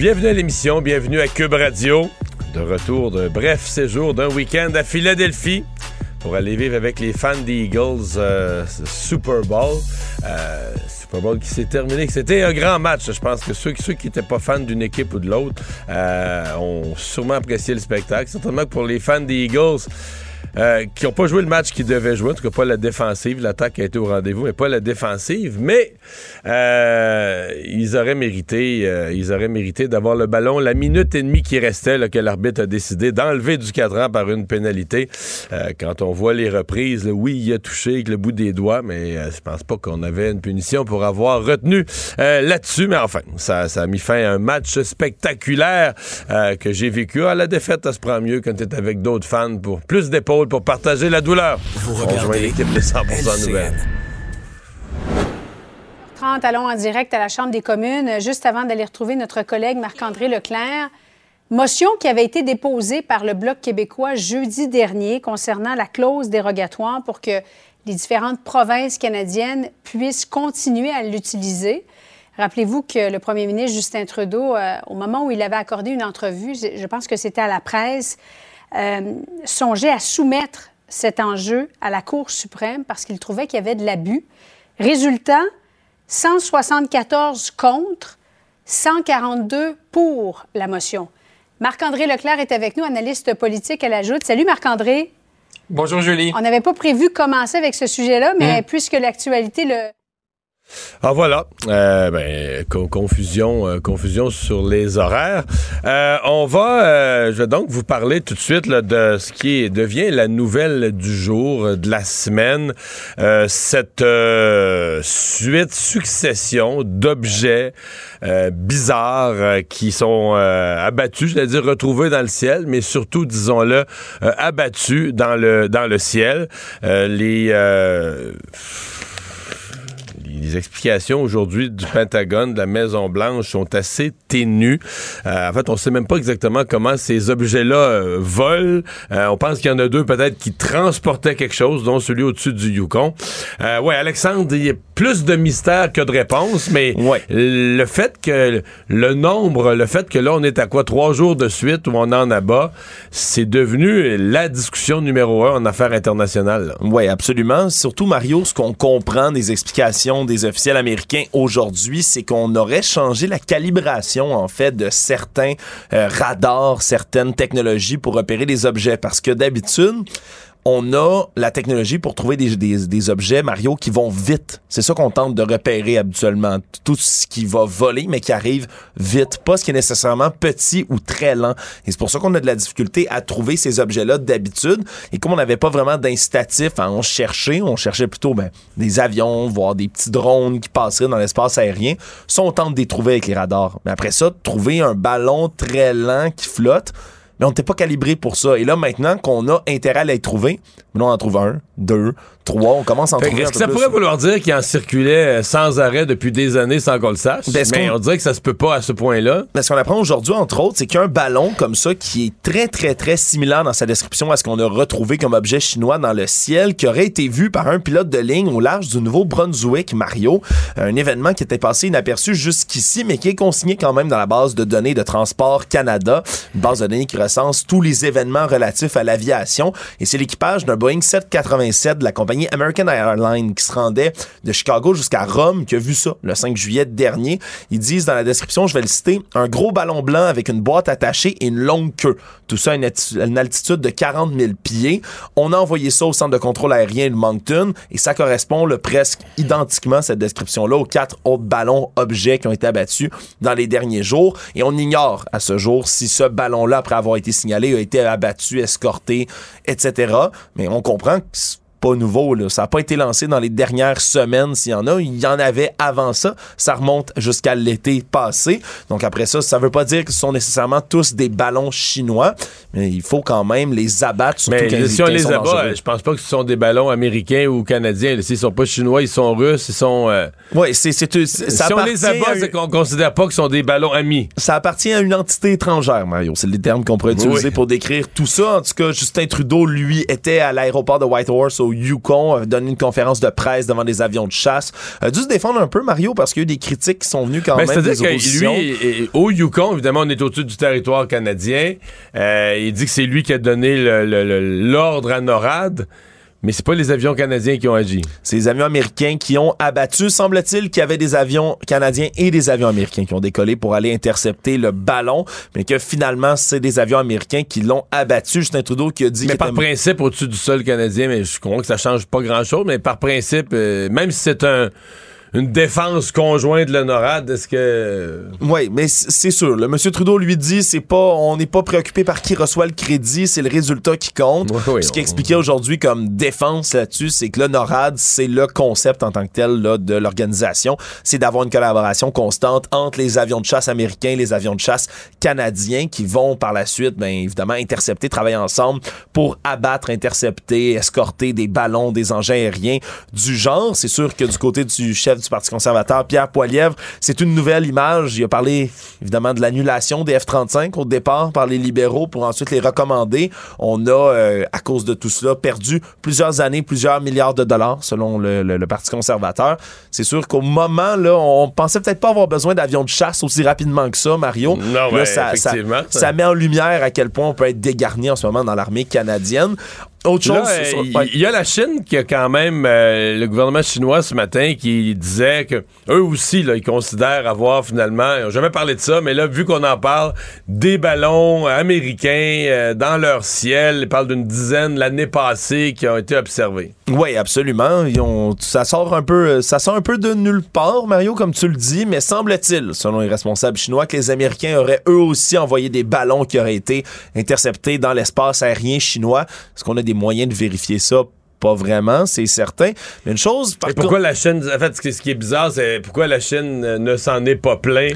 Bienvenue à l'émission, bienvenue à Cube Radio. De retour d'un bref séjour d'un week-end à Philadelphie pour aller vivre avec les fans des Eagles euh, Super Bowl. Euh, Super Bowl qui s'est terminé. C'était un grand match. Je pense que ceux, qui n'étaient pas fans d'une équipe ou de l'autre euh, ont sûrement apprécié le spectacle. Certainement que pour les fans des Eagles, euh, qui n'ont pas joué le match qu'ils devaient jouer, en tout cas pas la défensive. L'attaque a été au rendez-vous, mais pas la défensive. Mais euh, ils auraient mérité, euh, ils auraient mérité d'avoir le ballon la minute et demie qui restait là, que l'arbitre a décidé d'enlever du cadran par une pénalité. quand on voit les reprises, oui, il a touché avec le bout des doigts, mais je pense pas qu'on avait une punition pour avoir retenu là-dessus. Mais enfin, ça, ça, a mis fin à un match spectaculaire que j'ai vécu. Ah, la défaite, ça se prend mieux quand tu es avec d'autres fans pour plus pour partager la douleur. Vous regardez l'équipe de 100% nouvelles. 30, allons en direct à la Chambre des communes, juste avant d'aller retrouver notre collègue Marc-André Leclerc. Motion qui avait été déposée par le Bloc québécois jeudi dernier concernant la clause dérogatoire pour que les différentes provinces canadiennes puissent continuer à l'utiliser. Rappelez-vous que le premier ministre Justin Trudeau, euh, au moment où il avait accordé une entrevue, je pense que c'était à la presse, euh, songeait à soumettre cet enjeu à la Cour suprême parce qu'il trouvait qu'il y avait de l'abus. Résultat, 174 contre, 142 pour la motion. Marc-André Leclerc est avec nous, analyste politique à la Joute. Salut Marc-André. Bonjour Julie. On n'avait pas prévu commencer avec ce sujet-là, mais mmh. puisque l'actualité le, ah voilà, euh, ben, confusion, euh, confusion sur les horaires. Euh, on va, je vais donc vous parler tout de suite de ce qui devient la nouvelle du jour, de la semaine, cette suite, succession d'objets bizarres qui sont abattus, je dire retrouvés dans le ciel, mais surtout, disons-le, abattus dans le dans le ciel. les les explications aujourd'hui du Pentagone, de la Maison-Blanche, sont assez ténues. Euh, en fait, on ne sait même pas exactement comment ces objets-là euh, volent. Euh, on pense qu'il y en a deux peut-être qui transportaient quelque chose, dont celui au-dessus du Yukon. ouais, Alexandre, il y a plus de mystères que de réponses, mais le fait que le nombre, le fait que là, on est à quoi trois jours de suite où on en abat, c'est devenu la discussion numéro un en affaires internationales. Oui, absolument. Surtout, Mario, ce qu'on comprend des explications des officiels américains aujourd'hui, c'est qu'on aurait changé la calibration, en fait, de certains euh, radars, certaines technologies pour repérer des objets. Parce que d'habitude, on a la technologie pour trouver des, objets, Mario, qui vont vite. C'est ça qu'on tente de repérer habituellement. Tout ce qui va voler, mais qui arrive vite. Pas ce qui est nécessairement petit ou très lent. Et c'est pour ça qu'on a de la difficulté à trouver ces objets-là d'habitude. Et comme on n'avait pas vraiment d'incitatif à en chercher, on cherchait plutôt ben, des avions, voire des petits drones qui passeraient dans l'espace aérien. Ça, on tente de les trouver avec les radars. Mais après ça, trouver un ballon très lent qui flotte, mais on n'était pas calibré pour ça. Et là, maintenant qu'on a intérêt à les trouver, on en trouve un, deux, trois, on commence à en trouver Est-ce que ça pourrait vouloir dire qu'il en circulait euh, sans arrêt depuis des années sans qu'on le sache? Ben, mais on... dirait que ça se peut pas à ce point-là. Ben, ce qu'on apprend aujourd'hui, entre autres, c'est qu'un ballon comme ça, qui est très, très, très similaire dans sa description à ce qu'on a retrouvé comme objet chinois dans le ciel, qui aurait été vu par un pilote de ligne au large du Nouveau-Brunswick, Mario. Un événement qui était passé inaperçu jusqu'ici, mais qui est consigné quand même dans la base de données de Transport Canada, une base de données qui tous les événements relatifs à l'aviation. Et c'est l'équipage d'un Boeing 787 de la compagnie American Airlines qui se rendait de Chicago jusqu'à Rome qui a vu ça le 5 juillet dernier. Ils disent dans la description, je vais le citer, un gros ballon blanc avec une boîte attachée et une longue queue. Tout ça à une, altitude de 40 000 pieds. On a envoyé ça au centre de contrôle aérien de Moncton et ça correspond le presque identiquement cette description-là aux quatre autres ballons objets qui ont été abattus dans les derniers jours. Et on ignore à ce jour si ce ballon-là, après avoir été signalé, a été abattu, escorté, etc. Mais on comprend que pas nouveau. Là. Ça n'a pas été lancé dans les dernières semaines, s'il y en a. Il y en avait avant ça. Ça remonte jusqu'à l'été passé. Donc après ça, ça veut pas dire que ce sont nécessairement tous des ballons chinois, mais il faut quand même les abattre. Surtout mais si on les abat, je pense pas que ce sont des ballons américains ou canadiens. S'ils sont pas chinois, ils sont russes, ils sont... Euh, oui, c'est... Si on les abat, c'est qu'on considère pas que ce sont des ballons amis. Ça appartient à une entité étrangère, Mario. C'est le terme qu'on pourrait utiliser pour décrire tout ça. En tout cas, Justin Trudeau, lui, était à l'aéroport de Whitehorse au Yukon, a donné une conférence de presse devant des avions de chasse. A dû se défendre un peu, Mario, parce qu'il y a eu des critiques qui sont venues quand ben, même des oppositions. Lui, au Yukon, évidemment, on est au-dessus du territoire canadien. Euh, il dit que c'est lui qui a donné l'ordre à NORAD. Mais c'est pas les avions canadiens qui ont agi. C'est les avions américains qui ont abattu. Semble-t-il qu'il y avait des avions canadiens et des avions américains qui ont décollé pour aller intercepter le ballon, mais que finalement, c'est des avions américains qui l'ont abattu. Justin Trudeau qui a dit... Mais par principe, au-dessus du sol canadien, mais je comprends que ça change pas grand-chose, mais par principe, euh, même si c'est un une défense conjointe de l'honorade, est-ce que... Oui, mais c'est sûr. Le monsieur Trudeau lui dit, c'est pas, on n'est pas préoccupé par qui reçoit le crédit, c'est le résultat qui compte. Ce qu'il expliquait aujourd'hui comme défense là-dessus, c'est que l'honorade, c'est le concept en tant que tel là, de l'organisation. C'est d'avoir une collaboration constante entre les avions de chasse américains et les avions de chasse canadiens qui vont par la suite, bien évidemment, intercepter, travailler ensemble pour abattre, intercepter, escorter des ballons, des engins aériens du genre. C'est sûr que du côté du chef du Parti conservateur, Pierre Poilievre. C'est une nouvelle image. Il a parlé évidemment de l'annulation des F-35 au départ par les libéraux pour ensuite les recommander. On a, euh, à cause de tout cela, perdu plusieurs années, plusieurs milliards de dollars selon le, Parti conservateur. C'est sûr qu'au moment, là, on pensait peut-être pas avoir besoin d'avions de chasse aussi rapidement que ça, Mario. Non, là, ça, ça, met en lumière à quel point on peut être dégarni en ce moment dans l'armée canadienne. Autre chose, il y, a la Chine qui a quand même euh, le gouvernement chinois ce matin qui disait que eux aussi là, ils considèrent avoir finalement, ils n'ont jamais parlé de ça, mais là vu qu'on en parle, des ballons américains euh, dans leur ciel, ils parlent d'une dizaine l'année passée qui ont été observés. Oui, absolument. Ils ont, ça sort un peu, ça sort un peu de nulle part, Mario, comme tu le dis, mais semble-t-il, selon les responsables chinois, que les Américains auraient eux aussi envoyé des ballons qui auraient été interceptés dans l'espace aérien chinois. Est-ce qu'on a des moyens de vérifier ça? pas vraiment, c'est certain. Mais une chose. Par pourquoi la Chine. En fait, ce qui est bizarre, c'est pourquoi la Chine ne s'en est pas plein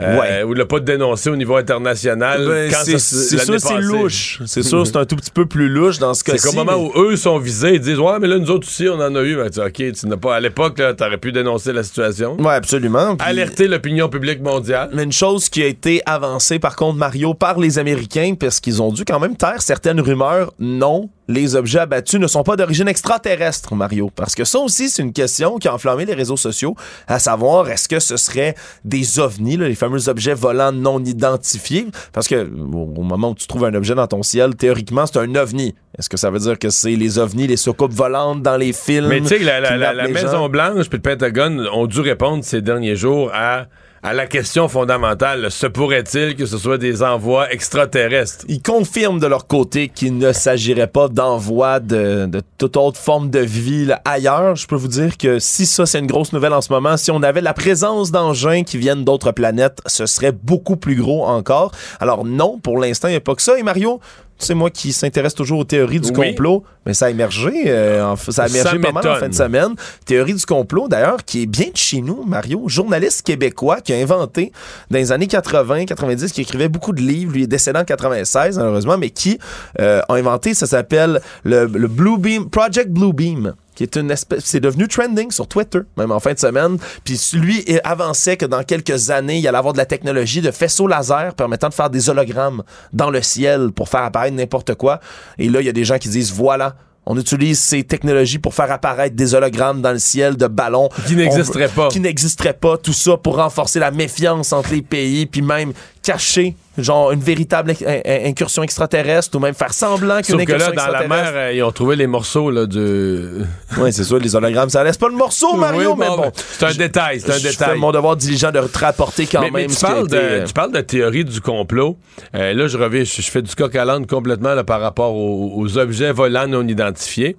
euh, ouais. Ou l'a pas dénoncé au niveau international. Ben, c'est sûr, c'est louche. C'est sûr, c'est un tout petit peu plus louche dans ce cas-ci. C'est qu'au moment où eux sont visés, ils disent Ouais, mais là, nous autres aussi, on en a eu. Ben, tu, OK, tu n'as pas. À l'époque, tu aurais pu dénoncer la situation. Oui, absolument. Alerter l'opinion publique mondiale. Mais une chose qui a été avancée, par contre, Mario, par les Américains, parce qu'ils ont dû quand même taire certaines rumeurs non les objets abattus ne sont pas d'origine extraterrestre, Mario. Parce que ça aussi, c'est une question qui a enflammé les réseaux sociaux, à savoir, est-ce que ce serait des ovnis, les fameux objets volants non identifiés? Parce que au moment où tu trouves un objet dans ton ciel, théoriquement, c'est un ovni. Est-ce que ça veut dire que c'est les ovnis, les soucoupes volantes dans les films? Mais tu sais la, Maison-Blanche puis le Pentagone ont dû répondre ces derniers jours à à la question fondamentale, se pourrait-il que ce soit des envois extraterrestres? Ils confirment de leur côté qu'il ne s'agirait pas d'envois de, toute autre forme de vie ailleurs. Je peux vous dire que si ça, c'est une grosse nouvelle en ce moment, si on avait la présence d'engins qui viennent d'autres planètes, ce serait beaucoup plus gros encore. Alors non, pour l'instant, il n'y a pas que ça. Et Mario, c'est moi qui s'intéresse toujours aux théories du complot, mais ça a émergé, euh, ça a émergé pas mal en fin de semaine. Théorie du complot, d'ailleurs, qui est bien de chez nous, Mario, journaliste québécois qui a inventé dans les années 80, 90, qui écrivait beaucoup de livres, lui est décédé en 96, malheureusement, mais qui euh, a inventé, ça s'appelle le, le Blue Beam, Project Blue Beam qui est une espèce, c'est devenu trending sur Twitter, même en fin de semaine. Puis lui avançait que dans quelques années, il allait avoir de la technologie de faisceau laser permettant de faire des hologrammes dans le ciel pour faire apparaître n'importe quoi. Et là, il y a des gens qui disent, voilà, on utilise ces technologies pour faire apparaître des hologrammes dans le ciel de ballons. Qui n'existeraient pas. Qui n'existeraient pas. Tout ça pour renforcer la méfiance entre les pays, puis même cacher genre une véritable incursion extraterrestre ou même faire semblant qu'une incursion que là, dans la mer, euh, ils ont trouvé les morceaux là, du... oui, c'est ça, les hologrammes, ça laisse pas le morceau, Mario, mais bon. C'est un détail, c'est un détail. Je fais mon devoir diligent de te rapporter quand même mais tu, parles de, tu parles de théorie du complot. Euh, là, je reviens, je, fais du coq à l'âne complètement là, par rapport aux, objets volants non identifiés.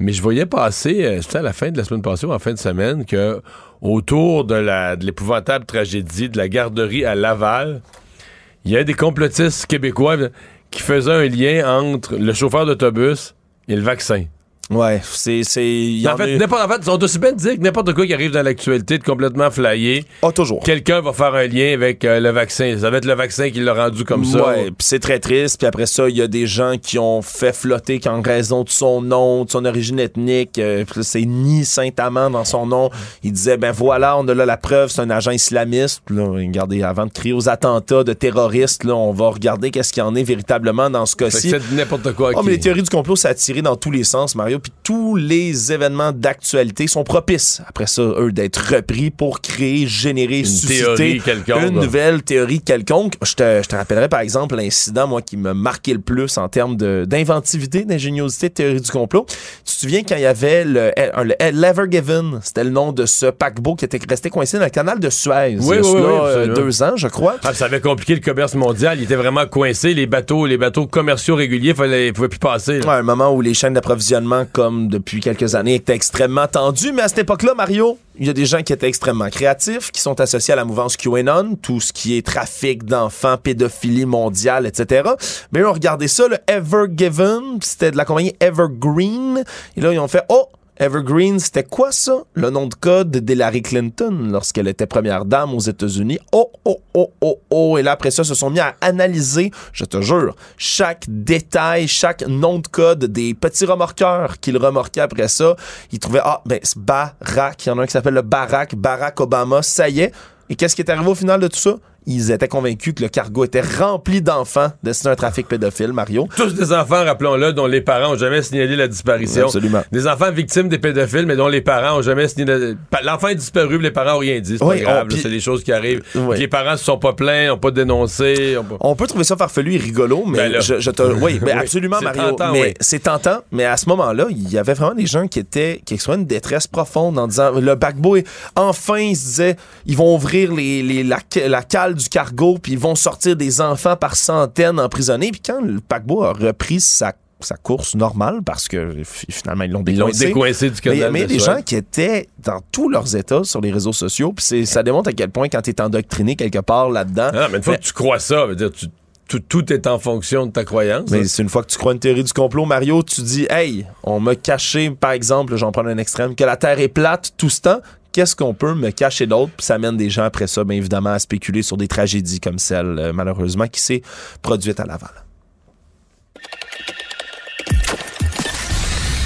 Mais je voyais passer, euh, c'était à la fin de la semaine passée ou en fin de semaine, que autour de l'épouvantable tragédie de la garderie à Laval, il y a des complotistes québécois qui faisaient un lien entre le chauffeur d'autobus et le vaccin. Ouais, c'est. c'est en, fait, en fait, ils sont aussi bien dire que n'importe quoi qui arrive dans l'actualité de complètement flyé. Ah, toujours. Quelqu'un va faire un lien avec euh, le vaccin. Ça va être le vaccin qui l'a rendu comme ça. Ouais, puis c'est très triste. Puis après ça, il y a des gens qui ont fait flotter qu'en raison de son nom, de son origine ethnique, euh, c'est ni Saint-Amand dans son nom. Il disait, ben voilà, on a là la preuve, c'est un agent islamiste. Là, regardez, avant de crier aux attentats de terroristes, là, on va regarder qu'est-ce qu'il y en est véritablement dans ce cas-ci. C'est n'importe quoi. Oh, mais les théories du complot, ça a tiré dans tous les sens, Mario puis tous les événements d'actualité sont propices, après ça, eux, d'être repris pour créer, générer, susciter une nouvelle théorie quelconque. Je te, je te rappellerai, par exemple, l'incident, moi, qui m'a marqué le plus en termes d'inventivité, d'ingéniosité, de théorie du complot. Tu te souviens quand il y avait le, le Given, c'était le nom de ce paquebot qui était resté coincé dans le canal de Suez. Oui, il y a euh, deux ans, je crois. Ah, ça avait compliqué le commerce mondial. Il était vraiment coincé. Les bateaux, les bateaux commerciaux réguliers, ils ne pouvaient plus passer. Ouais, un moment où les chaînes d'approvisionnement comme depuis quelques années, était extrêmement tendu. Mais à cette époque-là, Mario, il y a des gens qui étaient extrêmement créatifs, qui sont associés à la mouvance QAnon, tout ce qui est trafic d'enfants, pédophilie mondiale, etc. Mais on regardait ça, le Ever Given, c'était de la compagnie Evergreen. Et là, ils ont fait, oh, Evergreen, c'était quoi ça? Le nom de code d'Hillary Clinton lorsqu'elle était première dame aux États-Unis. Oh, oh, oh, oh, oh. Et là, après ça, se sont mis à analyser, je te jure, chaque détail, chaque nom de code des petits remorqueurs qu'ils remorquaient après ça. Ils trouvaient, ah, ben, c'est Barack. Il y en a un qui s'appelle le Barack, Barack Obama. Ça y est. Et qu'est-ce qui est arrivé au final de tout ça? Ils étaient convaincus que le cargo était rempli d'enfants destinés à un trafic pédophile, Mario. Tous des enfants, rappelons-le, dont les parents ont jamais signalé la disparition. absolument. Des enfants victimes des pédophiles, mais dont les parents ont jamais signalé... L'enfant est disparu, mais les parents ont rien dit. C'est pas grave, c'est des choses qui arrivent. Les parents se sont pas plaints, n'ont pas dénoncé. On peut trouver ça farfelu et rigolo, mais ben je, te... Oui, mais absolument, Mario. mais c'est tentant, mais à ce moment-là, il y avait vraiment des gens qui étaient qui exprimaient une détresse profonde en disant le backboy, enfin, ils se disaient, ils vont ouvrir les, la, la cale du cargo, puis ils vont sortir des enfants par centaines emprisonnés. Puis quand le paquebot a repris sa course normale parce que finalement ils l'ont décoincé. du canal mais, mais des gens qui étaient dans tous leurs états sur les réseaux sociaux, puis ça démontre à quel point quand tu es endoctriné quelque part là-dedans. Ah, mais une fois que tu crois ça, veut dire, tout, est en fonction de ta croyance. Mais c'est une fois que tu crois une théorie du complot, Mario, tu dis, hey, on m'a caché, par exemple, j'en prends un extrême, que la Terre est plate tout ce temps qu'est-ce qu'on peut me cacher d'autre? Puis ça amène des gens après ça, bien évidemment, à spéculer sur des tragédies comme celle, euh, malheureusement, qui s'est produite à Laval.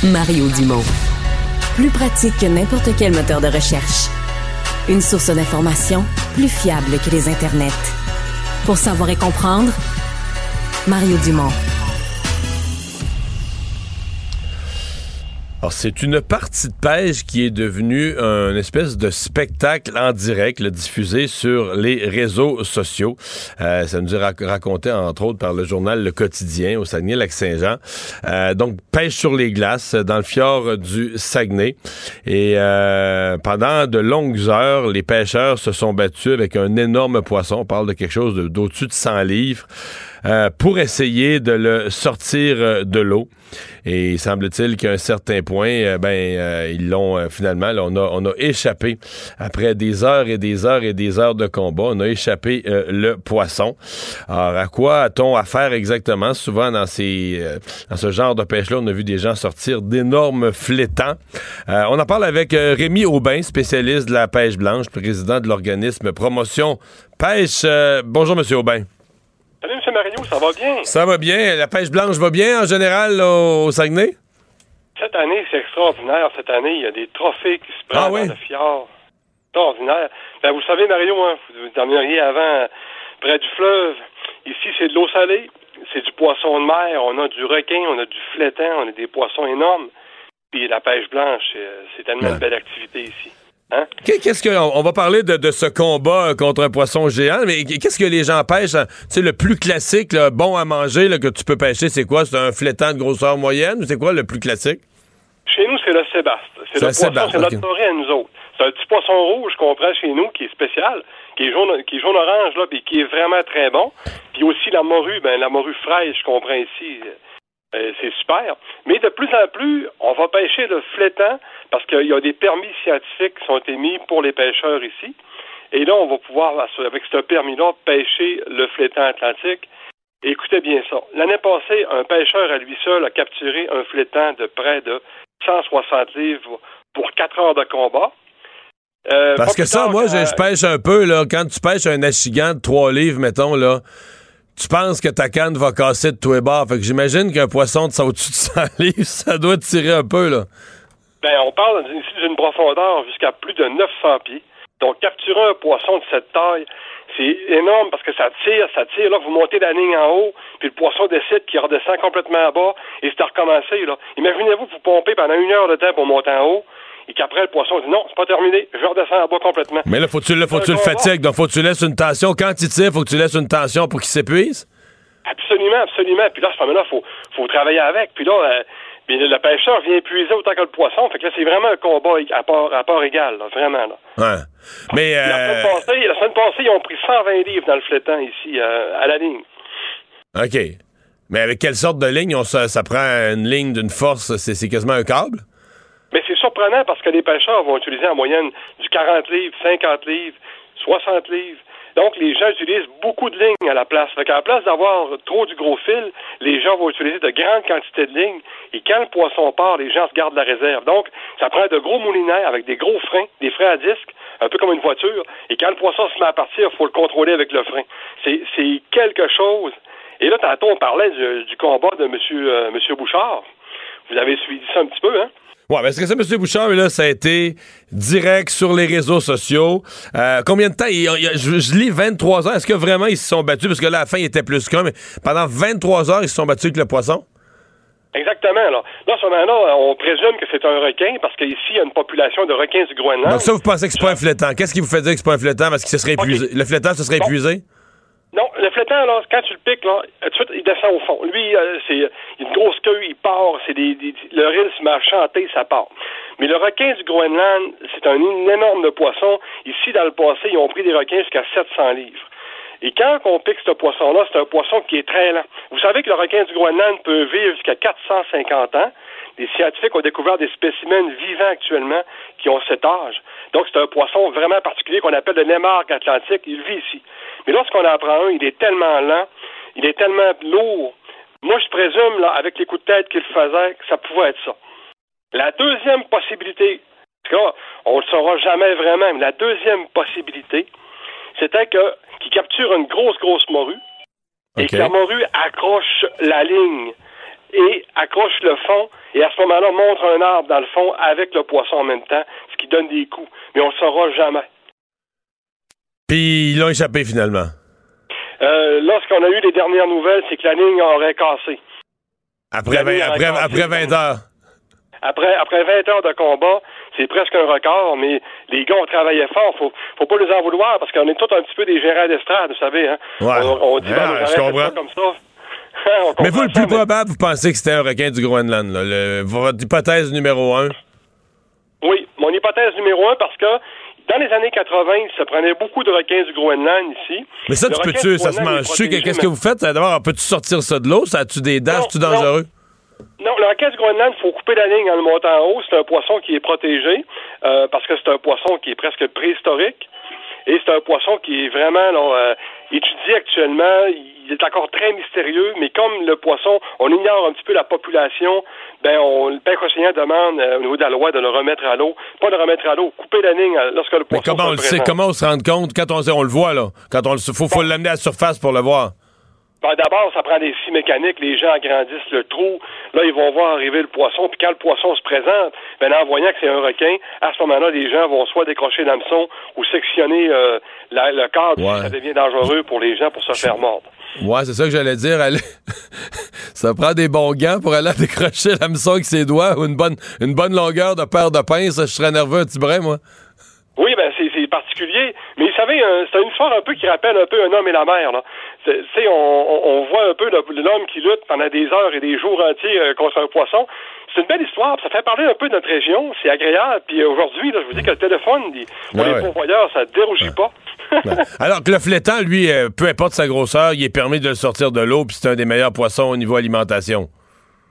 Mario Dumont. Plus pratique que n'importe quel moteur de recherche. Une source d'information plus fiable que les internets. Pour savoir et comprendre, Mario Dumont. C'est une partie de pêche qui est devenue un espèce de spectacle en direct, diffusé sur les réseaux sociaux. Euh, ça nous est raconté, entre autres, par le journal Le Quotidien au Saguenay-Lac-Saint-Jean. Euh, donc, pêche sur les glaces dans le fjord du Saguenay. Et euh, pendant de longues heures, les pêcheurs se sont battus avec un énorme poisson. On parle de quelque chose d'au-dessus de 100 livres. Euh, pour essayer de le sortir euh, de l'eau. Et semble-t-il qu'à un certain point, euh, ben ils l'ont finalement. on a on a échappé après des heures et des heures et des heures de combat. On a échappé le poisson. Alors à quoi a-t-on affaire exactement? Souvent dans ces dans ce genre de pêche-là, on a vu des gens sortir d'énormes flétans. on en parle avec Rémi Aubin, spécialiste de la pêche blanche, président de l'organisme Promotion Pêche. bonjour, Monsieur Aubin. Salut, M. Mario, ça va bien? Ça va bien. La pêche blanche va bien en général au Saguenay? Cette année, c'est extraordinaire. Cette année, il y a des trophées qui se prennent ah, oui? dans le fjord. Extraordinaire. Ben, vous savez, Mario, hein, vous emmeniez avant près du fleuve. Ici, c'est de l'eau salée. C'est du poisson de mer. On a du requin, on a du flétan, on a des poissons énormes. Puis la pêche blanche, c'est tellement une belle activité ici. Hein? Qu'est-ce que on va parler de, ce combat contre un poisson géant, mais qu'est-ce que les gens pêchent C'est le plus classique, le bon à manger que tu peux pêcher, c'est quoi? C'est un flétan de grosseur moyenne ou c'est quoi le plus classique? Chez nous, c'est le sébaste. C'est le poisson, c'est notre forêt à nous autres. C'est un petit poisson rouge qu'on prend chez nous qui est spécial, qui est jaune, qui est jaune orange là, puis qui est vraiment très bon. Puis aussi la morue, ben la morue fraîche qu'on prend ici. Euh, c'est super. Mais de plus en plus, on va pêcher le flétan parce qu'il y a des permis scientifiques qui sont émis pour les pêcheurs ici. Et là, on va pouvoir, avec ce permis-là, pêcher le flétan atlantique. écoutez bien ça. L'année passée, un pêcheur à lui seul a capturé un flétan de près de 160 livres pour 4 heures de combat. Euh, Parce que ça, moi, je, pêche un peu, là. Quand tu pêches un achigan de 3 livres, mettons, là, tu penses que ta canne va casser de tous les bords. Fait que j'imagine qu'un poisson de ça au-dessus de 100 livres, ça doit tirer un peu, là. Ben, on parle d'une profondeur jusqu'à plus de 900 pieds. Donc, capturer un poisson de cette taille, c'est énorme parce que ça tire, ça tire. Là, vous montez la ligne en haut, puis le poisson décide qu'il redescend complètement en bas et c'est à recommencer. Là. Imaginez-vous vous pompez pendant une heure de temps pour monter en haut et qu'après le poisson dit non, c'est pas terminé, je redescends en bas complètement. Mais là, faut-tu faut tu le fatigues, donc faut que tu laisses une tension. Quand il tire, faut que tu laisses une tension pour qu'il s'épuise? Absolument, absolument. Puis là, à ce moment-là, faut, faut travailler avec. Puis là, euh, le pêcheur vient épuiser autant que le poisson. Fait que là, c'est vraiment un combat à part, à part égal, là, vraiment. Là. Ouais. Mais, euh... la, semaine passée, ils ont pris 120 livres dans le flétan ici, euh, à la ligne. OK. Mais avec quelle sorte de ligne? On, ça, ça prend une ligne d'une force, c'est quasiment un câble? Mais c'est surprenant parce que les pêcheurs vont utiliser en moyenne du 40 livres, 50 livres, 60 livres. Donc, les gens utilisent beaucoup de lignes à la place. Fait qu'à la place d'avoir trop du gros fil, les gens vont utiliser de grandes quantités de lignes. Et quand le poisson part, les gens se gardent la réserve. Donc, ça prend de gros moulinaires avec des gros freins, des freins à disque, un peu comme une voiture. Et quand le poisson se met à partir, il faut le contrôler avec le frein. C'est quelque chose. Et là, tantôt, on parlait du, combat de M. Monsieur, euh, monsieur Bouchard. Vous avez suivi ça un petit peu, hein? Ouais, parce que ça, M. Bouchard, là, ça a été direct sur les réseaux sociaux. Euh, combien de temps? je, lis 23 heures. Est-ce que vraiment ils se sont battus? Parce que là, à la fin, il était plus qu'un, mais pendant 23 heures, ils se sont battus avec le poisson? Exactement. Là, là, ce moment-là, on présume que c'est un requin parce qu'ici, il y a une population de requins du Groenland. Donc ça, vous pensez que c'est pas un flétan. Qu'est-ce qui vous fait dire que c'est pas un flétan? Parce que ce serait épuisé. Le flétan, ce serait épuisé? Non, le flétan, là, quand tu le piques, là, tout de suite, il descend au fond. Lui, euh, c'est une grosse queue, il part, c'est des, le ril se met ça part. Mais le requin du Groenland, c'est un énorme poisson. Ici, dans le passé, ils ont pris des requins jusqu'à 700 livres. Et quand on pique ce poisson-là, c'est un poisson qui est très lent. Vous savez que le requin du Groenland peut vivre jusqu'à 450 ans. Les scientifiques ont découvert des spécimens vivants actuellement qui ont cet âge. Donc, c'est un poisson vraiment particulier qu'on appelle le némarque atlantique. Il vit ici. Mais lorsqu'on en prend un, il est tellement lent, il est tellement lourd. Moi, je présume, là, avec les coups de tête qu'il faisait, que ça pouvait être ça. La deuxième possibilité, on ne le saura jamais vraiment, mais la deuxième possibilité, c'était que qu'il capture une grosse, grosse morue et que la morue accroche la ligne et accroche le fond et à ce moment-là montre un arbre dans le fond avec le poisson en même temps, ce qui donne des coups. Mais on ne le saura jamais. Puis ils l'ont échappé finalement. Euh, là, ce qu'on a eu les dernières nouvelles, c'est que la ligne aurait cassé. Après, après, après 20 heures. Après, après 20 heures de combat, c'est presque un record, mais les gars ont travaillé fort. Faut, faut pas les en vouloir parce qu'on est tous un petit peu des gérants d'estrade, vous savez. Hein? Ouais. On, dit, ben, je comprends. comme ça. mais vous, le plus probable, vous pensez que c'était un requin du Groenland, là, votre hypothèse numéro un? Oui, mon hypothèse numéro un, parce que dans les années 80, il se prenait beaucoup de requins du Groenland ici. Mais ça, tu peux-tu, ça se mange-tu? Qu'est-ce que vous faites? D'abord, peux-tu sortir ça de l'eau? Ça a-tu des dents? C'est-tu dangereux? Non, le requin du Groenland, il faut couper la ligne en le montant en haut. C'est un poisson qui est protégé euh, parce que c'est un poisson qui est presque préhistorique. Et c'est un poisson qui est vraiment euh, étudié actuellement. Il est encore très mystérieux, mais comme le poisson, on ignore un petit peu la population, ben on, le pêche demande euh, au niveau de la loi de le remettre à l'eau. Pas de le remettre à l'eau, couper la ligne lorsque le poisson. Mais comment on le sait, comment on se rend compte? Quand on, on le voit là? Quand on faut, faut l'amener à la surface pour le voir. Ben, d'abord, ça prend des scies mécaniques, les gens agrandissent le trou, là, ils vont voir arriver le poisson, puis quand le poisson se présente, ben, en voyant que c'est un requin, à ce moment-là, les gens vont soit décrocher l'hameçon ou sectionner euh, le cadre, ça devient dangereux pour les gens pour se faire mordre. Ouais, c'est ça que j'allais dire. Ça prend des bons gants pour aller décrocher l'hameçon avec ses doigts ou une bonne, une bonne longueur de paire de pinces. Je serais nerveux un petit brin, moi. Oui, ben c'est particulier. Mais vous savez, c'est une histoire un peu qui rappelle un peu un homme et la mer. Là. On, on, voit un peu l'homme qui lutte pendant des heures et des jours entiers euh, contre un poisson. C'est une belle histoire. Ça fait parler un peu de notre région. C'est agréable. Puis euh, aujourd'hui, je vous dis que le téléphone, pour les pourvoyeurs, ça ne dérougit pas. Alors que le flétan, lui, euh, peu importe sa grosseur, il est permis de le sortir de l'eau, puis c'est un des meilleurs poissons au niveau alimentation.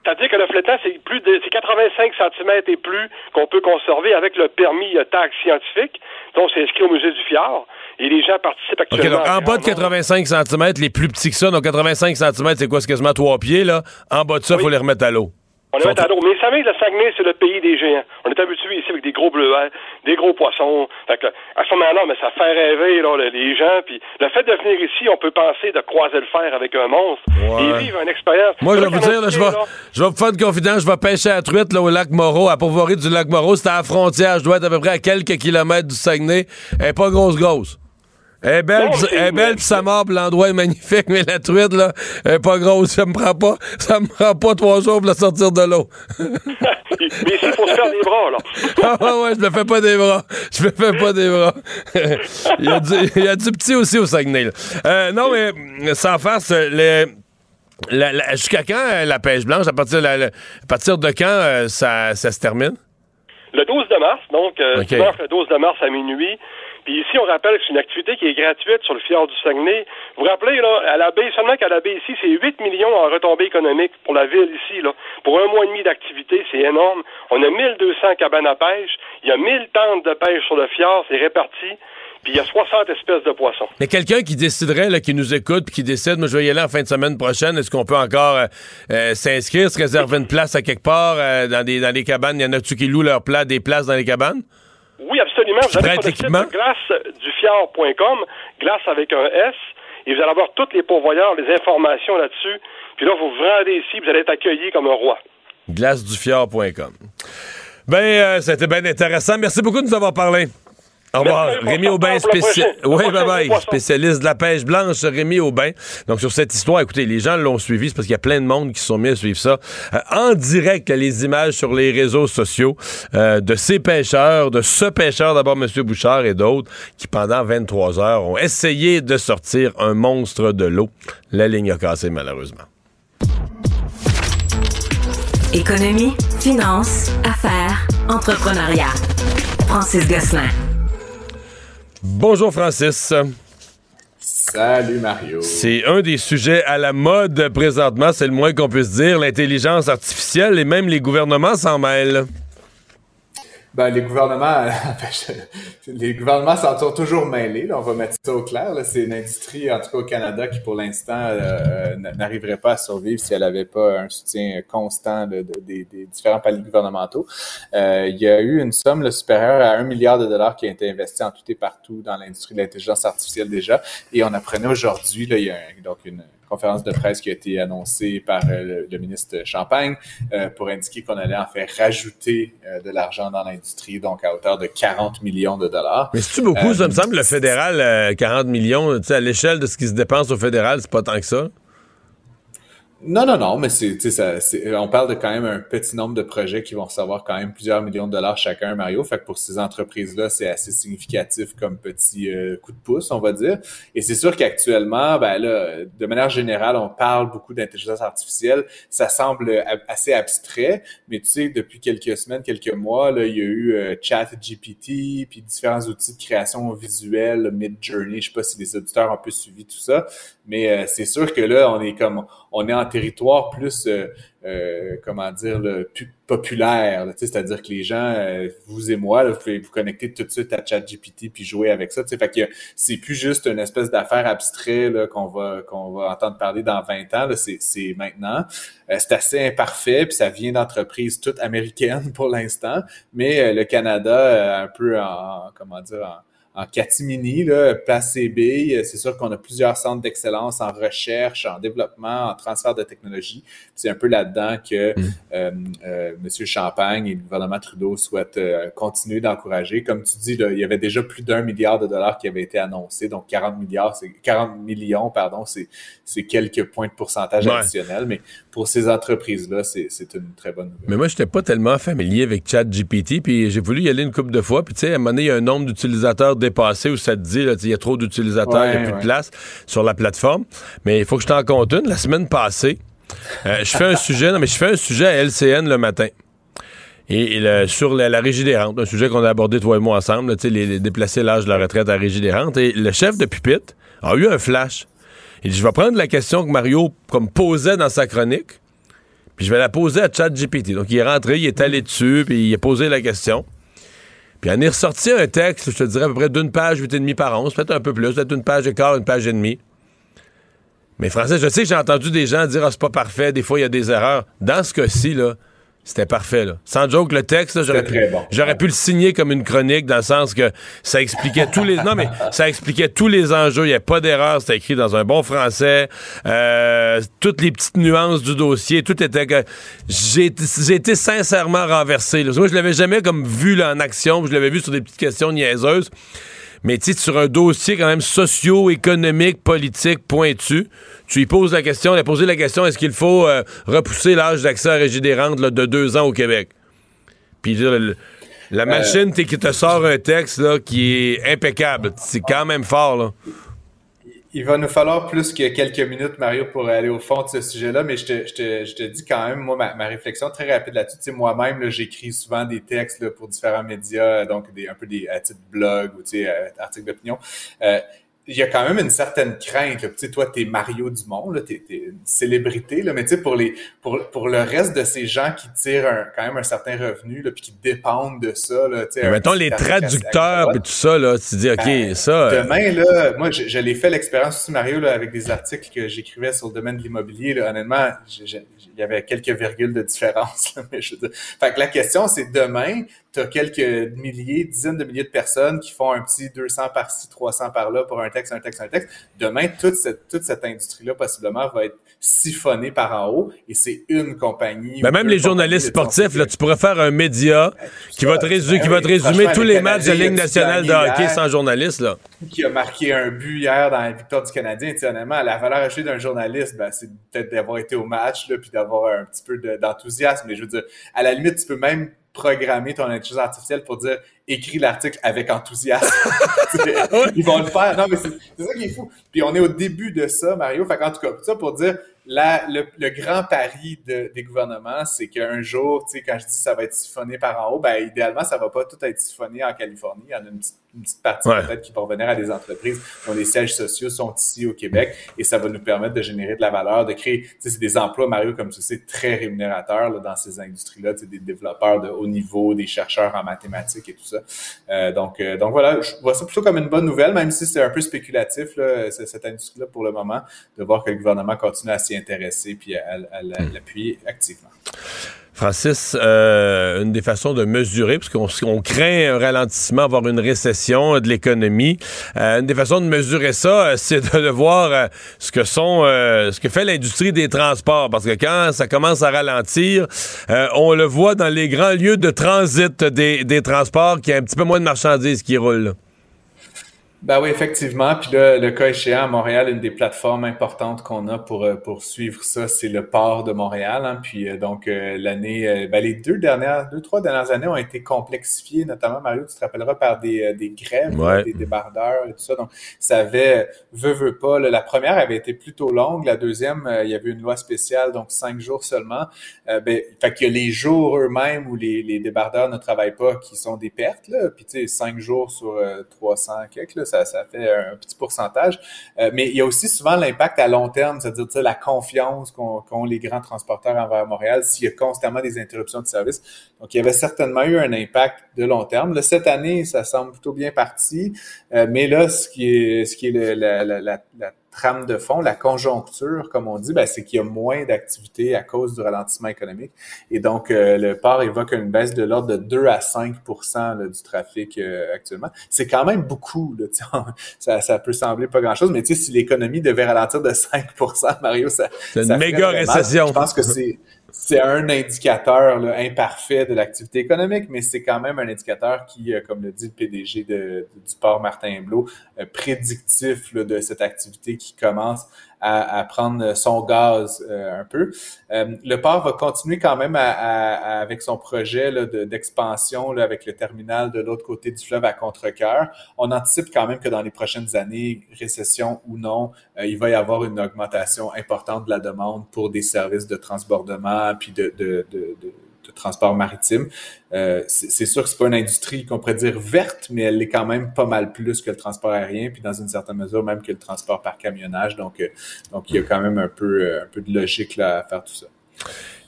C'est-à-dire que le flétan, c'est plus de c'est 85 cm et plus qu'on peut conserver avec le permis euh, TAC scientifique. Donc, c'est inscrit au musée du Fjord. Et les gens participent actuellement. en bas de 85 cm, les plus petits que ça, donc 85 cm, c'est quoi? C'est quasiment trois pieds, là. En bas de ça, il faut les remettre à l'eau. On est à l'eau. Mais vous savez, le Saguenay, c'est le pays des géants. On est habitué ici avec des gros bleuets, des gros poissons. Fait que, à ce moment-là, mais ça fait rêver là, les gens. Puis le fait de venir ici, on peut penser de croiser le fer avec un monstre et vivre une expérience. Moi, je vais vous dire, je, vais, je vais vous faire une confidence. Je vais pêcher à truite là, au lac Moreau, à Pourvoirie du lac Moreau. C'est à la frontière. Je dois être à peu près à quelques kilomètres du Saguenay. Elle est pas grosse grosse. Elle est belle, elle est belle pis ça mord, l'endroit est magnifique, mais la truite, là, elle est pas grosse. Ça me prend pas, ça me prend pas trois jours pour la sortir de l'eau. mais ici, il faut se faire des bras, là. ah ouais, ouais, je me fais pas des bras. Je me fais pas des bras. il, y a du, il y a du petit aussi au Saguenay, là. Euh, non, mais sans face, les... Jusqu'à quand euh, la pêche blanche? À partir, à partir de quand euh, ça, ça, se termine? Le 12 de mars, donc euh, le 12 de mars à minuit. Puis ici, on rappelle que c'est une activité qui est gratuite sur le fjord du Saguenay. Vous vous rappelez, là, à la baie, seulement qu'à la baie ici, c'est 8 millions en retombées économiques pour la ville ici, là. Pour un mois et demi d'activité, c'est énorme. On a 1200 cabanes à pêche. Il y a 1000 tentes de pêche sur le fjord, c'est réparti. Puis il y a 60 espèces de poissons. Mais quelqu'un qui déciderait, là, qui nous écoute, puis qui décide, moi je vais y aller en fin de semaine prochaine, est-ce qu'on peut encore euh, euh, s'inscrire, se réserver une place à quelque part euh, dans, des, dans des cabanes? Y en a-tu qui louent leur plat, des places dans les cabanes? Absolument. Vous allez sur le site glacedufiard.com, glace avec un S, et vous allez avoir tous les pourvoyeurs, les informations là-dessus. Puis là, vous vous rendez ici, vous allez être accueilli comme un roi. glacedufiard.com. Ben, euh, c'était bien intéressant. Merci beaucoup de nous avoir parlé. Au revoir. Rémi Aubin, spécialiste. Oui, bye bye. Spécialiste de la pêche blanche, Rémi Aubin. Donc, sur cette histoire, écoutez, les gens l'ont suivi, c'est parce qu'il y a plein de monde qui se sont mis à suivre ça. Euh, en direct, les images sur les réseaux sociaux euh, de ces pêcheurs, de ce pêcheur, d'abord M. Bouchard et d'autres, qui pendant 23 heures ont essayé de sortir un monstre de l'eau. La ligne a cassé, malheureusement. Économie, finance, affaires, entrepreneuriat. Francis Gosselin. Bonjour Francis. Salut Mario. C'est un des sujets à la mode présentement, c'est le moins qu'on puisse dire, l'intelligence artificielle et même les gouvernements s'en mêlent. Ben, les gouvernements, les gouvernements sont toujours mêlés. on va mettre ça au clair. C'est une industrie, en tout cas au Canada, qui pour l'instant euh, n'arriverait pas à survivre si elle n'avait pas un soutien constant de, des, différents paliers gouvernementaux. Euh, il y a eu une somme supérieure à un milliard de dollars qui a été investi en tout et partout dans l'industrie de l'intelligence artificielle déjà. Et on apprenait aujourd'hui, il y a donc une conférence de presse qui a été annoncée par euh, le, ministre Champagne euh, pour indiquer qu'on allait en faire rajouter euh, de l'argent dans l'industrie, donc à hauteur de 40 millions de dollars. Mais c'est-tu beaucoup, ça me semble, le fédéral, 40 millions, à l'échelle de ce qui se dépense au fédéral, c'est pas tant que ça? Non, non, non, mais c'est, ça, on parle de quand même un petit nombre de projets qui vont recevoir quand même plusieurs millions de dollars chacun, Mario. Fait que pour ces entreprises-là, c'est assez significatif comme petit euh, coup de pouce, on va dire. Et c'est sûr qu'actuellement, ben là, de manière générale, on parle beaucoup d'intelligence artificielle. Ça semble assez abstrait, mais tu sais, depuis quelques semaines, quelques mois, là, il y a eu euh, ChatGPT, puis différents outils de création visuelle, Mid Journey. Je sais pas si les auditeurs ont un peu suivi tout ça, mais euh, c'est sûr que là, on est comme on est en territoire plus, euh, euh, comment dire, le populaire. C'est-à-dire que les gens, euh, vous et moi, vous pouvez vous connecter tout de suite à ChatGPT puis jouer avec ça. Fait que c'est plus juste une espèce d'affaire abstrait qu'on va qu'on va entendre parler dans 20 ans. C'est maintenant. c'est assez imparfait puis ça vient d'entreprises toutes américaines pour l'instant, mais le Canada un peu en comment dire en en catimini, là, place CB. C'est sûr qu'on a plusieurs centres d'excellence en recherche, en développement, en transfert de technologie. C'est un peu là-dedans que mm. euh, euh, M. Champagne et le gouvernement Trudeau souhaitent euh, continuer d'encourager. Comme tu dis, il y avait déjà plus d'un milliard de dollars qui avait été annoncé, donc 40 milliards, c'est 40 millions, pardon, c'est quelques points de pourcentage additionnels, mais pour ces entreprises-là, c'est une très bonne nouvelle. Mais moi, je n'étais pas tellement familier avec ChatGPT, puis j'ai voulu y aller une couple de fois, puis tu sais, à un moment donné, il y a un nombre d'utilisateurs dépassé où ça te dit, il y a trop d'utilisateurs, il n'y a plus de place sur la plateforme. Mais il faut que je t'en compte une. La semaine passée, euh, je fais un sujet, non, mais je fais un sujet à LCN le matin. Et, sur la, régie des rentes, un sujet qu'on a abordé toi et moi ensemble, les, les déplacer l'âge de la retraite à la régie des rentes. Et le chef de pupitre a eu un flash. Il dit, je vais prendre la question que Mario comme posait dans sa chronique, puis je vais la poser à ChatGPT. Donc il est rentré, il est allé dessus, puis il a posé la question. Puis en est ressorti un texte, je te dirais à peu près d'une page, huit et demi par onze, peut-être un peu plus, peut-être une page et quart, une page et demie. Mais français, je sais j'ai entendu des gens dire ah, c'est pas parfait, des fois il y a des erreurs. Dans ce cas-ci, là, C'était parfait, là. Sans joke, le texte, j'aurais pu, le signer comme une chronique dans le sens que ça expliquait tous les, non, mais ça expliquait tous les enjeux. Il n'y a pas d'erreur. C'était écrit dans un bon français. Euh, toutes les petites nuances du dossier. Tout était j'ai, été sincèrement renversé, Moi, je l'avais jamais comme vu, là, en action. Je l'avais vu sur des petites questions niaiseuses. Mais tu sur un dossier quand même socio-économique, politique, pointu, tu lui poses la question, il a posé la question, est-ce qu'il faut euh, repousser l'âge d'accès à la régie des rentes de deux ans au Québec? Puis la machine qui te sort un texte là, qui est impeccable. C'est quand même fort. Là il va nous falloir plus que quelques minutes, Mario, pour aller au fond de ce sujet-là, mais je te, je, te, je te dis quand même, moi, ma, réflexion très rapide là-dessus, tu sais, moi-même, j'écris souvent des textes pour différents médias, donc des, un peu des à titre blog ou tu sais, euh, articles d'opinion. Euh, il y a quand même une certaine crainte. Tu sais, toi, t'es Mario Dumont, là, t'es, es une célébrité, là, mais tu sais, pour les, pour, pour le reste de ces gens qui tirent quand même un certain revenu, là, puis qui dépendent de ça, là, tu sais. Mettons les traducteurs et tout ça, là, tu dis, ok, ben, ça. Euh, demain, là, moi, je, l'ai fait l'expérience aussi, Mario, là, avec des articles que j'écrivais sur le domaine de l'immobilier, là, honnêtement, il y avait quelques virgules de différence, là, mais je veux dire. Fait que la question, c'est demain, tu as quelques milliers, dizaines de milliers de personnes qui font un petit 200 par-ci, 300 par-là pour un texte, un texte, un texte. Demain, toute cette, toute cette industrie-là, possiblement, va être siphonnée par en haut et c'est une compagnie. Ben même les journalistes sportifs, là, tu pourrais faire un média ben, qui, va te, résumer, qui va te résumer tous les matchs de Ligue nationale de hockey sans journaliste. Là. Qui a marqué un but hier dans la victoire du Canadien. Honnêtement, la valeur ajoutée d'un journaliste, ben, c'est peut-être d'avoir été au match là, puis d'avoir un petit peu d'enthousiasme. Mais je veux dire, à la limite, tu peux même programmer ton intelligence artificielle pour dire écris l'article avec enthousiasme. Ils vont le faire. Non, mais c'est ça qui est fou. Puis on est au début de ça, Mario. Fait en tout cas, ça pour dire la, le, le, grand pari de, des gouvernements, c'est qu'un jour, tu sais, quand je dis ça va être siphonné par en haut, ben idéalement, ça va pas tout être siphonné en Californie. Il y en a une petite, une petite partie peut-être qui va revenir à des entreprises dont les sièges sociaux sont ici au Québec et ça va nous permettre de générer de la valeur, de créer, tu sais, c'est des emplois, Mario, comme tu sais, très rémunérateurs là, dans ces industries-là, tu sais, des développeurs de haut niveau, des chercheurs en mathématiques et tout ça. Euh, donc, euh, donc voilà, je vois ça plutôt comme une bonne nouvelle, même si c'est un peu spéculatif, là, cette industrie-là pour le moment, de voir que le gouvernement continue à s'y intéresser puis à, l'appuyer activement. Francis, euh, une des façons de mesurer, parce qu'on craint un ralentissement, voire une récession de l'économie, euh, une des façons de mesurer ça, euh, c'est de, voir ce que sont, ce que fait l'industrie des transports, parce que quand ça commence à ralentir, on le voit dans les grands lieux de transit des, des transports, qu'il y a un petit peu moins de marchandises qui roulent. Ben oui, effectivement. Puis là, le cas échéant à Montréal, une des plateformes importantes qu'on a pour, euh, pour suivre ça, c'est le port de Montréal. Hein. Puis euh, donc euh, l'année, ben, les deux dernières, deux, trois dernières années ont été complexifiées, notamment Mario, tu te rappelleras par des, des grèves, des débardeurs et tout ça. Donc, ça avait, veut, veut pas. la première avait été plutôt longue. La deuxième, il y avait une loi spéciale, donc cinq jours seulement. ben, fait que les jours eux-mêmes où les, les débardeurs ne travaillent pas, qui sont des pertes, là. Puis tu sais, cinq jours sur 300 quelques, là, ça, fait un petit pourcentage. Euh, mais il y a aussi souvent l'impact à long terme, c'est-à-dire la confiance qu'ont les grands transporteurs envers Montréal s'il y a constamment des interruptions de service. Donc, il y avait certainement eu un impact de long terme. Là, cette année, ça semble plutôt bien parti. Euh, mais là, ce qui est, ce qui est la, la, la, la trame de fond, la conjoncture, comme on dit, ben, c'est qu'il y a moins d'activité à cause du ralentissement économique. Et donc, euh, le port évoque une baisse de l'ordre de 2 à 5% du trafic euh, actuellement. C'est quand même beaucoup. Là, ça, ça peut sembler pas grand-chose, mais si l'économie devait ralentir de 5% Mario, ça... C'est une méga récession. Je pense que c'est c'est un indicateur imparfait de l'activité économique, mais c'est quand même un indicateur qui, euh, comme le dit le PDG du port Martin Blot, euh, prédictif de cette activité qui commence à, prendre son gaz euh, un peu. Euh, le port va continuer quand même avec son projet d'expansion avec le terminal de l'autre côté du fleuve à Contrecoeur. On anticipe quand même que dans les prochaines années, récession ou non, euh, il va y avoir une augmentation importante de la demande pour des services de transbordement puis de, de, de de transport maritime. Euh, c'est sûr que c'est pas une industrie qu'on pourrait dire verte, mais elle est quand même pas mal plus que le transport aérien, puis dans une certaine mesure même que le transport par camionnage. Donc, euh, donc il y a quand même un peu, euh, de logique à faire tout ça.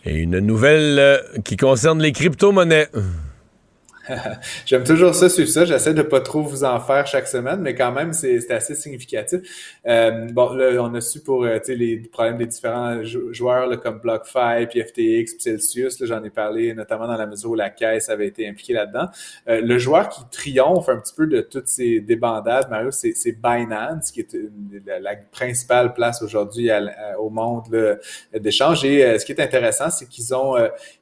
Et une nouvelle qui concerne les crypto-monnaies. J'aime toujours ça, suivre ça. J'essaie de pas trop vous en faire chaque semaine, mais quand même, c'est assez significatif. Euh, bon, là, on a su pour euh, les problèmes des différents joueurs là, comme BlockFi, puis FTX, puis Celsius. J'en ai parlé notamment dans la mesure où la caisse avait été impliquée là-dedans. Euh, le joueur qui triomphe un petit peu de toutes ces débandades, Mario, c'est Binance, qui est la, principale place aujourd'hui au monde d'échange. Et euh, ce qui est intéressant, c'est qu'ils ont,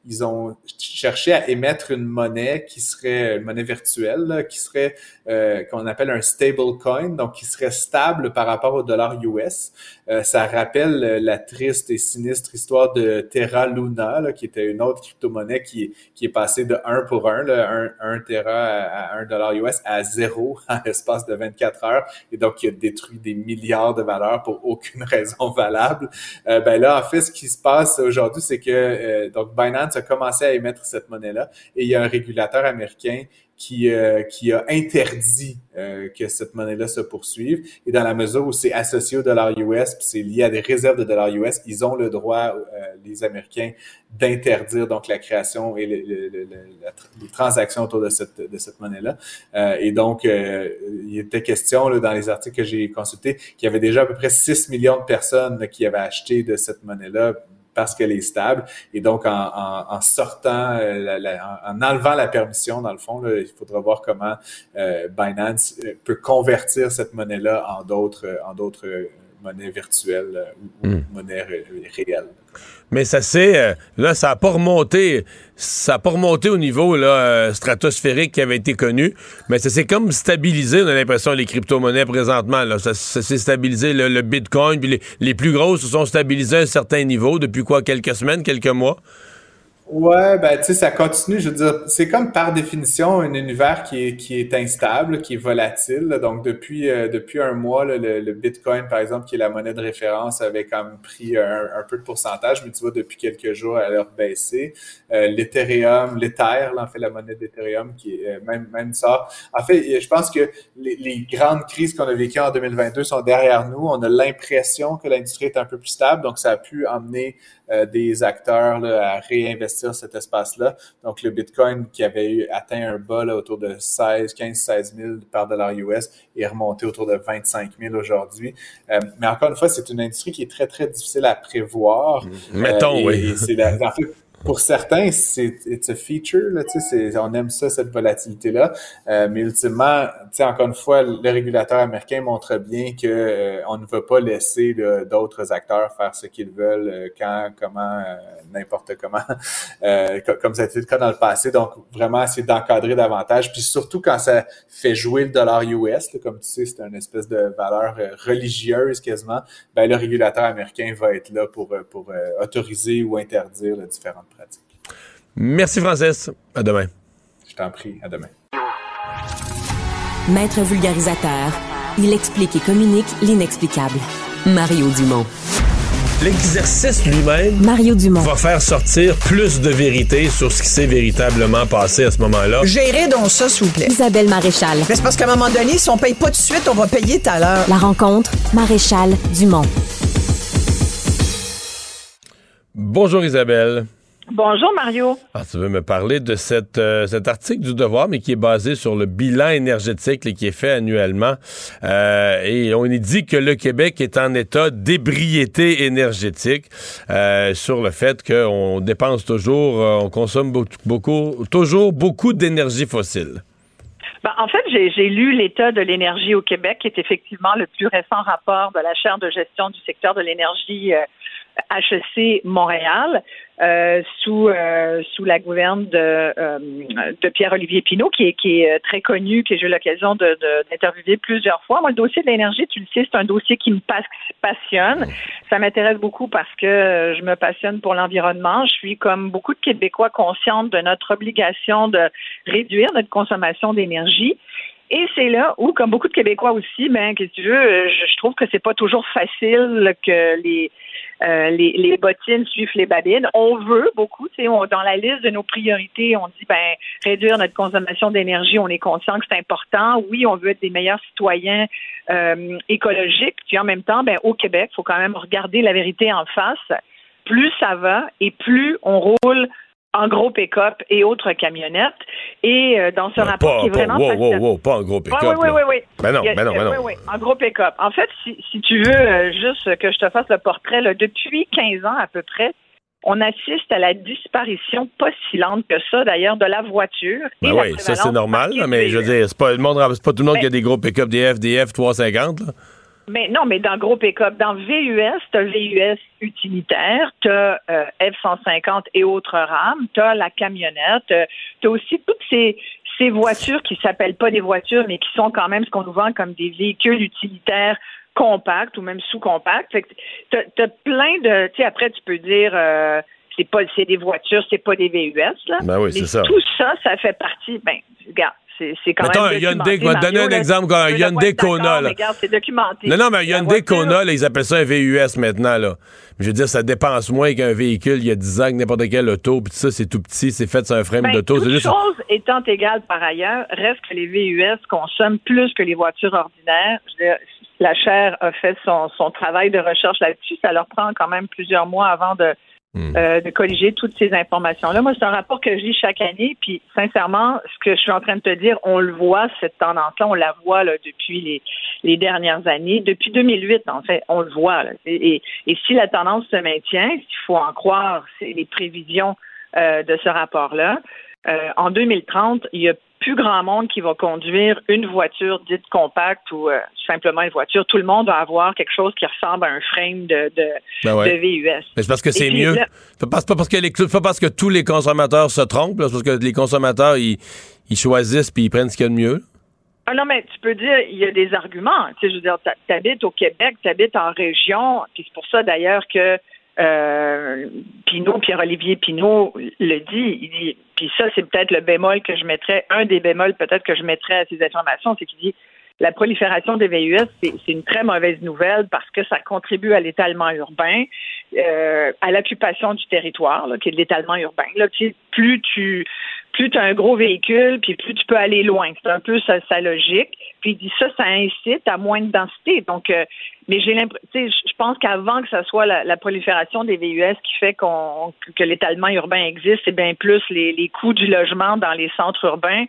ils ont cherché à émettre une monnaie qui serait une monnaie virtuelle, qui serait euh, qu'on appelle un stable coin, donc qui serait stable par rapport au dollar US. Euh, ça rappelle la triste et sinistre histoire de Terra Luna, là, qui était une autre crypto-monnaie qui, qui est passée de 1 pour 1, là, 1, Terra à 1 dollar US à 0 en l'espace de 24 heures, et donc qui a détruit des milliards de valeurs pour aucune raison valable. Euh, ben là, en fait, ce qui se passe aujourd'hui, c'est que euh, donc Binance a commencé à émettre cette monnaie-là, et il y a un régulateur américain qui, euh, qui a interdit euh, que cette monnaie-là se poursuive. Et dans la mesure où c'est associé au dollar US, puis c'est lié à des réserves de dollars US, ils ont le droit, euh, les Américains, d'interdire donc la création et les transactions autour de cette, de cette monnaie-là. et donc, il était question là, dans les articles que j'ai consultés qu'il y avait déjà à peu près 6 millions de personnes qui avaient acheté de cette monnaie-là parce qu'elle est stable. Et donc, en, sortant, euh, en, enlevant la permission, dans le fond, il faudra voir comment euh, Binance euh, peut convertir cette monnaie-là en d'autres, en d'autres monnaies virtuelles ou, hmm. monnaies réelles. Mais ça c'est là, ça n'a pas remonté, ça pas remonté au niveau là, stratosphérique qui avait été connu, mais ça s'est comme stabilisé. On a l'impression les crypto-monnaies présentement là, ça, s'est stabilisé. Le, Bitcoin, puis les, les, plus grosses se sont stabilisées à un certain niveau depuis quoi, quelques semaines, quelques mois. Ouais, ben tu sais, ça continue. Je veux dire, c'est comme par définition un univers qui est, qui est instable, qui est volatile. Donc depuis euh, depuis un mois, le, Bitcoin, par exemple, qui est la monnaie de référence, avait même pris un, peu de pourcentage, mais tu vois, depuis quelques jours, elle a baissé. Euh, L'Ethereum, l'Ether, en fait, la monnaie d'Ethereum, qui est euh, même même ça. En fait, je pense que les, les grandes crises qu'on a vécues en 2022 sont derrière nous. On a l'impression que l'industrie est un peu plus stable, donc ça a pu emmener euh, des acteurs à réinvestir cet espace-là. Donc, le Bitcoin qui avait eu, atteint un bas autour de 16, 15, 16 000 par dollar US est remonté autour de 25 000 aujourd'hui. Euh, mais encore une fois, c'est une industrie qui est très, très difficile à prévoir. Mettons, euh, oui. c'est en fait, pour certains, c'est it's a feature, là, on aime ça, cette volatilité-là. Euh, mais ultimement, encore une fois, le régulateur américain montre bien que euh, on ne veut pas laisser d'autres acteurs faire ce qu'ils veulent, euh, quand, comment, n'importe comment, comme ça a été le cas dans le passé. Donc, vraiment essayer d'encadrer davantage. Puis surtout quand ça fait jouer le dollar US, comme tu sais, c'est une espèce de valeur religieuse quasiment, ben, le régulateur américain va être là pour, pour autoriser ou interdire les différentes Merci, Francis. À demain. Je t'en prie. À demain. Maître vulgarisateur, il explique et communique l'inexplicable. Mario Dumont. L'exercice lui-même Mario Dumont. va faire sortir plus de vérité sur ce qui s'est véritablement passé à ce moment-là. Gérez donc ça, s'il vous plaît. Isabelle Maréchal. c'est parce qu'à un moment donné, si on paye pas tout de suite, on va payer tout à l'heure. La rencontre, Maréchal Dumont. Bonjour Isabelle. Bonjour Mario. Ah, tu veux me parler de cette, euh, cet article du Devoir, mais qui est basé sur le bilan énergétique et qui est fait annuellement. Euh, et on y dit que le Québec est en état d'ébriété énergétique euh, sur le fait qu'on dépense toujours, on consomme beaucoup, toujours beaucoup d'énergie fossile. Ben, en fait, j'ai lu l'état de l'énergie au Québec, qui est effectivement le plus récent rapport de la chaire de gestion du secteur de l'énergie HEC Montréal. Euh, sous euh, sous la gouverne de, euh, de Pierre-Olivier Pinault, qui est, qui est très connu, que j'ai eu l'occasion d'interviewer de, plusieurs fois. Moi, le dossier de l'énergie, tu le sais, c'est un dossier qui me passionne. Ça m'intéresse beaucoup parce que je me passionne pour l'environnement. Je suis, comme beaucoup de Québécois, consciente de notre obligation de réduire notre consommation d'énergie. Et c'est là où, comme beaucoup de Québécois aussi, ben, que tu veux, je, je trouve que c'est pas toujours facile que les euh, les, bottines suivent les babines. On veut beaucoup, tu sais, dans la liste de nos priorités, on dit ben réduire notre consommation d'énergie. On est conscient que c'est important. Oui, on veut être des meilleurs citoyens euh, écologiques. Puis en même temps, ben au Québec, faut quand même regarder la vérité en face. Plus ça va et plus on roule en gros pick-up et autres camionnettes. Et euh, dans ce rapport qui est vraiment... Wow, wow, wow, pas en gros pick-up. Oui, oui, oui, oui. Ben non, ben non, ben non. Oui, oui, en gros pick-up. En fait, si, si tu veux euh, juste que je te fasse le portrait, là, depuis 15 ans à peu près, on assiste à la disparition pas si lente que ça, d'ailleurs, de la voiture. Ben oui, ça c'est normal, mais je veux dire, c'est pas, pas tout le monde qui a des gros pick-up, des FDF 350. Là. Mais non, mais dans gros pick-up, dans VUS, tu as VUS utilitaire, tu as euh, F-150 et autres rames, tu as la camionnette, euh, tu as aussi toutes ces, ces voitures qui s'appellent pas des voitures, mais qui sont quand même ce qu'on nous vend comme des véhicules utilitaires compacts ou même sous-compacts. Tu as, plein de... Tu sais, après, tu peux dire... Euh, c'est pas c'est des voitures, c'est pas des VUS là. Ben oui, c'est ça. Tout ça, ça fait partie. Ben, regarde, c'est quand Mettons, même. Hyundai, je vais te donner un exemple. Un Hyundai Kona. Là. c'est documenté. Non, non, mais un Hyundai Kona, là, ils appellent ça un VUS maintenant. Là. Je veux dire, ça dépense moins qu'un véhicule il y a 10 ans que n'importe quel auto. Puis ça, c'est tout petit, c'est fait sur un frame ben, d'auto. Toute juste... chose étant égale par ailleurs, reste que les VUS consomment plus que les voitures ordinaires. Je veux dire, la chaire a fait son, son travail de recherche là-dessus. Ça leur prend quand même plusieurs mois avant de Hmm. Euh, de colliger toutes ces informations-là. Moi, c'est un rapport que je lis chaque année, puis sincèrement, ce que je suis en train de te dire, on le voit, cette tendance-là, on la voit là, depuis les, les dernières années. Depuis 2008, en fait, on le voit. Et, et, si la tendance se maintient, s'il faut en croire les prévisions euh, de ce rapport-là, euh, en 2030, il y a plus grand monde qui va conduire une voiture dite compacte ou euh, simplement une voiture. Tout le monde va avoir quelque chose qui ressemble à un frame de, de, ben VUS. Mais c'est parce que c'est mieux. C'est pas, parce que les, pas parce que tous les consommateurs se trompent, c'est parce que les consommateurs, ils, choisissent puis ils prennent ce qu'il y a de mieux. Ah non, mais tu peux dire, il y a des arguments. Tu sais, je veux dire, t'habites au Québec, t'habites en région, puis c'est pour ça d'ailleurs que euh, Pinot, Pierre-Olivier Pinot le dit, il dit, puis ça, c'est peut-être le bémol que je mettrais, un des bémols peut-être que je mettrais à ces informations, c'est qu'il dit la prolifération des VUS, c'est une très mauvaise nouvelle parce que ça contribue à l'étalement urbain, euh, à l'occupation du territoire, qui est l'étalement urbain. Plus tu plus tu as un gros véhicule, puis plus tu peux aller loin. C'est un peu sa, logique. Puis il dit ça, ça incite à moins de densité. Donc, euh, mais j'ai l'impression, je pense qu'avant que ça soit la, prolifération des VUS qui fait qu'on que l'étalement urbain existe, c'est bien plus les, les coûts du logement dans les centres urbains.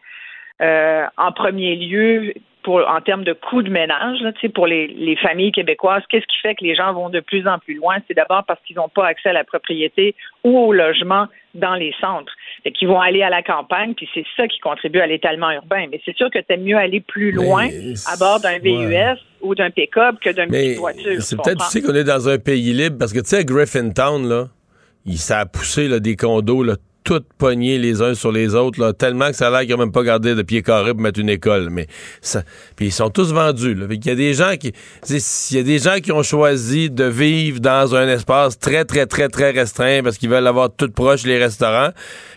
Euh, en premier lieu, pour, en termes de coûts de ménage, là, pour les, les familles québécoises, qu'est-ce qui fait que les gens vont de plus en plus loin? C'est d'abord parce qu'ils n'ont pas accès à la propriété ou au logement dans les centres. Et qu'ils vont aller à la campagne, puis c'est ça qui contribue à l'étalement urbain. Mais c'est sûr que tu aimes mieux aller plus loin à bord d'un VUS ou d'un pick-up que d'un petite voiture. C'est peut-être aussi qu'on est dans un pays libre, parce que tu sais, Griffintown, là, il s'est poussé là, des condos là, toutes pognées les uns sur les autres, là, tellement que ça a l'air qu'ils n'ont même pas gardé de pied carré pour mettre une école. Mais ça, puis ils sont tous vendus. Là. Il y a des gens qui, il y a des gens qui ont choisi de vivre dans un espace très, très, très, très restreint parce qu'ils veulent avoir tout proche les restaurants.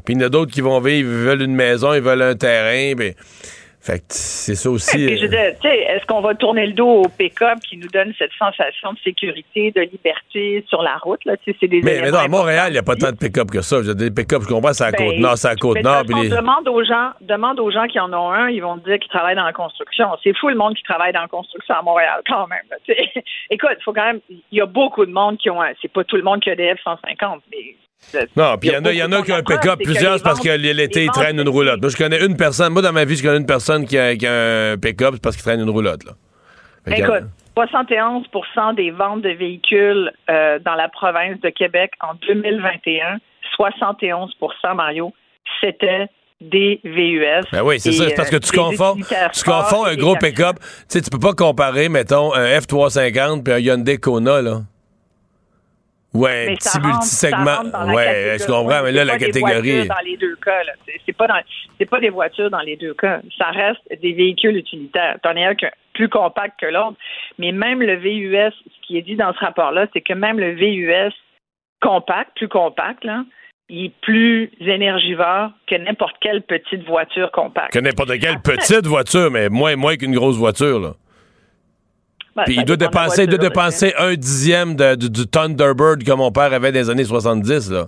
Puis il y en a d'autres qui vont vivre, ils veulent une maison, ils veulent un terrain. Ben, fait c'est ça aussi. Euh, est-ce qu'on va tourner le dos au pick-up qui nous donne cette sensation de sécurité, de liberté sur la route? Là? C'est des mais, mais non, à Montréal, il n'y a pas tant de pick-up que ça. Des pick-up, je comprends, c'est à la ben, Côte-Nord, c'est à Côte-Nord. demande, aux gens, demande aux gens qui en ont un, ils vont dire qu'ils travaillent dans la construction. C'est fou le monde qui travaille dans la construction à Montréal, quand même. Écoute, il faut quand même. Il y a beaucoup de monde qui ont. C'est pas tout le monde qui a des F-150, mais non, puis il y, en a, y en a qui ont un pick-up, plusieurs, parce que l'été, ils traînent une roulotte. Moi, je connais une personne, moi, dans ma vie, je connais une personne qui a, un pick-up, parce qu'il traîne une roulotte. Là. Écoute, 71% des ventes de véhicules euh, dans la province de Québec en 2021, 71% Mario, c'était des VUS. Ben oui, c'est ça, c'est parce que tu confonds, tu confonds un gros pick-up. Tu sais, tu peux pas comparer, mettons, un F350 puis un Hyundai Kona, là. Ouais, petit multisegment. Ouais, je comprends, mais là, la catégorie. Dans les deux cas, c'est pas pas des voitures dans les deux cas. Ça reste des véhicules utilitaires. T'en as un plus compact que l'autre. Mais même le VUS, ce qui est dit dans ce rapport-là, c'est que même le VUS compact, plus compact, là, il est plus énergivore que n'importe quelle petite voiture compacte. Que n'importe quelle petite voiture, mais moins, moins qu'une grosse voiture, là. Ben, Puis il doit dépenser, dépenser un dixième du, Thunderbird que mon père avait dans les années 70, là.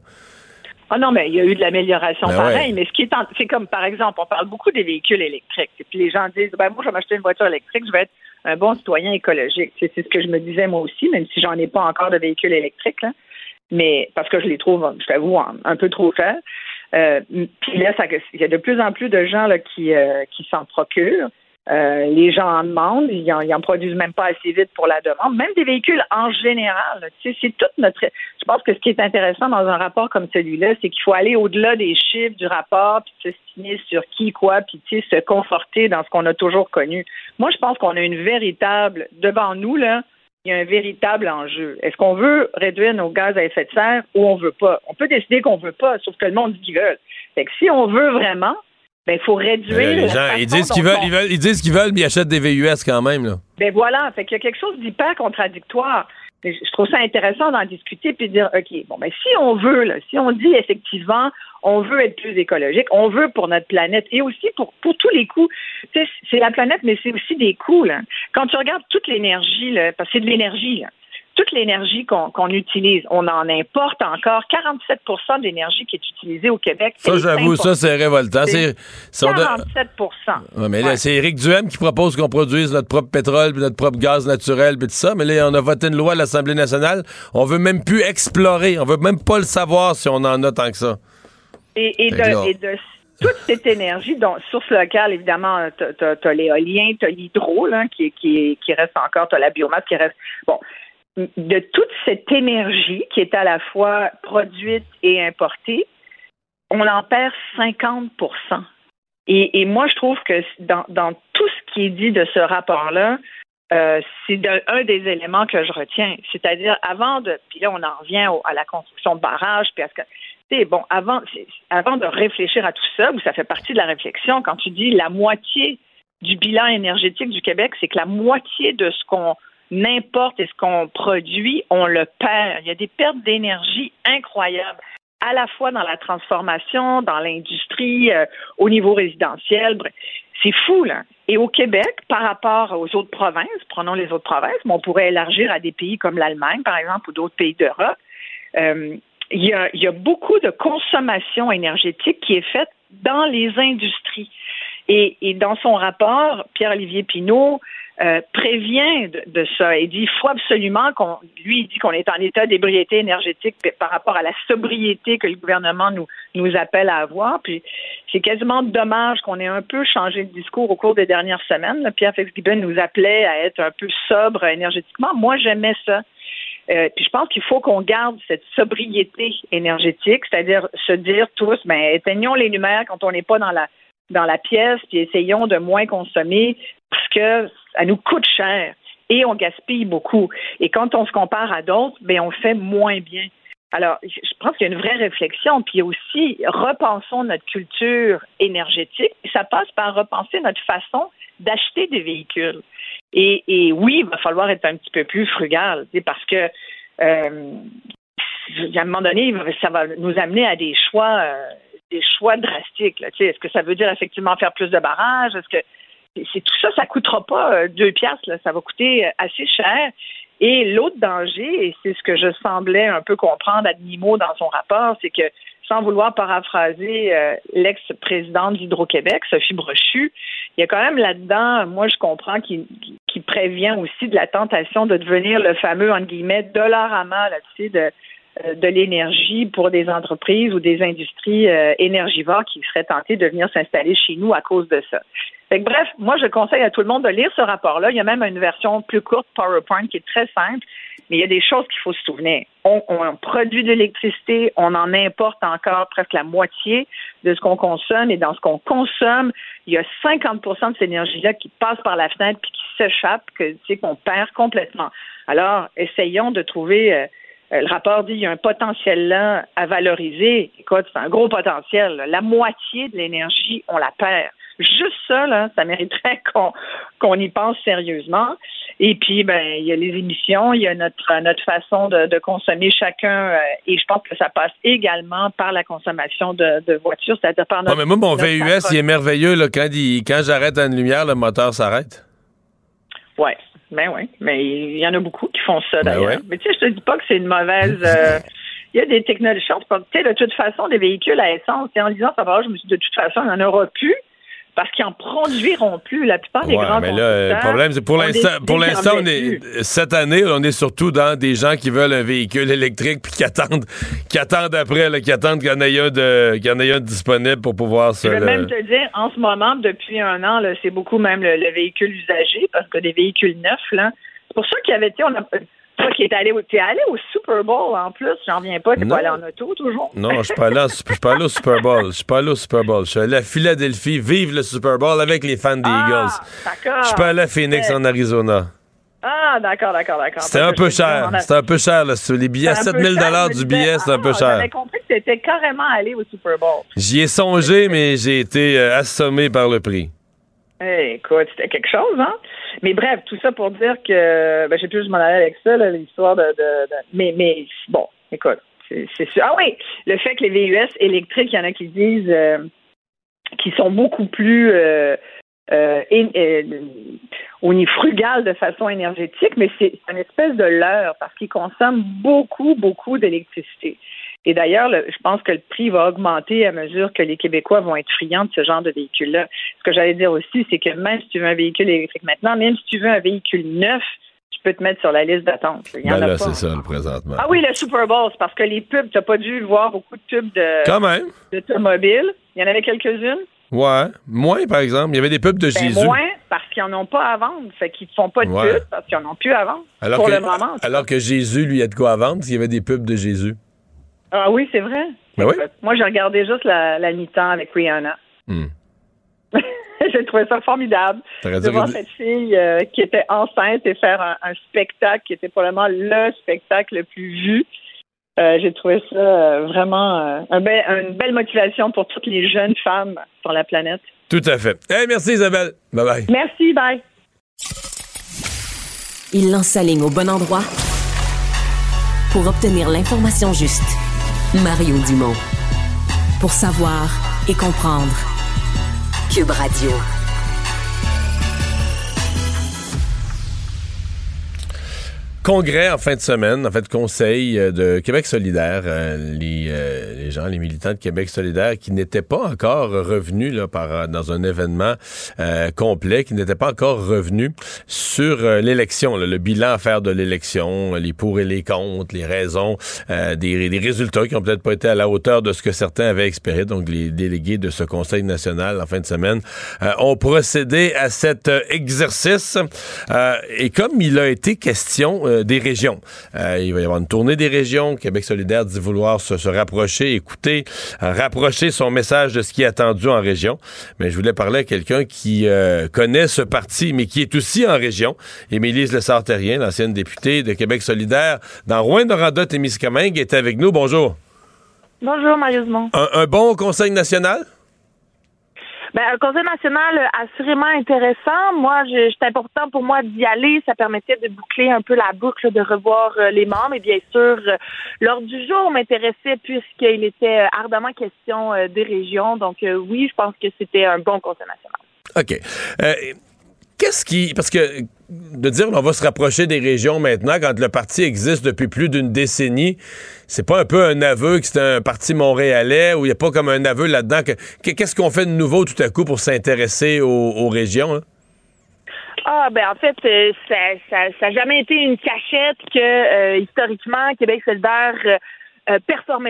Ah non, mais il y a eu de l'amélioration ben pareil. Mais ce qui est, c'est comme, par exemple, on parle beaucoup des véhicules électriques. Et puis les gens disent, ben moi, je vais m'acheter une voiture électrique, je vais être un bon citoyen écologique. C'est, ce que je me disais moi aussi, même si j'en ai pas encore de véhicules électriques. Là. Mais parce que je les trouve, je t'avoue, un peu trop chers. Euh, puis là, il y a de plus en plus de gens là, qui, euh, qui s'en procurent. Euh, les gens en demandent, ils en, en, produisent même pas assez vite pour la demande. Même des véhicules en général. Tu sais, c'est toute notre. Je pense que ce qui est intéressant dans un rapport comme celui-là, c'est qu'il faut aller au-delà des chiffres du rapport, puis signer sur qui quoi, puis tu sais, se conforter dans ce qu'on a toujours connu. Moi, je pense qu'on a une véritable devant nous là. Il y a un véritable enjeu. Est-ce qu'on veut réduire nos gaz à effet de serre ou on veut pas? On peut décider qu'on veut pas, sauf que le monde dit qu'il veut. Fait que si on veut vraiment, ben, il faut réduire. Ben les gens, ils disent qu'ils veulent, ils veulent, ils disent qu'ils veulent, mais ils achètent des VUS quand même, là. Ben voilà. Fait qu'il y a quelque chose d'hyper contradictoire. Je trouve ça intéressant d'en discuter puis de dire, OK, bon, ben, si on veut, là, si on dit effectivement, on veut être plus écologique, on veut pour notre planète et aussi pour, pour tous les coûts. C'est la planète, mais c'est aussi des coûts, là. Quand tu regardes toute l'énergie, parce que c'est de l'énergie, là toute l'énergie qu'on utilise, on en importe encore 47% de l'énergie qui est utilisée au Québec. Ça, j'avoue, ça, c'est révoltant. C'est 47 mais là, c'est Éric Duhem qui propose qu'on produise notre propre pétrole, puis notre propre gaz naturel, puis tout ça. Mais là, on a voté une loi à l'Assemblée nationale. On veut même plus explorer. On veut même pas le savoir si on en a tant que ça. Et, de, toute cette énergie, donc source locale, évidemment, tu as, l'éolien, tu as l'hydro, qui, qui, qui reste encore, tu as la biomasse qui reste. Bon, de toute cette énergie qui est à la fois produite et importée, on en perd 50 et, et moi, je trouve que dans, tout ce qui est dit de ce rapport-là, euh, c'est un des éléments que je retiens. C'est-à-dire, avant de. Puis là, on en revient à la construction de barrages, puis à que. bon, avant, avant de réfléchir à tout ça, où ça fait partie de la réflexion, quand tu dis la moitié du bilan énergétique du Québec, c'est que la moitié de ce qu'on n'importe ce qu'on produit, on le perd. Il y a des pertes d'énergie incroyables à la fois dans la transformation, dans l'industrie, euh, au niveau résidentiel. C'est fou, là. Et au Québec, par rapport aux autres provinces, prenons les autres provinces, mais on pourrait élargir à des pays comme l'Allemagne, par exemple, ou d'autres pays d'Europe. Euh, il, y a, beaucoup de consommation énergétique qui est faite dans les industries. Et, et dans son rapport, Pierre-Olivier Pinault euh, prévient de, ça. Et dit il faut absolument qu'on lui il dit qu'on est en état d'ébriété énergétique par rapport à la sobriété que le gouvernement nous nous appelle à avoir. Puis c'est quasiment dommage qu'on ait un peu changé de discours au cours des dernières semaines Pierre Fitzgibbon nous appelait à être un peu sobre énergétiquement. Moi j'aimais ça. Euh, puis je pense qu'il faut qu'on garde cette sobriété énergétique, c'est-à-dire se dire tous, ben éteignons les lumières quand on n'est pas dans la dans la pièce, puis essayons de moins consommer parce que ça nous coûte cher et on gaspille beaucoup. Et quand on se compare à d'autres, ben on fait moins bien. Alors, je pense qu'il y a une vraie réflexion, puis aussi repensons notre culture énergétique. Ça passe par repenser notre façon d'acheter des véhicules. Et, oui, il va falloir être un petit peu plus frugal, parce que euh, à un moment donné, ça va nous amener à des choix, euh, des choix drastiques. Est-ce que ça veut dire effectivement faire plus de barrages? Est-ce que c'est tout ça, ça coûtera pas euh, deux piastres, ça va coûter euh, assez cher. Et l'autre danger, et c'est ce que je semblais un peu comprendre à demi-mot dans son rapport, c'est que sans vouloir paraphraser euh, l'ex-présidente d'Hydro-Québec, Sophie Brochu, il y a quand même là-dedans, moi je comprends qu'il prévient aussi de la tentation de devenir le fameux, entre guillemets, dollar à là, sais, de, de l'énergie pour des entreprises ou des industries énergivores qui seraient tentées de venir s'installer chez nous à cause de ça bref, moi, je conseille à tout le monde de lire ce rapport-là. Il y a même une version plus courte PowerPoint qui est très simple, mais il y a des choses qu'il faut se souvenir. On, produit de l'électricité, on en importe encore presque la moitié de ce qu'on consomme, et dans ce qu'on consomme, il y a 50% de cette énergie-là qui passe par la fenêtre puis qui s'échappe, que tu sais, qu'on perd complètement. Alors, essayons de trouver. Euh, euh, le rapport dit qu'il y a un potentiel là à valoriser. Écoute, c'est un gros potentiel. La moitié de l'énergie, on la perd. Juste ça, là, ça mériterait qu'on y pense sérieusement. Et puis, ben, il y a les émissions, il y a notre, notre façon de, consommer chacun, euh, et je pense que ça passe également par la consommation de, voitures, c'est-à-dire par notre. mais moi, mon VUS, il est merveilleux, là, quand, quand j'arrête une lumière, le moteur s'arrête. Oui, ben oui. Mais il y en a beaucoup qui font ça, ben d'ailleurs. Mais tu sais, je te dis pas que c'est une mauvaise. Euh, il y a des technologies. Tu sais, de toute façon, des véhicules à essence, en disant ça va, je me suis dit, de toute façon, il n'y en aura plus. Parce qu'ils en produiront plus. La plupart des ouais, grands mais là, le problème, c'est pour l'instant, pour l'instant, on est cette année, on est surtout dans des gens qui veulent un véhicule électrique puis qui attendent, qui attendent après, là, qui attendent qu'il y en ait un de, qu'il y en ait un disponible pour pouvoir se. Je vais même te dire, en ce moment, depuis un an, c'est beaucoup même le, véhicule usagé parce que des véhicules neufs, là. C'est pour ça qu'il y avait, on a, toi qui es allé, es allé au Super Bowl en plus, j'en viens pas, t'es pas allé en auto toujours. Non, je suis pas allé, suis pas allé au Super Bowl. Je suis pas allé au Super Bowl. Je suis allé à Philadelphie, vive le Super Bowl avec les fans des ah, Eagles. D'accord. Je suis pas allé à Phoenix en Arizona. Ah, d'accord, d'accord, d'accord. C'était un, peu cher. C'était un peu cher. Là. Les billets, 7000 dollars du billet, c'était un peu ah, cher. J'avais compris que tu carrément allé au Super Bowl. J'y ai songé, mais j'ai été euh, assommé par le prix. Écoute, c'était quelque chose, hein? Mais bref, tout ça pour dire que ben, j'ai plus m'en aller avec ça, l'histoire de, Mais, mais bon, écoute, c'est sûr. Ah oui, le fait que les VUS électriques, il y en a qui disent euh, qui sont beaucoup plus euh, euh, on est frugal de façon énergétique, mais c'est une espèce de leurre parce qu'ils consomment beaucoup, beaucoup d'électricité. Et d'ailleurs, je pense que le prix va augmenter à mesure que les Québécois vont être friands de ce genre de véhicule-là. Ce que j'allais dire aussi, c'est que même si tu veux un véhicule électrique maintenant, même si tu veux un véhicule neuf, tu peux te mettre sur la liste d'attente. Ben là, c'est ça, le présentement. Ah oui, le Super Bowl, c'est parce que les pubs, tu n'as pas dû voir beaucoup de pubs de, Quand même. d'automobiles. Il y en avait quelques-unes. Ouais. Moins, par exemple. Il y avait des pubs de ben, Jésus. Moins, parce qu'ils n'en ont pas à vendre. Fait qu'ils ne font pas de pubs parce qu'ils n'en ont plus à vendre. Alors pour que, le moment. Alors que Jésus, lui, a de quoi à vendre, parce y avait des pubs de Jésus. Ah oui, c'est vrai. Ben oui. Moi, j'ai regardé juste la, la mi-temps avec Rihanna. Hmm. j'ai trouvé ça formidable de voir cette fille euh, qui était enceinte et faire un, spectacle qui était probablement le spectacle le plus vu. Euh, j'ai trouvé ça euh, vraiment un une belle motivation pour toutes les jeunes femmes sur la planète. Tout à fait. merci Isabelle. Bye bye. Merci, bye. Il lance sa ligne au bon endroit pour obtenir l'information juste. Mario Dumont. Pour savoir et comprendre. Cube Radio. Congrès en fin de semaine, en fait, conseil euh, de Québec solidaire, euh, les, euh, les, gens, les militants de Québec solidaire qui n'étaient pas encore revenus là, par, dans un événement complet, qui n'étaient pas encore revenus sur l'élection, le bilan à faire de l'élection, les pour et les contre, les raisons, des, des, résultats qui ont peut-être pas été à la hauteur de ce que certains avaient espéré. Donc, les délégués de ce conseil national en fin de semaine ont procédé à cet exercice. et comme il a été question euh, des régions. Euh, il va y avoir une tournée des régions. Québec solidaire dit vouloir se, rapprocher, écouter, euh, rapprocher son message de ce qui est attendu en région. Mais je voulais parler à quelqu'un qui connaît ce parti, mais qui est aussi en région. Émilise Lessartérien, l'ancienne députée de Québec solidaire dans Rouen-Noranda-Témiscamingue, est avec nous. Bonjour. Bonjour, Mario un bon conseil national? Ben, un conseil national assurément intéressant. Moi, c'est important pour moi d'y aller. Ça permettait de boucler un peu la boucle, de revoir euh, les membres. Et bien sûr, euh, l'ordre du jour m'intéressait puisqu'il était euh, ardemment question des régions. Donc oui, je pense que c'était un bon conseil national. OK. Qu'est-ce qui. Parce que de dire on va se rapprocher des régions maintenant, quand le parti existe depuis plus d'une décennie, c'est pas un peu un aveu que c'est un parti montréalais ou il n'y a pas comme un aveu là-dedans? Qu'est-ce qu'on fait de nouveau tout à coup pour s'intéresser aux, régions? Hein? Ah, ben en fait, euh, ça n'a jamais été une cachette que euh, historiquement, Québec solidaire euh,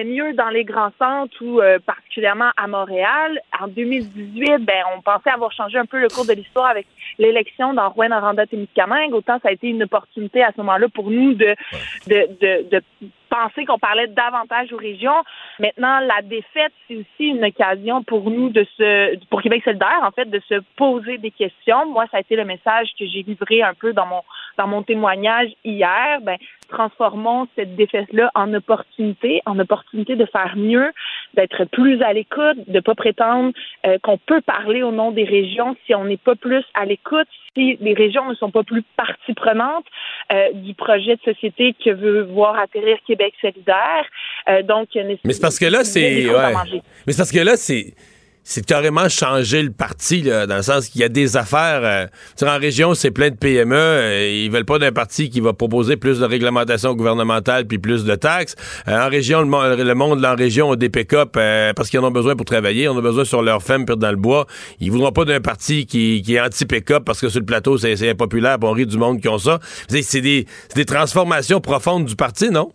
mieux dans les grands centres ou euh, particulièrement à Montréal. En 2018, ben, on pensait avoir changé un peu le cours de l'histoire avec l'élection dans Rouen-Noranda-Témiscamingue. Autant ça a été une opportunité à ce moment-là pour nous de, de, de, de penser qu'on parlait davantage aux régions. Maintenant, la défaite, c'est aussi une occasion pour nous de se, pour Québec solidaire, en fait, de se poser des questions. Moi, ça a été le message que j'ai livré un peu dans mon, dans mon témoignage hier. Ben, transformons cette défaite-là en opportunité, en opportunité de faire mieux, d'être plus à l'écoute, de pas prétendre euh, qu'on peut parler au nom des régions si on n'est pas plus à l'écoute, si les régions ne sont pas plus partie prenante euh, du projet de société que veut voir atterrir Québec solidaire. Euh, donc, mais c'est parce que là, c'est. Mais c'est parce que là, c'est c'est carrément changer le parti, dans le sens qu'il y a des affaires. Euh, en région, c'est plein de PME. Euh, ils veulent pas d'un parti qui va proposer plus de réglementation gouvernementale puis plus de taxes. Euh, en région, le, le monde, en région, a des pick-up parce qu'ils en ont besoin pour travailler. En ont besoin sur leur femme puis dans le bois. Ils voudront pas d'un parti qui, qui est anti-pick-up parce que sur le plateau, c'est impopulaire. on rit du monde qui ont ça. C'est des, des transformations profondes du parti, non?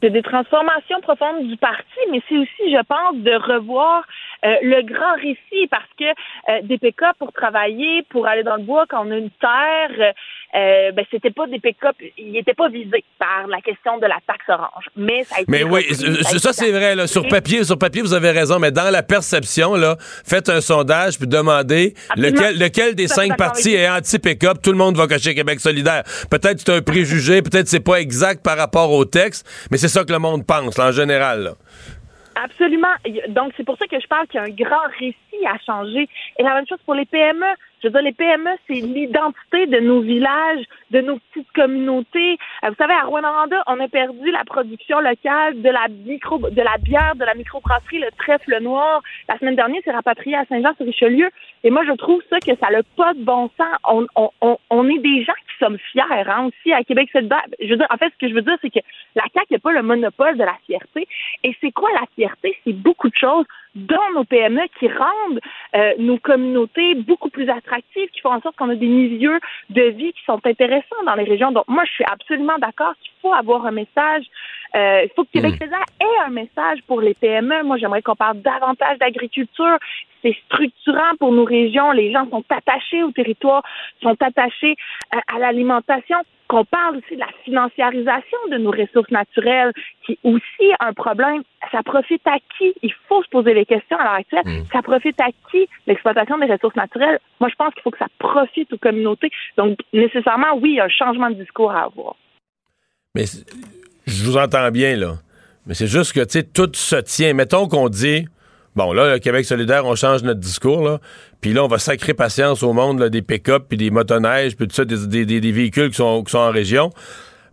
C'est des transformations profondes du parti, mais c'est aussi, je pense, de revoir euh, le grand récit parce que euh, des PK pour travailler, pour aller dans le bois quand on a une terre, euh, ben c'était pas des pick-up, ils n'étaient pas visés par la question de la taxe orange. Mais ça a été Mais oui, ça, c'est vrai là, sur papier, sur papier vous avez raison, mais dans la perception là, faites un sondage puis demandez lequel, lequel des cinq partis est anti-pick-up, tout le monde va cocher Québec solidaire. Peut-être c'est un préjugé, peut-être c'est pas exact par rapport au texte, mais c'est ça que le monde pense en général. Là. Absolument. Donc, c'est pour ça que je parle qu'il y a un grand récit à changer. Et la même chose pour les PME. Je veux dire, les PME, c'est l'identité de nos villages, de nos petites communautés. Euh, vous savez, à Rwanda, on a perdu la production locale de la micro, de la bière, de la microbrasserie, le trèfle noir. La semaine dernière, c'est rapatrié à Saint-Jean-sur-Richelieu. Et moi, je trouve ça que ça n'a pas de bon sens. On, est des gens qui sommes fiers, hein, aussi, à Québec. Je veux dire, en fait, ce que je veux dire, c'est que la CAQ n'a pas le monopole de la fierté. Et c'est quoi la fierté? C'est beaucoup de choses dans nos PME qui rendent euh, nos communautés beaucoup plus attractives, qui font en sorte qu'on a des milieux de vie qui sont intéressants dans les régions. Donc, moi, je suis absolument d'accord qu'il faut avoir un message. Euh, il faut que Québec mmh. ait un message pour les PME. Moi, j'aimerais qu'on parle davantage d'agriculture. C'est structurant pour nos régions. Les gens sont attachés au territoire, sont attachés euh, à l'alimentation qu'on parle aussi de la financiarisation de nos ressources naturelles, qui est aussi un problème. Ça profite à qui? Il faut se poser les questions à l'heure actuelle. Mm. Ça profite à qui l'exploitation des ressources naturelles? Moi, je pense qu'il faut que ça profite aux communautés. Donc, nécessairement, oui, il y a un changement de discours à avoir. Mais je vous entends bien, là. Mais c'est juste que, tu sais, tout se tient. Mettons qu'on dit, bon, là, le Québec solidaire, on change notre discours, là. Puis là, on va sacrer patience au monde des pick-up, puis des motoneiges, puis tout ça, des, des, véhicules qui sont, qui sont en région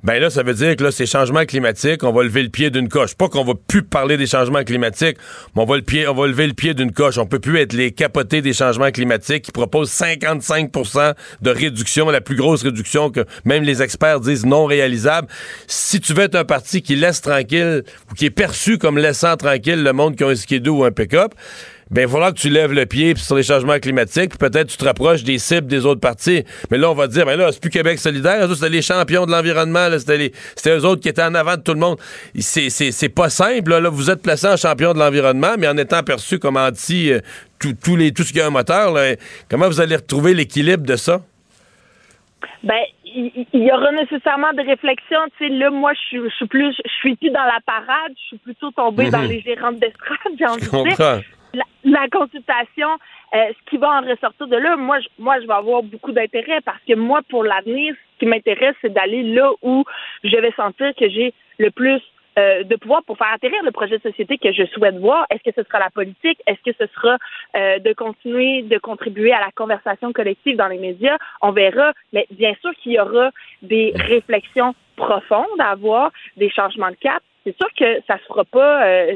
ben là, ça veut dire que là, ces changements climatiques, on va lever le pied d'une coche. Pas qu'on va plus parler des changements climatiques, mais on va, le pied, on va lever le pied d'une coche. On peut plus être les capotés des changements climatiques qui proposent 55% de réduction, la plus grosse réduction que même les experts disent non réalisable. Si tu veux être un parti qui laisse tranquille ou qui est perçu comme laissant tranquille le monde qui a un skidoo ou un pick-up, ben il va falloir que tu lèves le pied sur les changements climatiques, peut-être tu te rapproches des cibles des autres partis. Mais là, on va dire, ben là, c'est plus Québec solidaire, c'était les champions de l'environnement, c'était eux autres qui étaient en avant de tout le monde. C'est pas simple, là, vous êtes placé en champion de l'environnement, mais en étant perçu comme anti euh, tout, les, tout ce qui a un moteur, comment vous allez retrouver l'équilibre de ça? Ben, il y, aura nécessairement des réflexions. Tu sais, là, moi, je suis, plus, je suis plus dans la parade, je suis plutôt tombée dans mhm. les gérantes d'estrade, j'ai envie de dire la, consultation, euh, ce qui va en ressortir de là, moi, je, moi, je vais avoir beaucoup d'intérêt parce que moi, pour l'avenir, ce qui m'intéresse, c'est d'aller là où je vais sentir que j'ai le plus euh, de pouvoir pour faire atterrir le projet de société que je souhaite voir. Est-ce que ce sera la politique? Est-ce que ce sera euh, de continuer de contribuer à la conversation collective dans les médias? On verra. Mais bien sûr qu'il y aura des réflexions profondes à avoir, des changements de cap c'est sûr que ça se fera pas, euh,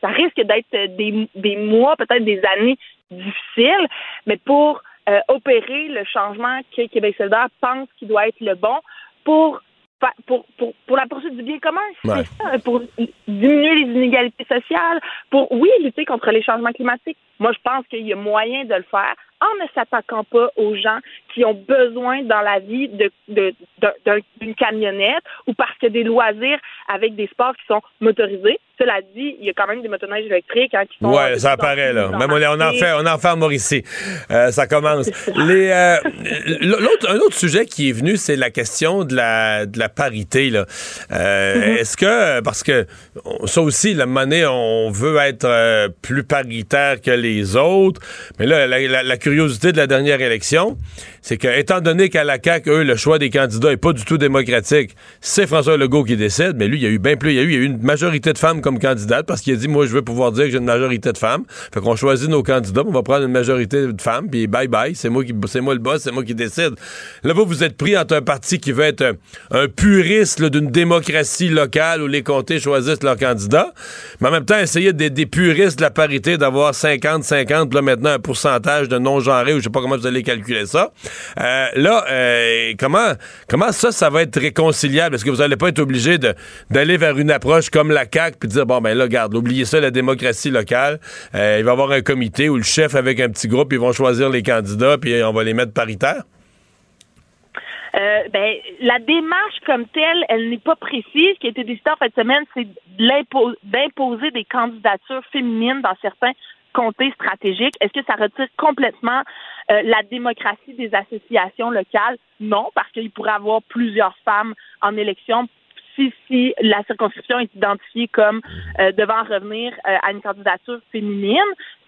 ça risque d'être des, des mois, peut-être des années difficiles, mais pour euh, opérer le changement que Québec solidaire pense qu'il doit être le bon pour pour, pour, pour la poursuite du bien commun, c'est ça, pour diminuer les inégalités sociales, pour, oui, lutter contre les changements climatiques. Moi, je pense qu'il y a moyen de le faire en ne s'attaquant pas aux gens qui ont besoin dans la vie de, d'une camionnette ou parce que des loisirs avec des sports qui sont motorisés. Cela dit, il y a quand même des motoneiges électriques hein, qui sont. Ouais, ça apparaît là. Même on, en fait, on en fait Mauricie. Euh, ça commence. Les, euh, l'autre, un autre sujet qui est venu, c'est la question de la, de la parité là. Euh, mm-hmm. Est-ce que parce que ça aussi, la monnaie, on veut être plus paritaire que les autres, mais là, la, la curiosité de la dernière élection, c'est que, étant donné qu'à la CAQ, eux, le choix des candidats est pas du tout démocratique, c'est François Legault qui décide, mais lui, il y a eu bien plus, il y a eu, une majorité de femmes comme candidates parce qu'il a dit, moi, je veux pouvoir dire que j'ai une majorité de femmes. Fait qu'on choisit nos candidats, on va prendre une majorité de femmes, puis bye bye, c'est moi qui, c'est moi le boss, c'est moi qui décide. Là, vous, vous êtes pris entre un parti qui veut être un, puriste d'une démocratie locale où les comtés choisissent leurs candidats, mais en même temps, essayer d'être des puristes de la parité, d'avoir 50-50, là, maintenant, un pourcentage de non-genrés, ou je sais pas comment vous allez calculer ça. Euh, là, euh, comment, comment ça, ça va être réconciliable? Est-ce que vous n'allez pas être obligé d'aller vers une approche comme la CAQ puis dire, bon, ben là, garde, oubliez ça, la démocratie locale. Euh, il va y avoir un comité où le chef avec un petit groupe, ils vont choisir les candidats puis on va les mettre paritaires? ben, la démarche comme telle, elle n'est pas précise. Ce qui a été décidé en fin de semaine, c'est d'imposer des candidatures féminines dans certains comtés stratégiques. Est-ce que ça retire complètement euh, la démocratie des associations locales, non, parce qu'il pourrait avoir plusieurs femmes en élection si, si la circonscription est identifiée comme euh, devant revenir euh, à une candidature féminine.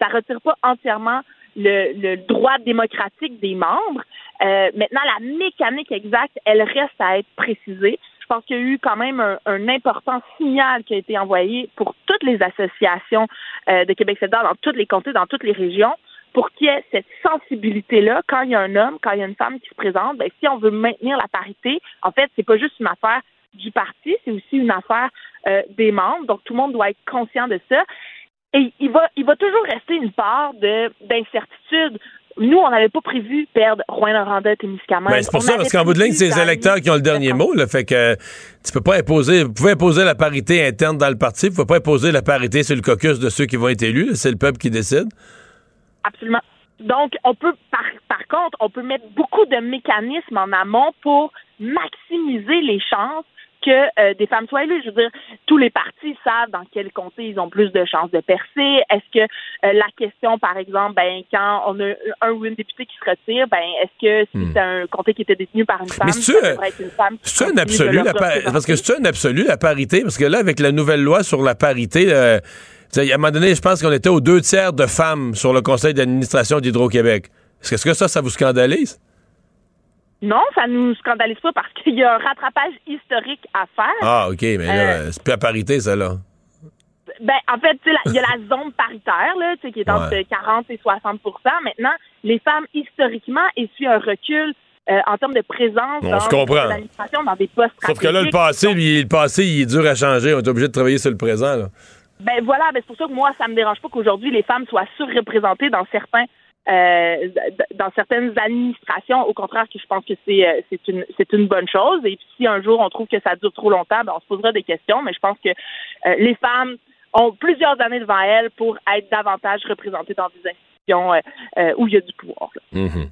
Ça retire pas entièrement le, le droit démocratique des membres. maintenant, la mécanique exacte, elle reste à être précisée. Je pense qu'il y a eu quand même un, un, important signal qui a été envoyé pour toutes les associations de Québec solidaire dans tous les comtés, dans toutes les régions, pour qu'il y ait cette sensibilité-là, quand il y a un homme, quand il y a une femme qui se présente, ben, si on veut maintenir la parité, en fait, c'est pas juste une affaire du parti, c'est aussi une affaire euh, des membres. Donc, tout le monde doit être conscient de ça. Et il va, il va toujours rester une part de d'incertitude. Nous, on n'avait pas prévu perdre Rouen Noranda et Témiscamingue. Ben, c'est pour ça, parce qu'en bout de ligne, c'est les électeurs qui ont le dernier mot. Le fait que tu peux pas imposer, vous pouvez imposer la parité interne dans le parti, vous pouvez pas imposer la parité sur le caucus de ceux qui vont être élus. C'est le peuple qui décide. Absolument. Donc, on peut, par, par contre, on peut mettre beaucoup de mécanismes en amont pour maximiser les chances que euh, des femmes soient élues. Je veux dire, tous les partis savent dans quel comté ils ont plus de chances de percer. Est-ce que euh, la question, par exemple, ben quand on a un ou une députée qui se retire, ben est-ce que si hmm. c'est un comté qui était détenu par une femme, ça devrait être une femme C'est un absolu, la parce que c'est un absolu la parité, parce que là, avec la nouvelle loi sur la parité. Euh, à un moment donné, je pense qu'on était aux deux tiers de femmes sur le conseil d'administration d'Hydro-Québec. Est-ce que ça, ça vous scandalise? Non, ça nous scandalise pas parce qu'il y a un rattrapage historique à faire. Ah, OK, mais là, euh, c'est plus à parité, ça, là. Ben, en fait, il y a la zone paritaire, là, qui est entre 40 et 60% Maintenant, les femmes, historiquement, essuient un recul euh, en termes de présence dans l'administration, dans des postes Sauf que là, le passé, le passé, il est dur à changer. On est obligé de travailler sur le présent, là. Ben voilà, ben c'est pour ça que moi, ça me dérange pas qu'aujourd'hui les femmes soient surreprésentées dans certains euh, dans certaines administrations. Au contraire, que je pense que c'est euh, c'est une c'est une bonne chose. Et puis si un jour on trouve que ça dure trop longtemps, ben on se posera des questions. Mais je pense que euh, les femmes ont plusieurs années devant elles pour être davantage représentées dans des institutions euh, euh, où il y a du pouvoir. Mhm.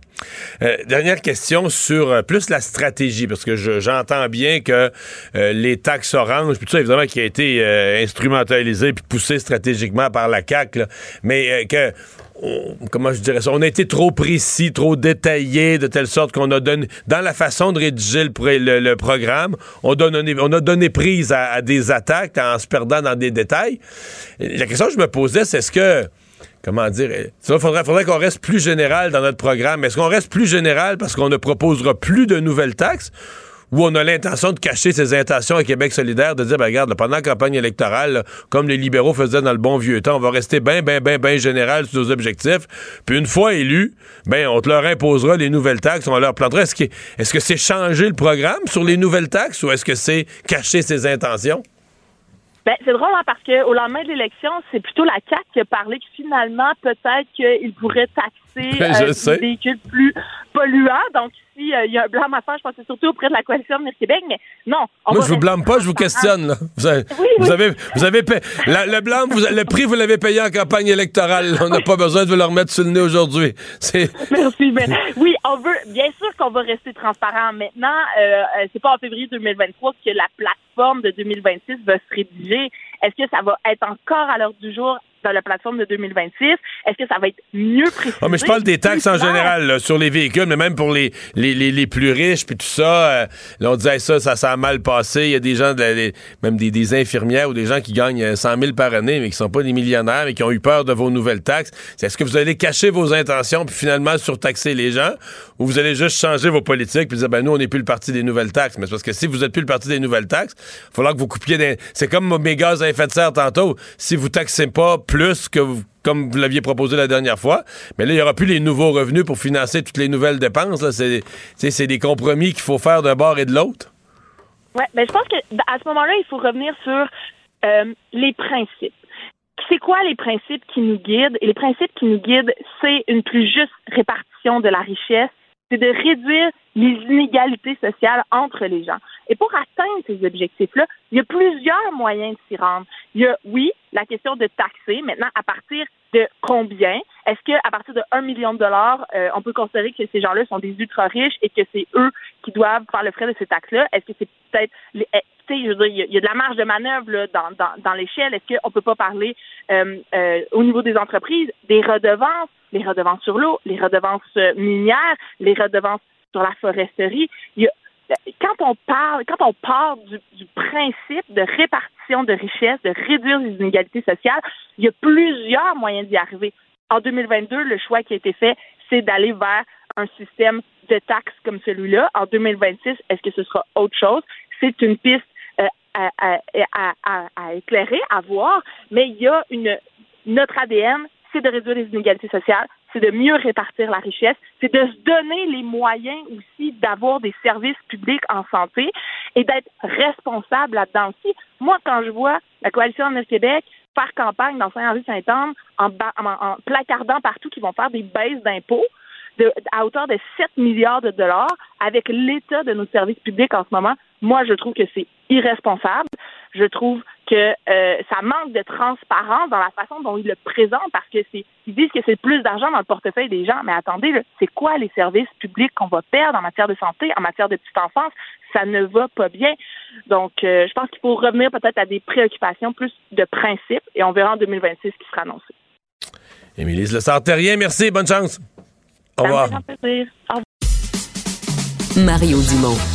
Euh, dernière question sur plus la stratégie, parce que j'entends bien que les taxes oranges, puis tout ça, évidemment, qui a été instrumentalisé puis poussé stratégiquement par la CAQ, mais que comment je dirais ça, on a été trop précis, trop détaillé, de telle sorte qu'on a donné, dans la façon de rédiger le, programme, on, donne, on a donné prise à, à, des attaques en se perdant dans des détails. La question que je me posais, c'est est-ce que comment dire, il faudrait, qu'on reste plus général dans notre programme. Est-ce qu'on reste plus général parce qu'on ne proposera plus de nouvelles taxes? Ou on a l'intention de cacher ses intentions à Québec solidaire, de dire, ben, regarde, pendant la campagne électorale, comme les libéraux faisaient dans le bon vieux temps, on va rester bien, bien, bien, bien général sur nos objectifs. Puis une fois élus, ben, on te leur imposera les nouvelles taxes, on leur plantera. Est-ce que c'est changer le programme sur les nouvelles taxes ou est-ce que c'est cacher ses intentions? Ben, c'est drôle hein, parce que au lendemain de l'élection, c'est plutôt la CAC qui a parlé que finalement, peut-être qu'il pourrait taxer ben, euh, les véhicules plus polluants. Donc, euh, y a un blâme à faire, je pense que c'est surtout auprès de la coalition de Québec, mais non. Moi, je vous blâme pas, je vous questionne. Là. Vous avez, vous avez, vous avez payé, le blâme, vous, le prix, vous l'avez payé en campagne électorale. On n'a pas besoin de vous le remettre sur le nez aujourd'hui. Merci, mais oui, on veut, bien sûr qu'on va rester transparent. Maintenant, euh, c'est pas en février 2023 que la plateforme de 2026 va se rédiger. Est-ce que ça va être encore à l'heure du jour? Dans la plateforme de 2026. Est-ce que ça va être mieux précisé? Ah, mais je parle des taxes en général, sur les véhicules, mais même pour les, les, les, plus riches, puis tout ça. Euh, là, on disait ça, ça, ça a mal passé. Il y a des gens, de même des, des, infirmières ou des gens qui gagnent 100 000 par année, mais qui sont pas des millionnaires et qui ont eu peur de vos nouvelles taxes. Est-ce que vous allez cacher vos intentions puis finalement surtaxer les gens, ou vous allez juste changer vos politiques puis dire, ben nous, on n'est plus le parti des nouvelles taxes. Mais c'est parce que si vous êtes plus le parti des nouvelles taxes, il va falloir que vous coupiez des... C'est comme mes gaz à effet de serre tantôt. Si vous taxez pas plus que vous comme vous l'aviez proposé la dernière fois. Mais là, il n'y aura plus les nouveaux revenus pour financer toutes les nouvelles dépenses. C'est des compromis qu'il faut faire d'un bord et de l'autre. Oui, mais ben, je pense qu'à ce moment-là, il faut revenir sur euh, les principes. C'est quoi les principes qui nous guident? Et les principes qui nous guident, c'est une plus juste répartition de la richesse, c'est de réduire les inégalités sociales entre les gens. Et pour atteindre ces objectifs-là, il y a plusieurs moyens de s'y rendre. Il y a, oui, la question de taxer. Maintenant, à partir de combien? Est-ce qu'à partir de 1 million de dollars, euh, on peut considérer que ces gens-là sont des ultra riches et que c'est eux qui doivent faire le frais de ces taxes-là? Est-ce que c'est peut-être eh, je veux dire, il y, a de la marge de manœuvre là, dans, dans, dans l'échelle. Est-ce qu'on peut pas parler euh, euh, au niveau des entreprises des redevances, les redevances sur l'eau, les redevances minières, les redevances sur la foresterie? Il y a, quand on parle, quand on part du, principe de répartition de richesses, de réduire les inégalités sociales, il y a plusieurs moyens d'y arriver. En 2022, le choix qui a été fait, c'est d'aller vers un système de taxes comme celui-là. En 2026, est-ce que ce sera autre chose? C'est une piste euh, à, à, éclairer, à voir, mais il y a une notre ADN, c'est de réduire les inégalités sociales, c'est de mieux répartir la richesse, c'est de se donner les moyens aussi d'avoir des services publics en santé et d'être responsable là-dedans aussi. Moi, quand je vois la coalition de Québec faire campagne dans Saint-Henri-Saint-Anne en, en, placardant partout qu'ils vont faire des baisses d'impôts, à hauteur de 7 milliards de dollars avec l'état de nos services publics en ce moment, moi, je trouve que c'est irresponsable. Je trouve que euh, ça manque de transparence dans la façon dont ils le présentent parce que c'est ils disent que c'est plus d'argent dans le portefeuille des gens, mais attendez, c'est quoi les services publics qu'on va perdre en matière de santé, en matière de petite enfance? Ça ne va pas bien. Donc, euh, je pense qu'il faut revenir peut-être à des préoccupations plus de principe et on verra en 2026 ce qui sera annoncé. Émilie Le rien, merci, bonne chance. Au revoir. Mario Dumont.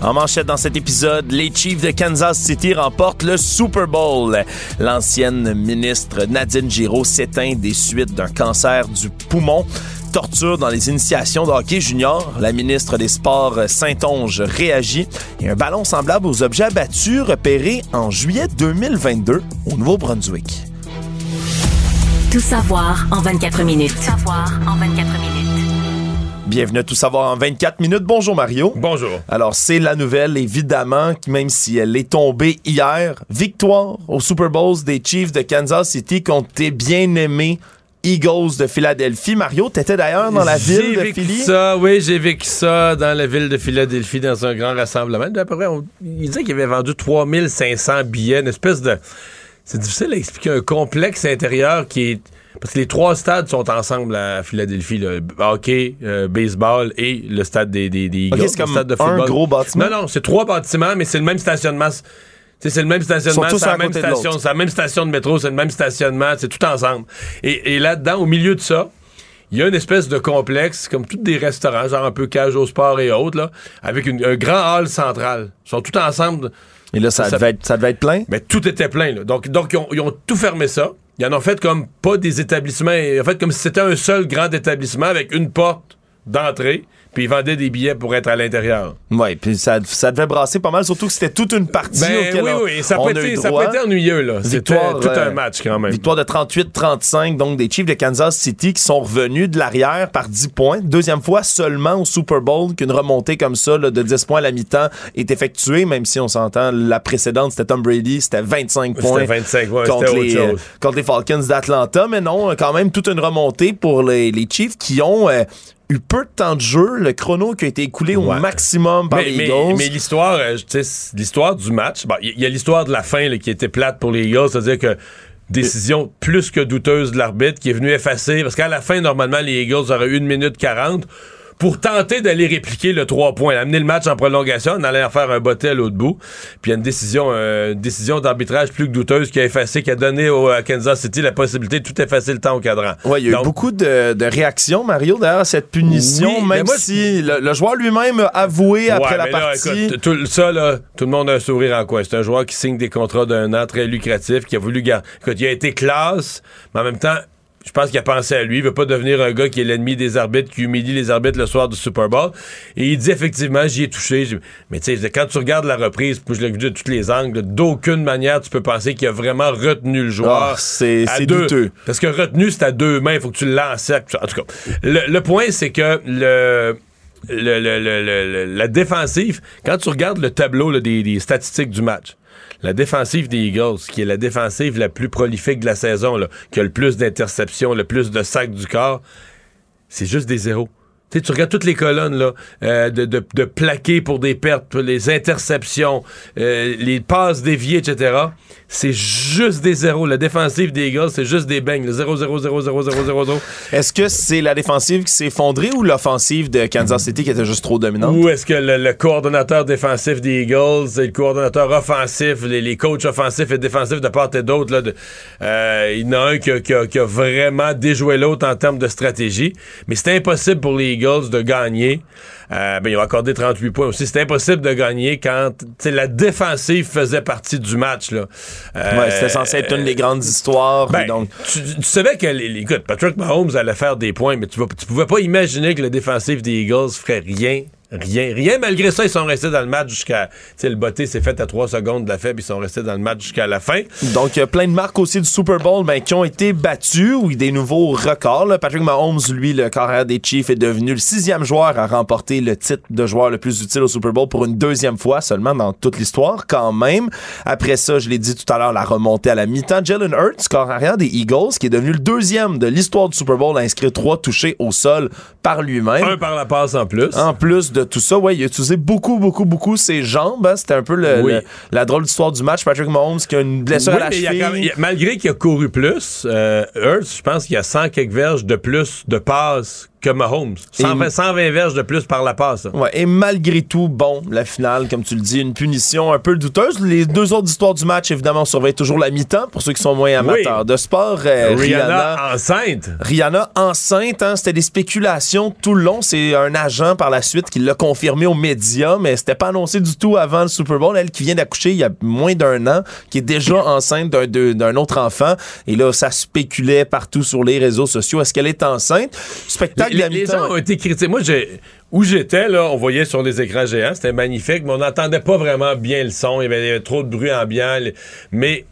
En manchette dans cet épisode, les Chiefs de Kansas City remportent le Super Bowl. L'ancienne ministre Nadine Giraud s'éteint des suites d'un cancer du poumon. Torture dans les initiations de hockey junior. La ministre des Sports Saint-Onge réagit. Et un ballon semblable aux objets abattus repérés en juillet 2022 au Nouveau-Brunswick. Tout savoir en 24 minutes. Tout savoir en 24 minutes. Bienvenue à Tout savoir en 24 minutes. Bonjour Mario. Bonjour. Alors c'est la nouvelle évidemment, même si elle est tombée hier. Victoire au Super Bowl des Chiefs de Kansas City contre tes bien-aimés Eagles de Philadelphie. Mario, t'étais d'ailleurs dans la ville de Philly? Ça, oui, j'ai vécu ça dans la ville de Philadelphie dans un grand rassemblement. il disait qu'il avait vendu 3500 billets, une espèce de... C'est difficile à expliquer, un complexe intérieur qui est parce que les trois stades sont ensemble à Philadelphie, le hockey, euh, baseball et le stade des, des, des Eagles, c'est comme stade de football. un gros bâtiment? Non, non, c'est trois bâtiments, mais c'est le même stationnement. c'est le même stationnement, c'est la même station, c'est la même station de métro, c'est le même stationnement, c'est tout ensemble. Et, et là-dedans, au milieu de ça, il y a une espèce de complexe, comme tous des restaurants, genre un peu cage au sport et autres, là, avec une, un grand hall central. Ils sont tous ensemble. Et là, ça, devait, être, ça devait être plein? Mais tout était plein. Là. Donc, donc ils, ont, ils ont tout fermé ça. Ils en ont fait comme pas des établissements, en fait comme si c'était un seul grand établissement avec une porte d'entrée, puis ils vendaient des billets pour être à l'intérieur. Oui, puis ça, ça devait brasser pas mal, surtout que c'était toute une partie ben, oui, on, oui, ça on peut, a eu être, ça droit. peut être ennuyeux, là. C'était Victoire, tout euh, un match, quand même. Victoire de 38-35, donc des Chiefs de Kansas City qui sont revenus de l'arrière par 10 points. Deuxième fois seulement au Super Bowl qu'une remontée comme ça là, de 10 points à la mi-temps est effectuée, même si on s'entend, la précédente, c'était Tom Brady, c'était 25 points C'était 25, ouais, contre, les, autre euh, chose. contre les Falcons d'Atlanta. Mais non, quand même toute une remontée pour les, les Chiefs qui ont... euh, eu peu de temps de jeu, le chrono qui a été écoulé au maximum par mais, les Eagles. mais l'histoire, euh, l'histoire du match, bon, il y, y a l'histoire de la fin là, qui était plate pour les Eagles, c'est-à-dire que décision plus que douteuse de l'arbitre qui est venu effacer, parce qu'à la fin, normalement, les Eagles auraient eu une minute 40 pour tenter d'aller répliquer le 3 points, amener le match en prolongation, on allait en faire un botté à l'autre bout. Puis il y a une décision, euh, une décision d'arbitrage plus que douteuse qui a effacé, qui a donné au, à Kansas City la possibilité de tout effacer le temps au cadran. Ouais, il y a eu beaucoup de, de réactions, Mario, derrière cette punition, Oui, même moi, si le, le joueur lui-même a avoué après la là, partie. écoute, tout, ça, là, tout le monde a un sourire en coin. C'est un joueur qui signe des contrats d'un an très lucratif, qui a voulu garder. Écoute, il a été classe, mais en même temps, je pense qu'il a pensé à lui. Il veut pas devenir un gars qui est l'ennemi des arbitres, qui humilie les arbitres le soir du Super Bowl. Et il dit effectivement, j'y ai touché. Mais tu sais, quand tu regardes la reprise, puis je l'ai vu de tous les angles, d'aucune manière tu peux penser qu'il a vraiment retenu le joueur. Ah, c'est à c'est deux. douteux. Parce que retenu, c'est à deux mains. Il faut que tu le lances. En tout cas, le, le point, c'est que le, le- le- le- le- le- la défensive, quand tu regardes le tableau là, des, des statistiques du match, la défensive des Eagles, qui est la défensive la plus prolifique de la saison, là, qui a le plus d'interceptions, le plus de sacs du corps, c'est juste des zéros. Tu regardes toutes les colonnes là, euh, de, de, de plaqués pour des pertes, les interceptions, euh, les passes déviées, etc. C'est juste des zéros. La défensive des Eagles, c'est juste des bangs. Le 0 0 0 0 0 0 0 Est-ce que c'est la défensive qui s'est effondrée ou l'offensive de Kansas City qui était juste trop dominante? Ou est-ce que le, le coordonnateur défensif des Eagles et le coordonnateur offensif, les, les coachs offensifs et défensifs de part et d'autre, euh, il y en a un qui a, qui a- qui a vraiment déjoué l'autre en termes de stratégie. Mais c'était impossible pour les Eagles de gagner. Euh, ben, ils ont accordé 38 points aussi. C'était impossible de gagner quand la défensive faisait partie du match. Là. Euh, Ouais, c'était censé être une des grandes histoires. ben, donc, tu, tu savais que les, écoute, Patrick Mahomes allait faire des points, mais tu, tu pouvais pas imaginer que le défensif des Eagles ferait rien. Rien, rien. Malgré ça, ils sont restés dans le match jusqu'à. Tu sais, le botté s'est fait à 3 secondes de la faible. Ils sont restés dans le match jusqu'à la fin. donc il y a plein de marques aussi du Super Bowl ben, qui ont été battues ou des nouveaux records. là. Patrick Mahomes, lui, le carrière des Chiefs, est devenu le sixième joueur à remporter le titre de joueur le plus utile au Super Bowl pour une deuxième fois seulement dans toute l'histoire, quand même. Après ça, je l'ai dit tout à l'heure, la remontée à la mi-temps. Jalen Hurts, carrière des Eagles, qui est devenu le deuxième de l'histoire du Super Bowl à inscrire trois touchés au sol par lui-même. Un par la passe en plus. En plus de tout ça, ouais, il a utilisé beaucoup, beaucoup, beaucoup ses jambes. hein. C'était un peu le- Oui. le- la drôle d'histoire du match. Patrick Mahomes qui a une blessure Oui, à la cheville. même- a- malgré qu'il a couru plus, euh, Hurts, je pense qu'il y a 100 quelques verges de plus de passes que Mahomes. 120, 120 verges de plus par la passe. Ouais, et malgré tout, bon, la finale, comme tu le dis, une punition un peu douteuse. Les deux autres histoires du match, évidemment, on surveille toujours la mi-temps pour ceux qui sont moins amateurs de sport. Euh, Rihanna, enceinte. Rihanna enceinte, hein, c'était des spéculations tout le long. C'est un agent par la suite qui l'a confirmé aux médias, mais c'était pas annoncé du tout avant le Super Bowl. Elle qui vient d'accoucher il y a moins d'un an, qui est déjà enceinte d'un autre enfant. Et là, ça spéculait partout sur les réseaux sociaux. Est-ce qu'elle est enceinte? Spectacle Les, de la les gens ont été critiqués. Moi, j'ai, où j'étais, là, on voyait sur les écrans géants, c'était magnifique, mais on n'entendait pas vraiment bien le son. Il y avait, il y avait trop de bruit ambiant. Mais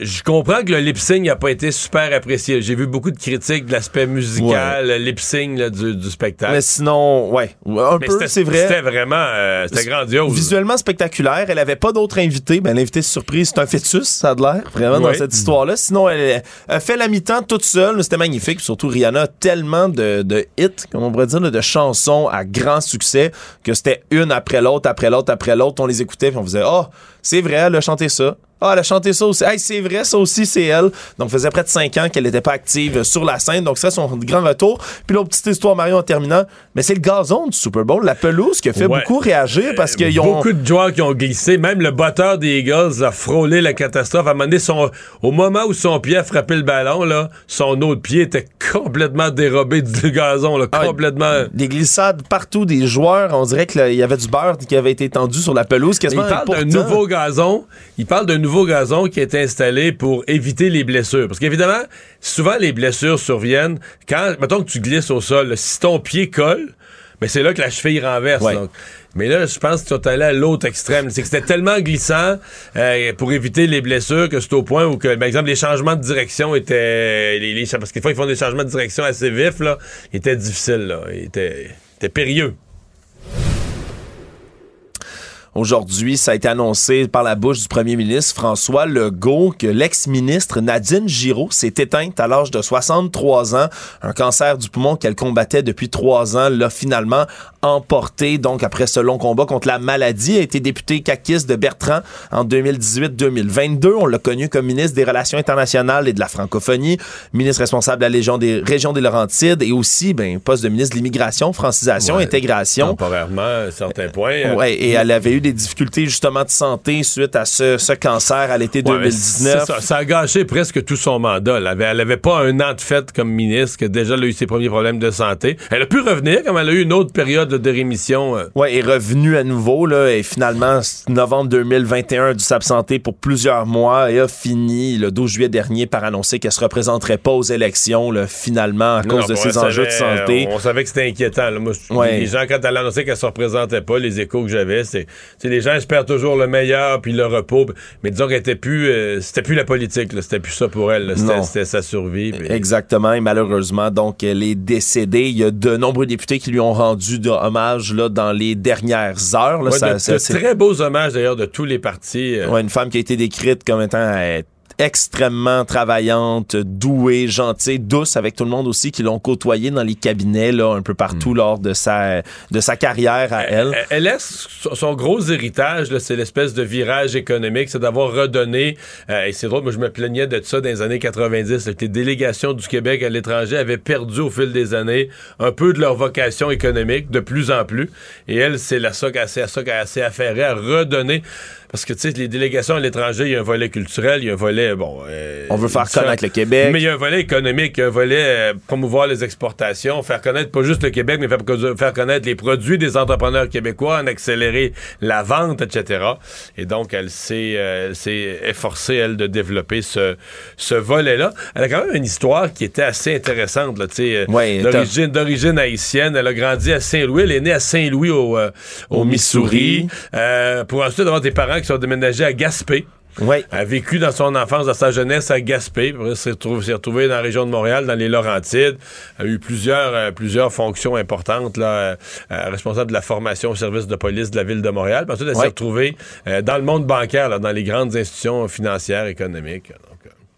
je comprends que le lip sync n'a pas été super apprécié. J'ai vu beaucoup de critiques de l'aspect musical, le lip sync là, du, du spectacle. Mais sinon, ouais, un Mais peu, c'était- c'est vrai. C'était vraiment euh, c'était grandiose. Visuellement spectaculaire. Elle avait pas d'autres invités. Ben, l'invité surprise, c'est un fœtus, ça a de l'air, vraiment, dans Ouais. cette histoire-là. Sinon, elle, elle fait la mi-temps toute seule. C'était magnifique. Surtout, Rihanna a tellement de, de hits, comme on pourrait dire, de chansons à grand succès, que c'était une après l'autre, après l'autre, après l'autre. On les écoutait, puis on faisait, oh, c'est vrai, elle a chanté ça. Ah, elle a chanté ça aussi. Hey, c'est vrai, ça aussi, c'est elle. Donc, faisait près de 5 ans qu'elle n'était pas active sur la scène. Donc, c'est son grand retour. Puis l'autre petite histoire, Mario, en terminant, mais c'est le gazon du Super Bowl, la pelouse qui a fait Ouais. beaucoup réagir parce qu'ils ont... Beaucoup de joueurs qui ont glissé. Même le batteur des Eagles a frôlé la catastrophe. À un moment donné, son- au moment où son pied a frappé le ballon, là, son autre pied était complètement dérobé du gazon. Là, Ah, complètement. Des glissades partout des joueurs. On dirait qu'il y avait du beurre qui avait été tendu sur la pelouse. Quasiment il parle d'un nouveau gazon. Il parle d'un nouveau gazon qui a été installé pour éviter les blessures. Parce qu'évidemment, souvent les blessures surviennent quand, mettons que tu glisses au sol, là, si ton pied colle, Mais c'est là que la cheville renverse. Donc. Mais là, je pense qu'ils sont allés à l'autre extrême. C'est que c'était tellement glissant euh, pour éviter les blessures que c'est au point où, que, par exemple, les changements de direction étaient. Les, parce que fois, ils font des changements de direction assez vifs, là. Ils étaient difficiles, là. Ils étaient, étaient périlleux. Aujourd'hui, ça a été annoncé par la bouche du premier ministre François Legault que l'ex-ministre Nadine Giraud s'est éteinte à l'âge de 63 ans. Un cancer du poumon qu'elle combattait depuis trois ans l'a finalement emporté. Donc, après ce long combat contre la maladie, a été député caquiste de Bertrand en 2018-2022. On l'a connu comme ministre des Relations internationales et de la francophonie, ministre responsable de la Légion des régions des Laurentides et aussi, ben, poste de ministre de l'immigration, francisation, intégration. Temporairement, à certains points. Ouais, et elle avait eu des difficultés justement de santé suite à ce, cancer à l'été 2019. Ça, a gâché presque tout son mandat. Elle avait, elle avait pas un an de fête comme ministre, que déjà elle a eu ses premiers problèmes de santé. Elle a pu revenir comme elle a eu une autre période de rémission. Euh. Ouais, est revenue à nouveau là, et finalement novembre 2021 a dû s'absenter pour plusieurs mois et a fini le 12 juillet dernier par annoncer qu'elle se représenterait pas aux élections là, finalement à cause de ses enjeux de santé. On, savait que c'était inquiétant. Les gens quand elle a annoncé qu'elle se représentait pas, les échos que j'avais, c'est les gens espèrent toujours le meilleur puis le repos, mais disons qu'elle était plus, euh, c'était plus la politique, c'était plus ça pour elle, c'était sa survie. Exactement, et malheureusement, donc elle est décédée. Il y a de nombreux députés qui lui ont rendu de hommage là, dans les dernières heures. Là, de, très beaux hommages d'ailleurs de tous les partis. Euh. une femme qui a été décrite comme étant extrêmement travaillante, douée, gentille, douce avec tout le monde aussi qui l'ont côtoyée dans les cabinets là un peu partout hmm. lors de sa de sa carrière à elle. Elle, laisse son gros héritage, c'est l'espèce de virage économique, c'est d'avoir redonné. Euh, et c'est drôle, moi je me plaignais de ça dans les années 90, que les délégations du Québec à l'étranger avaient perdu au fil des années un peu de leur vocation économique, de plus en plus. Et elle, c'est la ça qu'elle s'est affairée à redonner. Parce que, tu sais, les délégations à l'étranger, il y a un volet culturel, il y a un volet, bon... Euh, On veut faire connaître le Québec. Mais il y a un volet économique, il y a un volet euh, promouvoir les exportations, faire connaître pas juste le Québec, mais faire, faire, connaître les produits des entrepreneurs québécois, en accélérer la vente, etc. Et donc, elle s'est euh, efforcée, elle, de développer ce, ce volet-là. Elle a quand même une histoire qui était assez intéressante, là, tu sais, ouais, d'origine haïtienne. Elle a grandi à Saint-Louis, elle est née à Saint-Louis, au, au, Missouri, Missouri. pour ensuite avoir des parents qui sont déménagés à Gaspé. Oui. A vécu dans son enfance, dans sa jeunesse à Gaspé. S'est retrouvé, dans la région de Montréal, dans les Laurentides. A eu plusieurs, euh, plusieurs fonctions importantes, là, euh, euh, responsable de la formation au service de police de la ville de Montréal. Puis ensuite, elle s'est retrouvée dans le monde bancaire, dans les grandes institutions financières, économiques.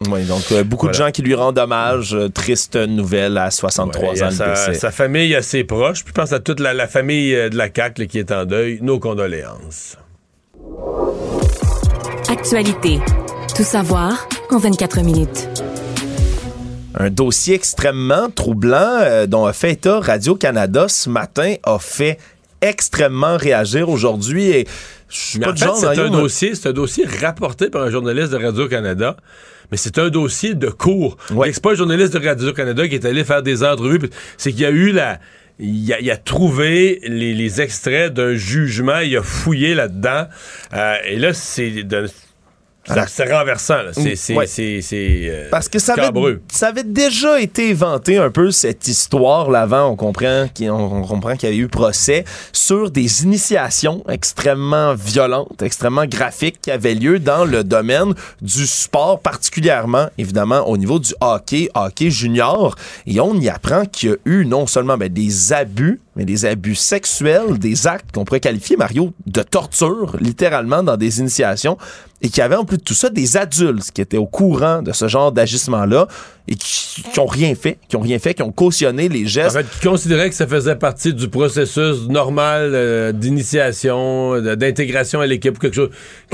oui, donc beaucoup de gens qui lui rendent hommage. triste nouvelle à 63 ans. Sa, sa, famille assez proche. Puis je pense à toute la, famille de la CAC qui est en deuil. Nos condoléances. Actualité. Tout savoir en 24 minutes. Un dossier extrêmement troublant euh, dont a fait état Radio-Canada ce matin a fait extrêmement réagir aujourd'hui et je suis pas c'est un dossier, c'est un dossier rapporté par un journaliste de Radio-Canada mais c'est un dossier de cours. Ouais. C'est pas un journaliste de Radio-Canada qui est allé faire des entrevues. C'est qu'il y a eu la, il a, trouvé les, extraits d'un jugement, il a fouillé là-dedans. Euh, et là, c'est c'est renversant, c'est euh, Parce que ça avait, ça avait, déjà été inventé un peu cette histoire l'avant. On comprend qu'il on, comprend qu'il y avait eu procès sur des initiations extrêmement violentes, extrêmement graphiques qui avaient lieu dans le domaine du sport, particulièrement évidemment au niveau du hockey, hockey junior. Et on y apprend qu'il y a eu non seulement ben, des abus mais des abus sexuels, des actes qu'on pourrait qualifier, Mario, de torture, littéralement, dans des initiations, et qu'il y avait en plus de tout ça des adultes qui étaient au courant de ce genre d'agissement-là et qui, qui, ont rien fait, qui ont rien fait, qui ont cautionné les gestes. En fait, qui considéraient que ça faisait partie du processus normal euh, d'initiation, d'intégration à l'équipe, quelque chose.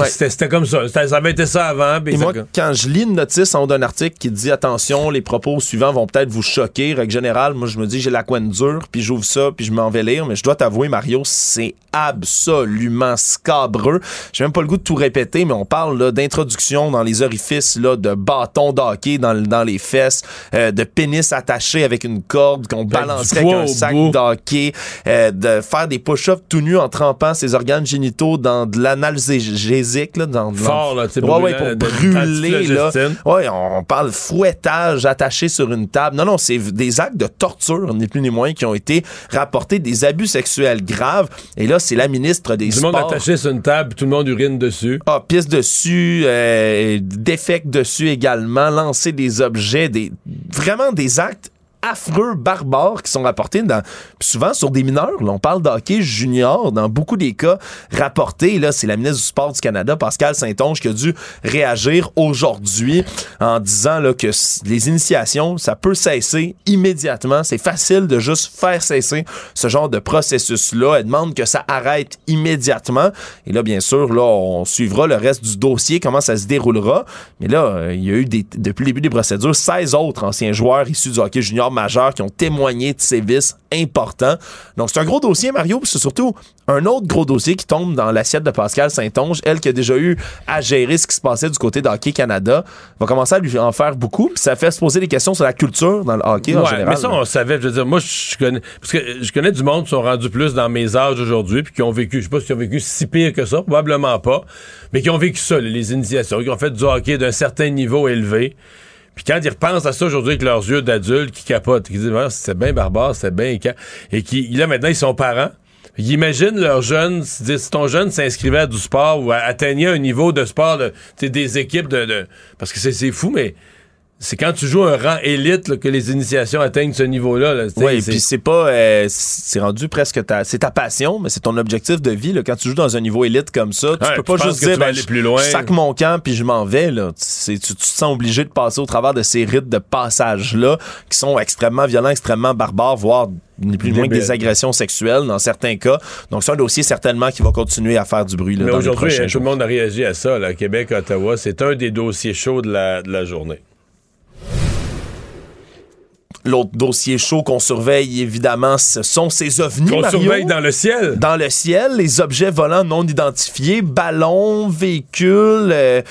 C'était comme ça. Ça avait été ça avant. Et moi, quand je lis une notice en haut d'un article qui dit attention, les propos suivants vont peut-être vous choquer, règle générale, moi je me dis j'ai la coin dure, puis j'ouvre ça, puis je m'en vais lire, mais je dois t'avouer, Mario, c'est absolument scabreux. J'ai même pas le goût de tout répéter, mais on parle d'introduction dans les orifices là, de bâtons d'hockey dans, dans les fesses, euh, de pénis attachés avec une corde qu'on balancerait avec un sac d'hockey, euh, de faire des push-ups tout nus en trempant ses organes génitaux dans de l'analgésique, là, dans, Fort, là, ouais, ouais, pour brûler, là. Ouais, on parle fouettage attaché sur une table. Non, non, c'est des actes de torture, ni plus ni moins, qui ont été rapportés rapporté des abus sexuels graves. Et là, c'est la ministre des du Sports. monde attaché sur une table, tout le monde urine dessus. Ah, pisse dessus, euh, défecte dessus également, lancer des objets, des vraiment des actes affreux, barbares qui sont rapportés dans, souvent sur des mineurs. On parle d'hockey junior dans beaucoup des cas rapportés. Là, c'est la ministre du Sport du Canada, Pascal Saint-Onge, qui a dû réagir aujourd'hui en disant là, que les initiations, ça peut cesser immédiatement. C'est facile de juste faire cesser ce genre de processus-là. Elle demande que ça arrête immédiatement. Et là, bien sûr, là, on suivra le reste du dossier, comment ça se déroulera. Mais là, euh, il y a eu des, depuis le début des procédures 16 autres anciens joueurs issus du hockey junior majeurs qui ont témoigné de ces vices importants. Donc, c'est un gros dossier, Mario, puis c'est surtout un autre gros dossier qui tombe dans l'assiette de Pascal Saint-Onge, elle qui a déjà eu à gérer ce qui se passait du côté d'Hockey Canada, va commencer à lui en faire beaucoup, puis ça fait se poser des questions sur la culture dans le hockey en Ouais, général. mais ça, on savait. Je veux dire, moi, je connais. Parce que je connais du monde qui sont rendus plus dans mes âges aujourd'hui, puis qui ont vécu, je sais pas s'ils ont vécu si pire que ça, probablement pas, mais qui ont vécu ça, les initiations, qui ont fait du hockey d'un certain niveau élevé. Puis quand ils repensent à ça aujourd'hui avec leurs yeux d'adultes qui capotent, qui disent Ah, c'était bien barbare, c'était bien et qui là maintenant ils sont parents. Ils imaginent leurs jeunes, si ton jeune s'inscrivait à du sport ou atteignait un niveau de sport de, des équipes de, de- parce que c'est c'est fou, mais c'est quand tu joues un rang élite là, que les initiations atteignent ce niveau-là. là, Oui, puis c'est pas, euh, c'est rendu presque ta, c'est ta passion, mais c'est ton objectif de vie. Là, quand tu joues dans un niveau élite comme ça, tu Ouais, peux pas juste dire, ben, aller je- plus loin. je sac mon camp puis je m'en vais. Là. Tu, tu te sens obligé de passer au travers de ces rites de passage-là qui sont extrêmement violents, extrêmement barbares, voire ni plus ni moins que des agressions sexuelles dans certains cas. Donc c'est un dossier certainement qui va continuer à faire du bruit là, Mais aujourd'hui, prochains tout le monde a réagi à ça, là, Québec, Ottawa. C'est un des dossiers chauds de la, de la journée. L'autre dossier chaud qu'on surveille, évidemment, ce sont ces ovnis. Qu'on surveille dans le ciel. Dans le ciel, les objets volants non identifiés, ballons, véhicules, euh,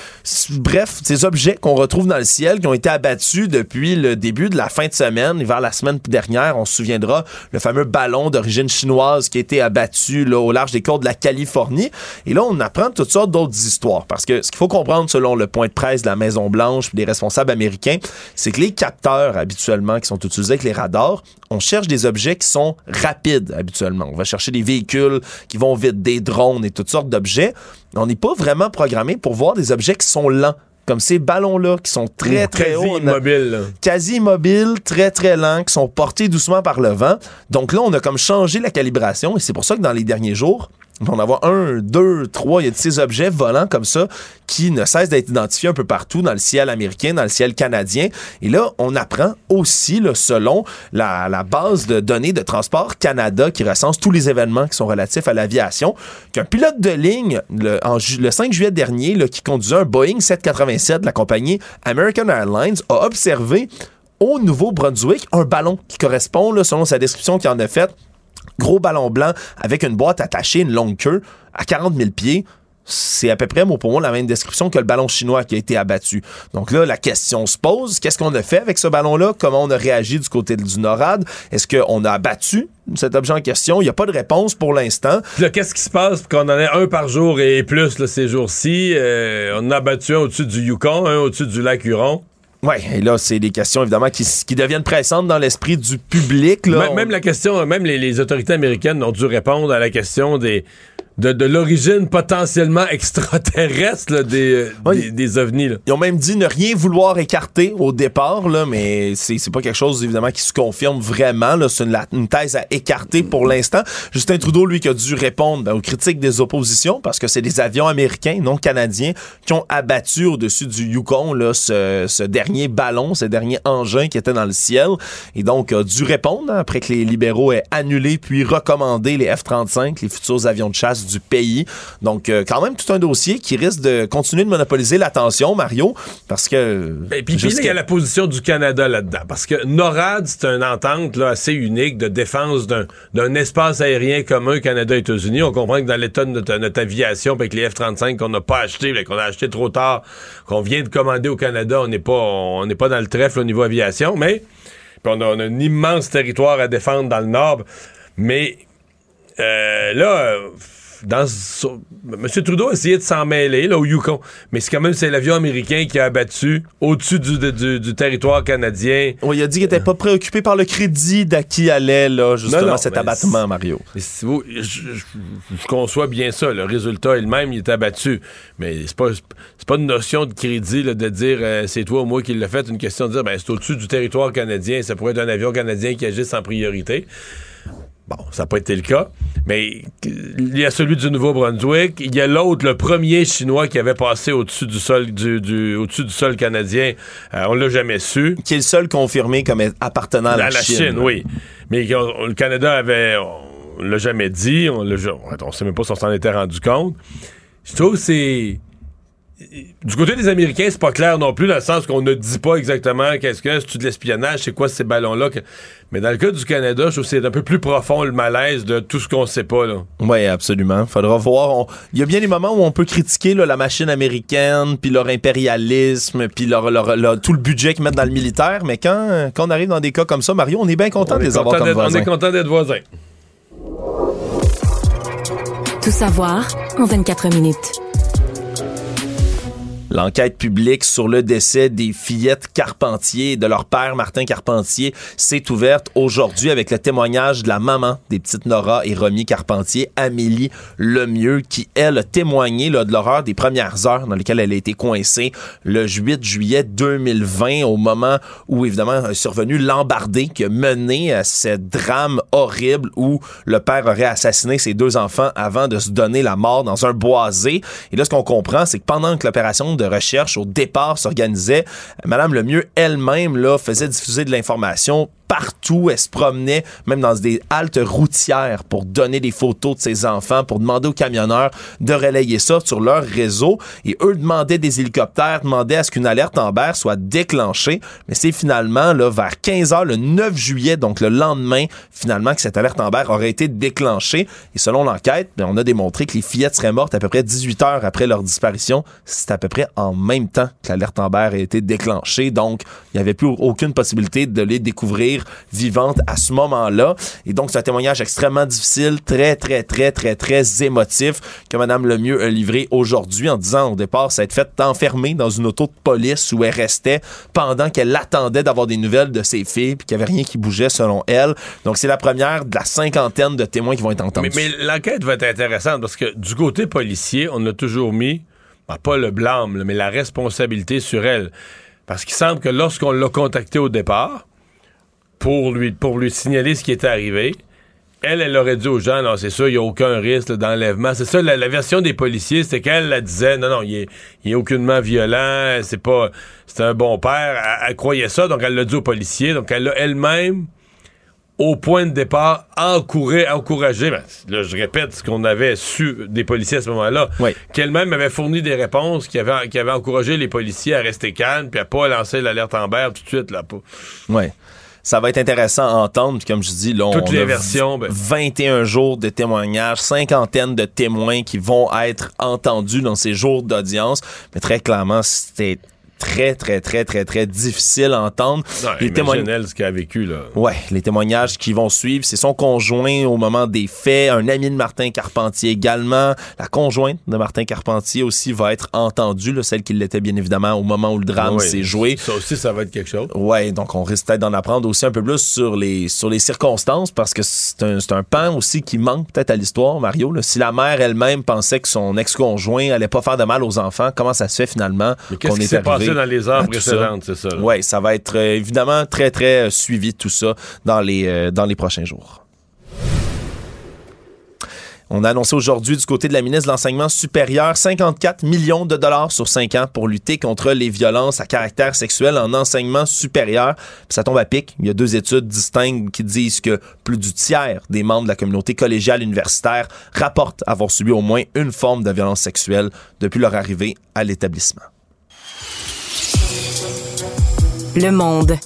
bref, ces objets qu'on retrouve dans le ciel qui ont été abattus depuis le début de la fin de semaine, vers la semaine dernière, on se souviendra, le fameux ballon d'origine chinoise qui a été abattu là, au large des côtes de la Californie. Et là, on apprend toutes sortes d'autres histoires. Parce que ce qu'il faut comprendre, selon le point de presse de la Maison-Blanche et des responsables américains, c'est que les capteurs, habituellement, qui sont utilisés avec les radars, on cherche des objets qui sont rapides, habituellement. On va chercher des véhicules qui vont vite, des drones et toutes sortes d'objets. On n'est pas vraiment programmé pour voir des objets qui sont lents. Comme ces ballons-là, qui sont très, très Quasi hauts. immobile. là. quasi immobiles, très très lents, qui sont portés doucement par le vent. Donc là, on a comme changé la calibration et c'est pour ça que dans les derniers jours, on va en avoir un, deux, trois, il y a de ces objets volants comme ça qui ne cessent d'être identifiés un peu partout dans le ciel américain, dans le ciel canadien. Et là, on apprend aussi, là, selon la, base de données de Transport Canada qui recense tous les événements qui sont relatifs à l'aviation, qu'un pilote de ligne, le, en ju- le 5 juillet dernier, qui conduisait un Boeing 787 de la compagnie American Airlines, a observé au Nouveau-Brunswick un ballon qui correspond, selon sa description qu'il en a faite, gros ballon blanc avec une boîte attachée, une longue queue, à 40 000 pieds. C'est à peu près, pour mot, la même description que le ballon chinois qui a été abattu. Donc là, la question se pose, qu'est-ce qu'on a fait avec ce ballon-là? Comment on a réagi du côté du NORAD? Est-ce qu'on a abattu cet objet en question? Il n'y a pas de réponse pour l'instant. Qu'est-ce qui se passe qu'on en ait un par jour et plus ces jours-ci? Euh, on a battu un au-dessus du Yukon, un au-dessus du lac Huron. Ouais, et là, c'est des questions évidemment qui, deviennent pressantes dans l'esprit du public. Même, la question, même les autorités américaines ont dû répondre à la question des de, de l'origine potentiellement extraterrestre là, des, euh, des, des ovnis. là. Ils ont même dit ne rien vouloir écarter au départ, là, mais c'est c'est pas quelque chose évidemment qui se confirme vraiment. là. C'est une, la- une thèse à écarter pour l'instant. Justin Trudeau, lui, qui a dû répondre ben, aux critiques des oppositions parce que c'est des avions américains, non canadiens, qui ont abattu au-dessus du Yukon là, ce, ce dernier ballon, ce dernier engin qui était dans le ciel. Et donc, a dû répondre hein, après que les libéraux aient annulé puis recommandé les F-35, les futurs avions de chasse du pays. Donc, euh, quand même, tout un dossier qui risque de continuer de monopoliser l'attention, Mario, parce que... Et puis, puis là, jusqu'à- il y a la position du Canada là-dedans. Parce que NORAD, c'est une entente là, assez unique de défense d'un espace aérien commun Canada-États-Unis. On comprend que dans l'état de notre, notre aviation, avec les F-35 qu'on n'a pas acheté, qu'on a acheté trop tard, qu'on vient de commander au Canada, on n'est pas, on n'est pas dans le trèfle au niveau aviation, mais puis on, a, on a un immense territoire à défendre dans le nord. Mais euh, là, M. Trudeau a essayé de s'en mêler là, au Yukon, mais c'est quand même c'est l'avion américain qui a abattu au-dessus du, territoire canadien. Oui, il a dit qu'il n'était pas préoccupé par le crédit d'à qui allait là, justement cet abattement, Mario. Je, conçois bien ça. Le résultat elle-même, il est abattu. Mais c'est pas, pas une notion de crédit de dire euh, c'est toi ou moi qui l'a fait. Une question de dire ben, c'est au-dessus du territoire canadien. Ça pourrait être un avion canadien qui agisse en priorité. Bon, ça n'a pas été le cas, mais il y a celui du Nouveau-Brunswick, il y a l'autre, le premier chinois qui avait passé au-dessus du sol du, au-dessus du sol canadien. Euh, on l'a jamais su. Qui est le seul confirmé comme appartenant à la, la Chine. oui. Mais le Canada avait, on l'a jamais dit, on ne sait même pas si on s'en était rendu compte. Je trouve que c'est du côté des Américains, c'est pas clair non plus, dans le sens qu'on ne dit pas exactement qu'est-ce que c'est de l'espionnage, c'est quoi ces ballons-là. Mais dans le cas du Canada, je trouve que c'est un peu plus profond le malaise de tout ce qu'on sait pas. Là. Oui, absolument. Faudra voir. Il y a bien des moments où on peut critiquer la machine américaine, puis leur impérialisme, puis leur, tout le budget qu'ils mettent dans le militaire, mais quand, quand on arrive dans des cas comme ça, Mario, on est bien content de les avoir comme voisins. On est content d'être voisins. Tout savoir en 24 minutes. L'enquête publique sur le décès des fillettes Carpentier et de leur père Martin Carpentier s'est ouverte aujourd'hui avec le témoignage de la maman des petites Nora et Romy Carpentier, Amélie Lemieux, qui, elle, a témoigné de l'horreur des premières heures dans lesquelles elle a été coincée le 8 juillet 2020, au moment où, évidemment, est survenu l'embardé qui a mené à ce drame horrible où le père aurait assassiné ses deux enfants avant de se donner la mort dans un boisé. Et là, ce qu'on comprend, c'est que pendant que l'opération de recherche au départ s'organisait. Madame Lemieux elle-même là faisait diffuser de l'information partout. Elle se promenait même dans des haltes routières pour donner des photos de ses enfants, pour demander aux camionneurs de relayer ça sur leur réseau. Et eux demandaient des hélicoptères, demandaient à ce qu'une alerte Amber soit déclenchée. Mais c'est finalement là, vers 15 heures le 9 juillet, donc le lendemain, finalement, que cette alerte Amber aurait été déclenchée. Et selon l'enquête, ben, on a démontré que les fillettes seraient mortes à peu près 18 heures après leur disparition. C'est à peu près en même temps que l'alerte Amber a été déclenchée. Donc, il n'y avait plus aucune possibilité de les découvrir vivante à ce moment-là. Et donc, c'est un témoignage extrêmement difficile, très, très, très, très, très émotif que Mme Lemieux a livré aujourd'hui en disant au départ, ça a été fait enfermée dans une auto de police où elle restait pendant qu'elle attendait d'avoir des nouvelles de ses filles puis qu'il n'y avait rien qui bougeait selon elle. Donc, c'est la première de la cinquantaine de témoins qui vont être entendus. Mais, l'enquête va être intéressante parce que du côté policier, on a toujours mis, ben, pas le blâme, mais la responsabilité sur elle. Parce qu'il semble que lorsqu'on l'a contacté au départ, pour lui, pour lui signaler ce qui était arrivé. Elle, elle aurait dit aux gens, non, c'est sûr, il n'y a aucun risque d'enlèvement. C'est ça, la, version des policiers, c'était qu'elle la disait, non, non, il est, il est aucunement violent, c'est pas, c'est un bon père. Elle, croyait ça, donc elle l'a dit aux policiers. Donc elle l'a elle-même, au point de départ, encouragé, encouragé ben, là, je répète ce qu'on avait su des policiers à ce moment-là, qu'elle-même avait fourni des réponses qui avaient, qui encouragé les policiers à rester calmes puis à pas lancer l'alerte en berre tout de suite, là. Ouais ça va être intéressant à entendre. comme je dis, là, Toutes les versions. 21 ben. jours de témoignages, cinquantaine de témoins qui vont être entendus dans ces jours d'audience. Mais très clairement, c'était très, très, très, très, très difficile à entendre. les témoignages ce qu'elle a vécu, là. Ouais, les témoignages qui vont suivre, c'est son conjoint au moment des faits, un ami de Martin Carpentier également. La conjointe de Martin Carpentier aussi va être entendue, là, celle qui l'était bien évidemment au moment où le drame s'est joué. Ça aussi, ça va être quelque chose. Ouais, donc on risque peut-être d'en apprendre aussi un peu plus sur les, sur les circonstances parce que c'est un, un pan aussi qui manque peut-être à l'histoire, Mario. Là. Si la mère elle-même pensait que son ex-conjoint allait pas faire de mal aux enfants, comment ça se fait finalement qu'on est arrivé? Dans les heures précédentes, c'est ça. Oui, ça va être euh, évidemment très, très euh, suivi tout ça dans les, euh, dans les prochains jours. On a annoncé aujourd'hui du côté de la ministre de l'Enseignement supérieur 54 millions de dollars sur 5 ans pour lutter contre les violences à caractère sexuel en enseignement supérieur. ça tombe à pic. Il y a deux études distinctes qui disent que plus du tiers des membres de la communauté collégiale universitaire rapportent avoir subi au moins une forme de violence sexuelle depuis leur arrivée à l'établissement. Le Monde.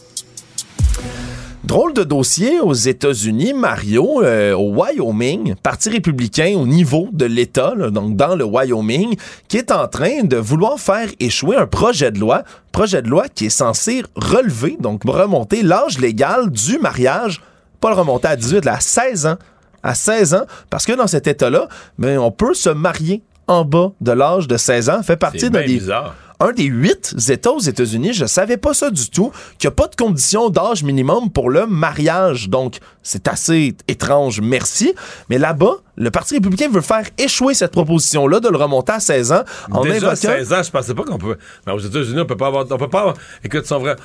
Drôle de dossier aux États-Unis, Mario, euh, au Wyoming, Parti républicain au niveau de l'État, donc dans le Wyoming, qui est en train de vouloir faire échouer un projet de loi, projet de loi qui est censé relever, donc remonter l'âge légal du mariage, pas le remonter à 18, à 16 ans à 16 ans, parce que dans cet État-là, ben, on peut se marier en bas de l'âge de 16 ans. Fait partie d'un des, bizarre. Un des huit États aux États-Unis. Je savais pas ça du tout, qu'il n'y a pas de condition d'âge minimum pour le mariage. Donc, c'est assez étrange, merci. Mais là-bas, le Parti républicain veut faire échouer cette proposition-là de le remonter à 16 ans en Déjà, invoquant... 16 ans, je pensais pas qu'on peut. Mais aux États-Unis, on peut pas avoir. On peut pas avoir. Écoute, son vrai.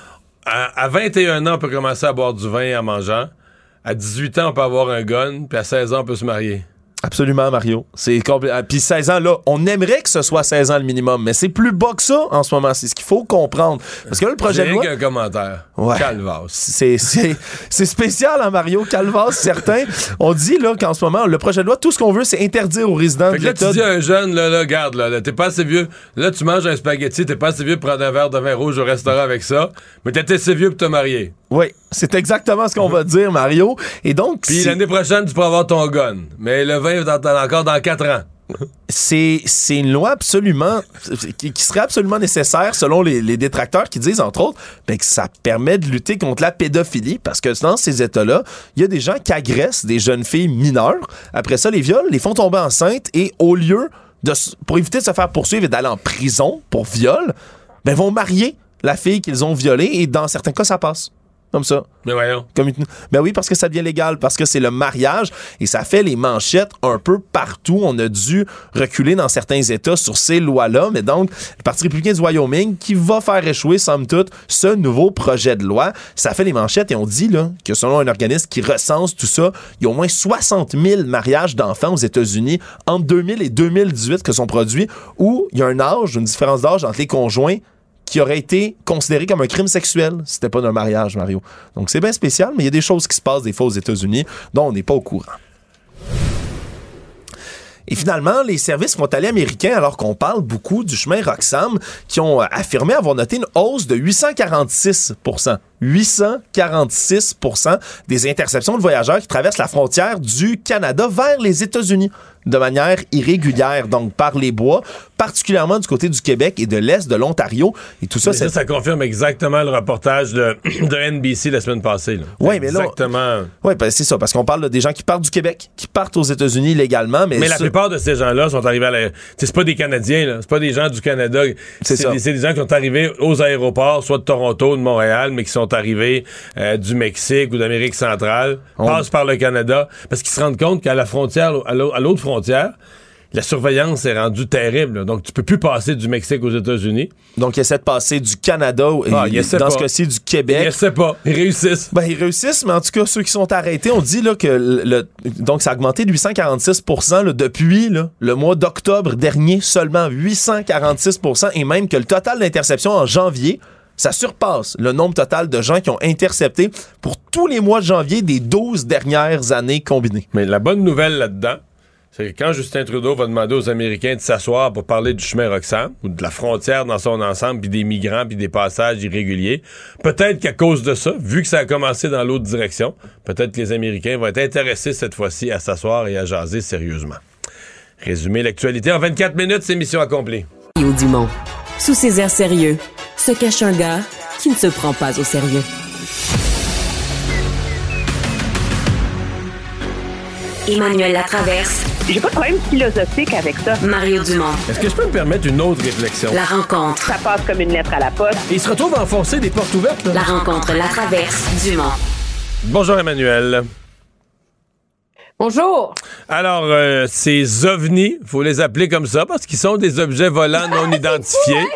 À, à 21 ans, on peut commencer à boire du vin en mangeant. À 18 ans, on peut avoir un gun. Puis à 16 ans, on peut se marier. Absolument, Mario. C'est compl- ah, Puis 16 ans, là, on aimerait que ce soit 16 ans le minimum, mais c'est plus bas que ça en ce moment. C'est ce qu'il faut comprendre. Parce que là, le projet de loi... qu'un commentaire. Ouais. Calvasse. C'est, c'est, c'est spécial, hein, Mario Calvas, certain. On dit là qu'en ce moment, le projet de loi, tout ce qu'on veut, c'est interdire aux résidents Fait de là, tu dis à un jeune, là, là, garde, là, là, t'es pas assez vieux. Là, tu manges un spaghetti, t'es pas assez vieux pour prendre un verre de vin rouge au restaurant avec ça, mais t'es assez vieux pour te marier. Oui, c'est exactement ce qu'on va dire, Mario. Et donc, Puis l'année prochaine, tu pourras avoir ton gun. Mais le vin, dans- encore dans 4 ans. c'est, c'est une loi absolument qui, qui serait absolument nécessaire selon les, les détracteurs qui disent entre autres ben, que ça permet de lutter contre la pédophilie parce que dans ces États-là, il y a des gens qui agressent des jeunes filles mineures. Après ça, les violent, les font tomber enceintes et au lieu de pour éviter de se faire poursuivre et d'aller en prison pour viol, ben vont marier la fille qu'ils ont violée et dans certains cas ça passe. Comme ça. Mais voyons. Comme une- Ben oui, parce que ça devient légal, parce que c'est le mariage et ça fait les manchettes un peu partout. On a dû reculer dans certains États sur ces lois-là, mais donc le Parti républicain du Wyoming qui va faire échouer, somme toute, ce nouveau projet de loi, ça fait les manchettes et on dit là, que selon un organisme qui recense tout ça, il y a au moins 60 000 mariages d'enfants aux États-Unis entre 2000 et 2018 que sont produits où il y a un âge, une différence d'âge entre les conjoints qui aurait été considéré comme un crime sexuel c'était pas d'un mariage, Mario. Donc c'est bien spécial, mais il y a des choses qui se passent des fois aux États-Unis dont on n'est pas au courant. Et finalement, les services frontaliers américains, alors qu'on parle beaucoup du chemin Roxham, qui ont euh, affirmé avoir noté une hausse de 846 846% des interceptions de voyageurs qui traversent la frontière du Canada vers les États-Unis de manière irrégulière, donc par les bois, particulièrement du côté du Québec et de l'Est de l'Ontario. Et tout ça, ça, confirme exactement le reportage de, de NBC la semaine passée. Ouais, mais là- Exactement. Oui, ben, c'est ça, parce qu'on parle là, des gens qui partent du Québec, qui partent aux États-Unis légalement, mais, Mais la ça- plupart de ces gens-là sont arrivés à la. C'est pas des Canadiens. C'est pas des gens du Canada. C'est des, c'est des gens qui sont arrivés aux aéroports, soit de Toronto, de Montréal, mais qui sont arrivés euh, du Mexique ou d'Amérique centrale, On- passent par le Canada, parce qu'ils se rendent compte qu'à la frontière, à l'au- à l'autre frontière, la surveillance est rendue terrible. là. Donc, tu peux plus passer du Mexique aux États-Unis. Donc, ils essaient de passer du Canada, Ah, ils dans ce cas-ci du Ils Québec. essaient pas. Ils réussissent. Ben, ils réussissent, mais en tout cas, ceux qui sont arrêtés, on dit là, que le, le- donc ça a augmenté de 846 là, depuis là, le mois d'octobre dernier, seulement 846% et même que le total d'interceptions en janvier, ça surpasse le nombre total de gens qui ont intercepté pour tous les mois de janvier des 12 dernières années combinées. Mais la bonne nouvelle là-dedans, c'est que quand Justin Trudeau va demander aux Américains de s'asseoir pour parler du chemin Roxham ou de la frontière dans son ensemble, puis des migrants, puis des passages irréguliers, peut-être qu'à cause de ça, vu que ça a commencé dans l'autre direction, peut-être que les Américains vont être intéressés cette fois-ci à s'asseoir et à jaser sérieusement. Résumer l'actualité en 24 minutes, c'est mission accomplie. Dumont. Sous ses airs sérieux, se cache un gars qui ne se prend pas au sérieux. Emmanuel Latraverse. J'ai pas de problème philosophique avec ça. Mario Dumont. Est-ce que je peux me permettre une autre réflexion? La rencontre. Ça passe comme une lettre à la poste. Il se retrouve à enfoncer des portes ouvertes, là. La rencontre Latraverse. Dumont. Bonjour Emmanuel. Bonjour. Alors, euh, ces ovnis, faut les appeler comme ça parce qu'ils sont des objets volants non identifiés.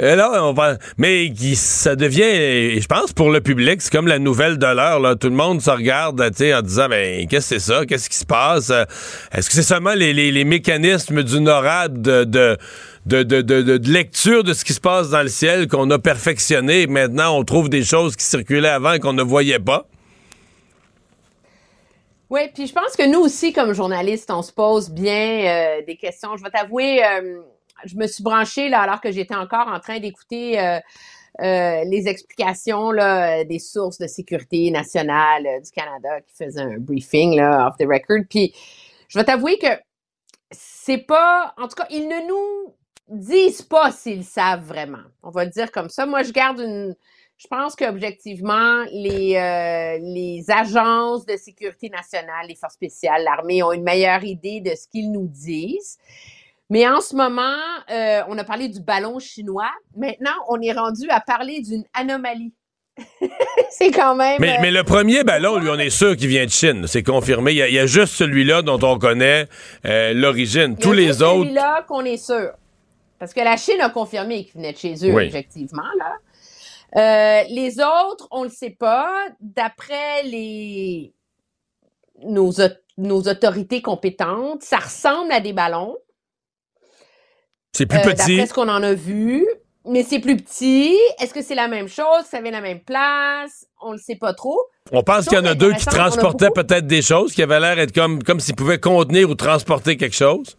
Et là, on va, mais qui, ça devient, je pense, pour le public, c'est comme la nouvelle de l'heure. Là. Tout le monde se regarde tu sais, en disant, ben, qu'est-ce que c'est ça? Qu'est-ce qui se passe? Euh, Est-ce que c'est seulement les, les- les mécanismes du NORAD de, de, de, de, de- de- de lecture de ce qui se passe dans le ciel qu'on a perfectionné? Maintenant, on trouve des choses qui circulaient avant et qu'on ne voyait pas? Oui, puis je pense que nous aussi, comme journalistes, on se pose bien euh, des questions. Je vais t'avouer, euh, je me suis branchée là, alors que j'étais encore en train d'écouter euh, les explications là, des sources de sécurité nationale du Canada qui faisaient un briefing là, off the record. Puis je vais t'avouer que c'est pas, en tout cas, ils ne nous disent pas s'ils savent vraiment. On va le dire comme ça. Moi, je garde une, Je pense qu'objectivement, les, euh, les agences de sécurité nationale, les forces spéciales, l'armée ont une meilleure idée de ce qu'ils nous disent. Mais en ce moment, euh, on a parlé du ballon chinois. Maintenant, on est rendu à parler d'une anomalie. c'est quand même. Mais, euh, mais, le premier ballon, lui, on est sûr qu'il vient de Chine. C'est confirmé. Il y, a, il y, a, juste celui-là dont on connaît l'origine. Tous les autres. celui-là qu'on est sûr. Parce que la Chine a confirmé qu'il venait de chez eux, oui. objectivement, là. Euh, les autres, on le sait pas. D'après les nos, nos autorités compétentes, ça ressemble à des ballons. C'est plus petit. D'après ce qu'on en a vu. Mais c'est plus petit. Est-ce que c'est la même chose? Ça vient de la même place? On le sait pas trop. On pense qu'il y en a deux qui transportaient peut-être des choses, qui avaient l'air d'être comme, comme s'ils pouvaient contenir ou transporter quelque chose.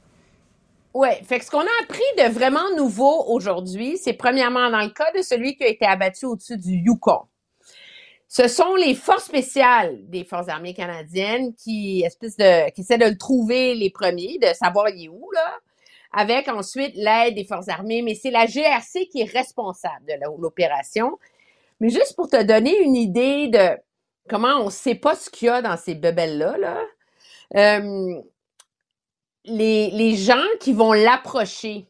Oui, fait que ce qu'on a appris de vraiment nouveau aujourd'hui, c'est premièrement dans le cas de celui qui a été abattu au-dessus du Yukon. Ce sont les forces spéciales des forces armées canadiennes qui, espèce de, qui essaient de le trouver les premiers, de savoir il est où, là, avec ensuite l'aide des forces armées, mais c'est la GRC qui est responsable de l'opération. Mais juste pour te donner une idée de comment on sait pas ce qu'il y a dans ces bebelles-là, là, euh, les, les gens qui vont l'approcher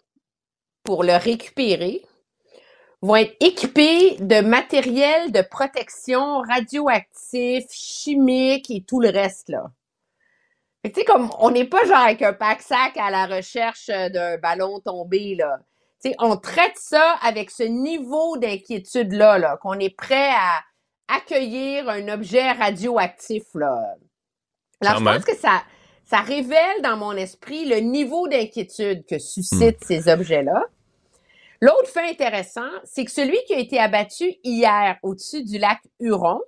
pour le récupérer vont être équipés de matériel de protection radioactif, chimique et tout le reste, là. Tu sais, comme on n'est pas genre avec un pack-sac à la recherche d'un ballon tombé, là. Tu sais, on traite ça avec ce niveau d'inquiétude-là, là, qu'on est prêt à accueillir un objet radioactif, là. Alors, je pense que ça, ça révèle dans mon esprit le niveau d'inquiétude que suscitent mmh. ces objets-là. L'autre fait intéressant, c'est que celui qui a été abattu hier au-dessus du lac Huron,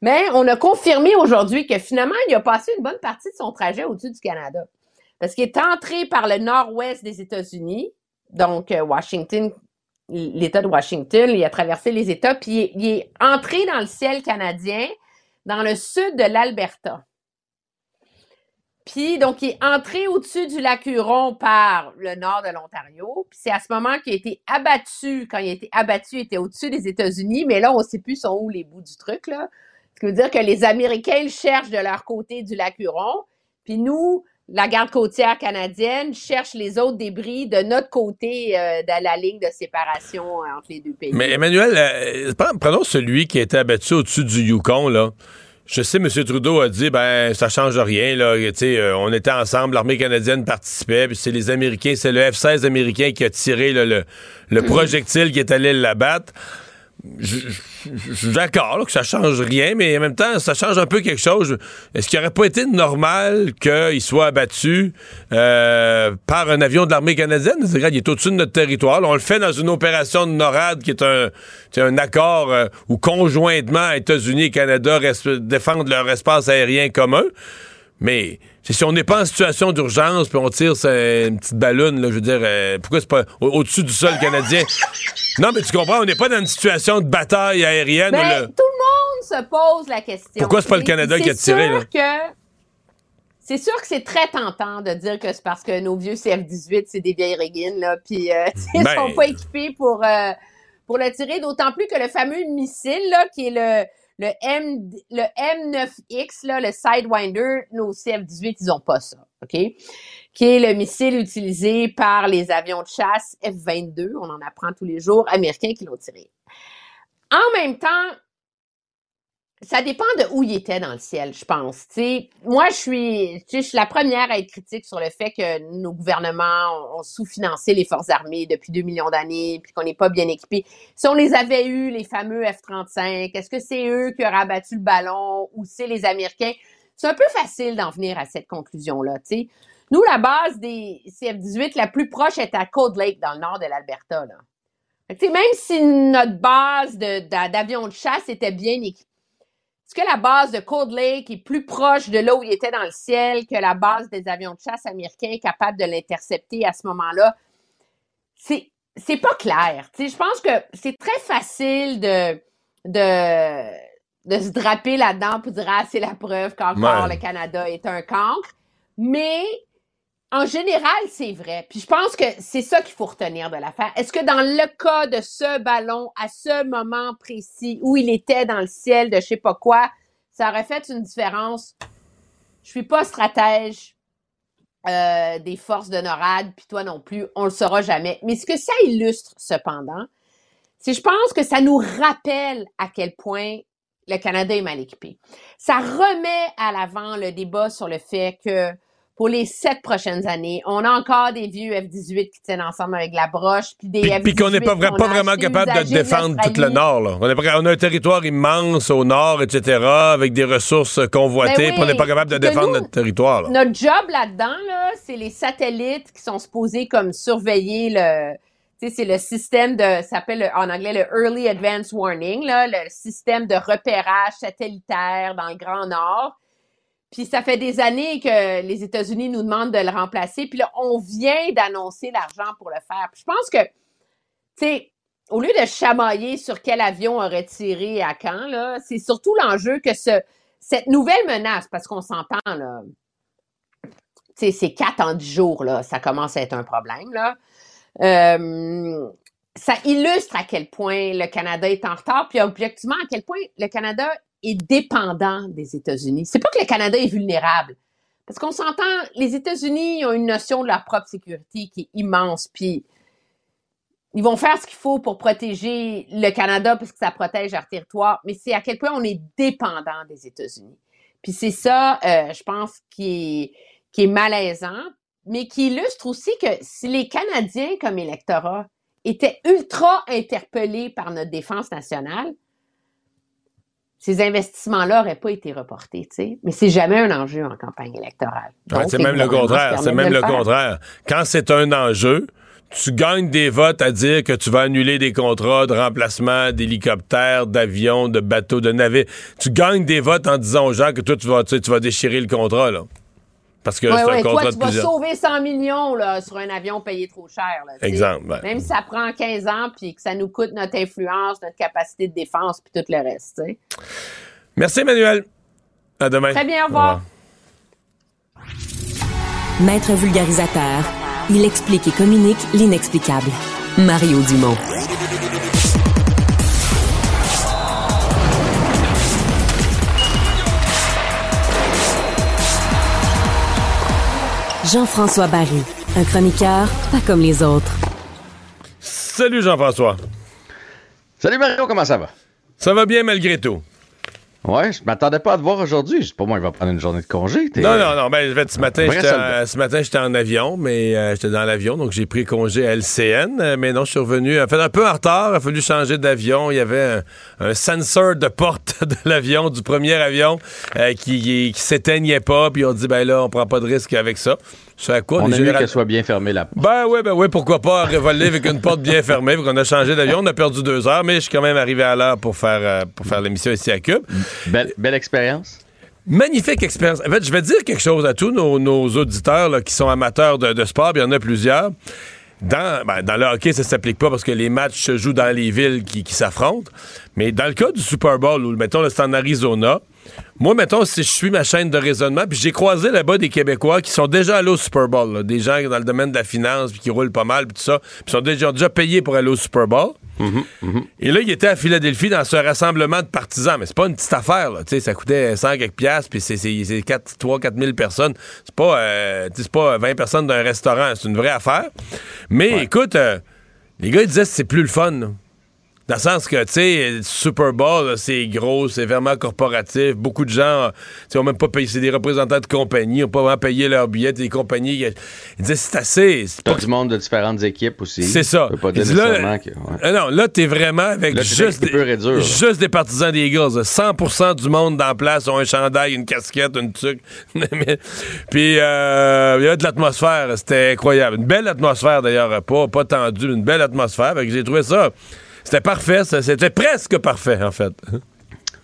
mais on a confirmé aujourd'hui que finalement, il a passé une bonne partie de son trajet au-dessus du Canada. Parce qu'il est entré par le nord-ouest des États-Unis, donc Washington, l'État de Washington, il a traversé les États, puis il est entré dans le ciel canadien, dans le sud de l'Alberta. Puis, donc, il est entré au-dessus du lac Huron par le nord de l'Ontario. Puis, c'est à ce moment qu'il a été abattu. Quand il a été abattu, il était au-dessus des États-Unis. Mais là, on ne sait plus sont où les bouts du truc, là. Ce qui veut dire que les Américains cherchent de leur côté du lac Huron. Puis nous, la garde côtière canadienne cherche les autres débris de notre côté euh, de la ligne de séparation entre les deux pays. Mais Emmanuel, euh, prenons celui qui a été abattu au-dessus du Yukon, là. Je sais, M. Trudeau a dit, ben, ça change rien, là. Euh, on était ensemble, l'armée canadienne participait, puis c'est les Américains, c'est le F-16 américain qui a tiré là, le, le projectile qui est allé l'abattre je, je, suis d'accord que ça change rien, mais en même temps, ça change un peu quelque chose. Est-ce qu'il n'aurait pas été normal qu'il soit abattu euh, par un avion de l'armée canadienne? Il est au-dessus de notre territoire. On le fait dans une opération de NORAD qui est un, un accord euh, où conjointement États-Unis et Canada défendent leur espace aérien commun. Mais si on n'est pas en situation d'urgence puis on tire une petite ballonne, là, je veux dire, euh, pourquoi c'est pas au-dessus du sol canadien? non, mais tu comprends, on n'est pas dans une situation de bataille aérienne. Ben, Tout le monde se pose la question. Pourquoi c'est pas le Canada qui a tiré? Là? Que... C'est sûr que c'est très tentant de dire que c'est parce que nos vieux CF-18, c'est des vieilles régines, là, puis euh, ils ben... sont pas équipés pour, euh, pour le tirer, d'autant plus que le fameux missile, là, qui est le le, M, le M9X, là, le Sidewinder, nos CF-18, ils ont pas ça, OK? Qui est le missile utilisé par les avions de chasse F-22, on en apprend tous les jours, américains qui l'ont tiré. En même temps, ça dépend de où il était dans le ciel, je pense. sais, moi, je suis, je suis la première à être critique sur le fait que nos gouvernements ont sous-financé les forces armées depuis deux millions d'années, puis qu'on n'est pas bien équipés. Si on les avait eus, les fameux F-35, est-ce que c'est eux qui auraient abattu le ballon ou c'est les Américains? C'est un peu facile d'en venir à cette conclusion-là. Nous, la base des CF-18 la plus proche est à Cold Lake, dans le nord de l'Alberta. Même si notre base d'avions de chasse était bien équipée, est-ce que la base de Cold Lake est plus proche de là où il était dans le ciel que la base des avions de chasse américains capables de l'intercepter à ce moment-là? C'est, c'est pas clair. je pense que c'est très facile de, de, de se draper là-dedans pour dire, ah, c'est la preuve qu'encore le Canada est un cancre. Mais en général, c'est vrai. Puis je pense que c'est ça qu'il faut retenir de l'affaire. Est-ce que dans le cas de ce ballon, à ce moment précis où il était dans le ciel de je sais pas quoi, ça aurait fait une différence? Je suis pas stratège euh, des forces de NORAD, puis toi non plus, on le saura jamais. Mais ce que ça illustre cependant, c'est je pense que ça nous rappelle à quel point le Canada est mal équipé. Ça remet à l'avant le débat sur le fait que pour les sept prochaines années. On a encore des vieux F-18 qui tiennent ensemble avec la broche, puis des F-18 Puis qu'on n'est pas, pas vraiment capable de défendre tout le Nord. Là. On, on, a un territoire immense au Nord, etc., avec des ressources convoitées, ben puis on n'est pas capable de défendre notre territoire. Là. Notre job là-dedans, là, c'est les satellites qui sont supposés comme surveiller le... C'est le système de, ça s'appelle en anglais le Early Advance Warning, là, le système de repérage satellitaire dans le Grand Nord puis ça fait des années que les États-Unis nous demandent de le remplacer. Puis là, on vient d'annoncer l'argent pour le faire. Puis je pense que, tu sais, au lieu de chamailler sur quel avion aurait tiré à quand, là, c'est surtout l'enjeu que ce, cette nouvelle menace, parce qu'on s'entend, là, tu sais, c'est quatre en dix jours, là, ça commence à être un problème, là. Euh, ça illustre à quel point le Canada est en retard, puis objectivement à quel point le Canada est dépendant des États-Unis. C'est pas que le Canada est vulnérable. Parce qu'on s'entend, les États-Unis ont une notion de leur propre sécurité qui est immense, puis ils vont faire ce qu'il faut pour protéger le Canada parce que ça protège leur territoire, mais c'est à quel point on est dépendant des États-Unis. Puis c'est ça, euh, je pense, qui est, qui est malaisant, mais qui illustre aussi que si les Canadiens comme électorat étaient ultra interpellés par notre défense nationale, ces investissements-là n'auraient pas été reportés, tu sais. Mais c'est jamais un enjeu en campagne électorale. c'est même le contraire. C'est même le, contraire. Quand c'est un enjeu, tu gagnes des votes à dire que tu vas annuler des contrats de remplacement d'hélicoptères, d'avions, de bateaux, de navires. Tu gagnes des votes en disant aux gens que toi, tu vas, tu vas déchirer le contrat, là. Parce que c'est un contrat toi, tu vas sauver 100 millions là, sur un avion payé trop cher. Là, Exemple. Même si ça prend 15 ans puis que ça nous coûte notre influence, notre capacité de défense puis tout le reste. Merci, Emmanuel. À demain. Très bien, au revoir. Maître vulgarisateur, il explique et communique l'inexplicable. Mario Dumont. Jean-François Barry, un chroniqueur pas comme les autres. Salut Jean-François. Salut Mario, comment ça va? Ça va bien malgré tout. Ouais, je m'attendais pas à te voir aujourd'hui. Pour moi, il va prendre une journée de congé. Non, non, non. Ben, ce matin, ce matin, j'étais en avion, mais euh, j'étais dans l'avion, donc j'ai pris congé à LCN. Euh, mais non, je suis revenu, en fait, un peu en retard. Il a fallu changer d'avion. Il y avait un, sensor de porte de l'avion, du premier avion, euh, qui, qui s'éteignait pas. Puis on dit, ben là, on prend pas de risque avec ça. À quoi, on a général... qu'elle soit bien fermée la porte. Ben oui, ben oui, pourquoi pas revoler avec une porte bien fermée. On a changé d'avion, on a perdu deux heures, mais je suis quand même arrivé à l'heure pour faire, euh, pour faire l'émission ici à Cube. Belle, expérience. Magnifique expérience. En fait, je vais dire quelque chose à tous nos, auditeurs qui sont amateurs de, sport, il y en a plusieurs. Dans, ben, dans le hockey, ça s'applique pas parce que les matchs se jouent dans les villes qui, qui s'affrontent. Mais dans le cas du Super Bowl, où, mettons, c'est en Arizona, moi, mettons, si je suis ma chaîne de raisonnement, puis j'ai croisé là-bas des Québécois qui sont déjà allés au Super Bowl, des gens dans le domaine de la finance, puis qui roulent pas mal, puis tout ça, puis sont déjà, ont déjà payé pour aller au Super Bowl. Mm-hmm, mm-hmm. Et là, il était à Philadelphie dans ce rassemblement de partisans, mais c'est pas une petite affaire, là. sais, ça coûtait 100 quelques piastres, puis c'est 3 4 000 personnes. C'est pas, euh, pas 20 personnes d'un restaurant, c'est une vraie affaire. Mais écoute, euh, les gars, ils disaient que c'est plus le fun. Dans le sens que, tu sais, Super Bowl, c'est gros, c'est vraiment corporatif. Beaucoup de gens, tu même pas payé, c'est des représentants de compagnies, n'ont pas vraiment payé leurs billets, des compagnies. Ils disaient, c'est assez. C'est pas du monde de différentes équipes aussi. C'est ça. Pas dire là, que, euh, Non, là, t'es vraiment avec juste, des, juste des partisans des Eagles. 100% du monde dans la place ont un chandail, une casquette, une truc. Puis, euh, il y avait de l'atmosphère. C'était incroyable. Une belle atmosphère, d'ailleurs. Pas, pas tendue, une belle atmosphère. J'ai trouvé ça c'était parfait, c'était presque parfait, en fait.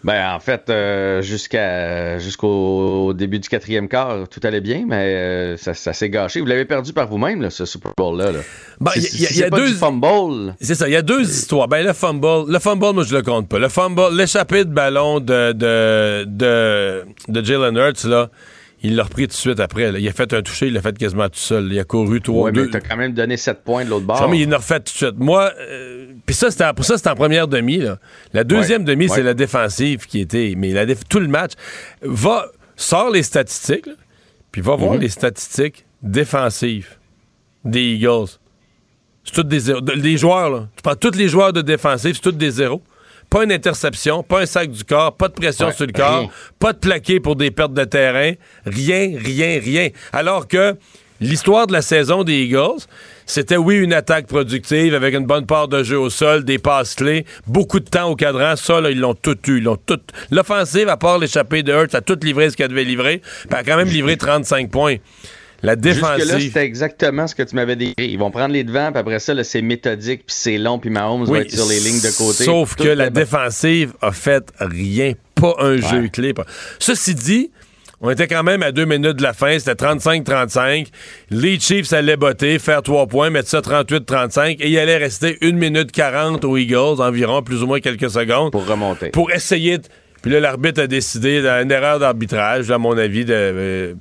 Ben, en fait, euh, jusqu'à jusqu'au début du quatrième quart, tout allait bien, mais euh, ça, s'est gâché. Vous l'avez perdu par vous-même, ce Super Bowl-là. Ben, il y, a, deux fumble. C'est ça, il y a deux histoires. Ben, le fumble, le fumble, moi, je le compte pas. Le fumble, l'échappée de ballon de, de, de, de Jalen Hurts, là, il l'a repris tout de suite après. Il a fait un toucher, il l'a fait quasiment tout seul. Il a couru 3 ouais, 2 mais t'as quand même donné 7 points de l'autre bord. mais il l'a refait tout de suite. Moi, euh, puis ça, c'était, pour ça, c'était en première demi. Là. La deuxième demi, c'est la défensive qui était. Mais la tout le match. Va, sort les statistiques, puis va voir mhm. les statistiques défensives des Eagles. C'est tous des zéros. Les joueurs, là. Tu prends tous les joueurs de défensive, c'est tous des zéros pas une interception, pas un sac du corps, pas de pression sur le corps, pas de plaqué pour des pertes de terrain, rien, rien, rien. Alors que l'histoire de la saison des Eagles, c'était oui une attaque productive avec une bonne part de jeu au sol, des passes clés, beaucoup de temps au cadran. Ça, là, ils l'ont tout eu. Ils l'ont tout. L'offensive, à part l'échappée de Hurts, a tout livré ce qu'elle devait livrer. Puis a quand même livré 35 points. La défensive. Jusque-là, c'était exactement ce que tu m'avais dit. Ils vont prendre les devants, puis après ça, c'est méthodique, puis c'est long, puis Mahomes va être sur les lignes de côté. Sauf que la défensive a fait rien, pas un jeu clé. Ceci dit, on était quand même à deux minutes de la fin, c'était 35-35. Les Chiefs allaient botter, faire trois points, mettre ça 38-35, et il allait rester une minute 40 aux Eagles, environ, plus ou moins quelques secondes. Pour remonter. Pour essayer de... Puis là, l'arbitre a décidé, une erreur d'arbitrage, à mon avis, de...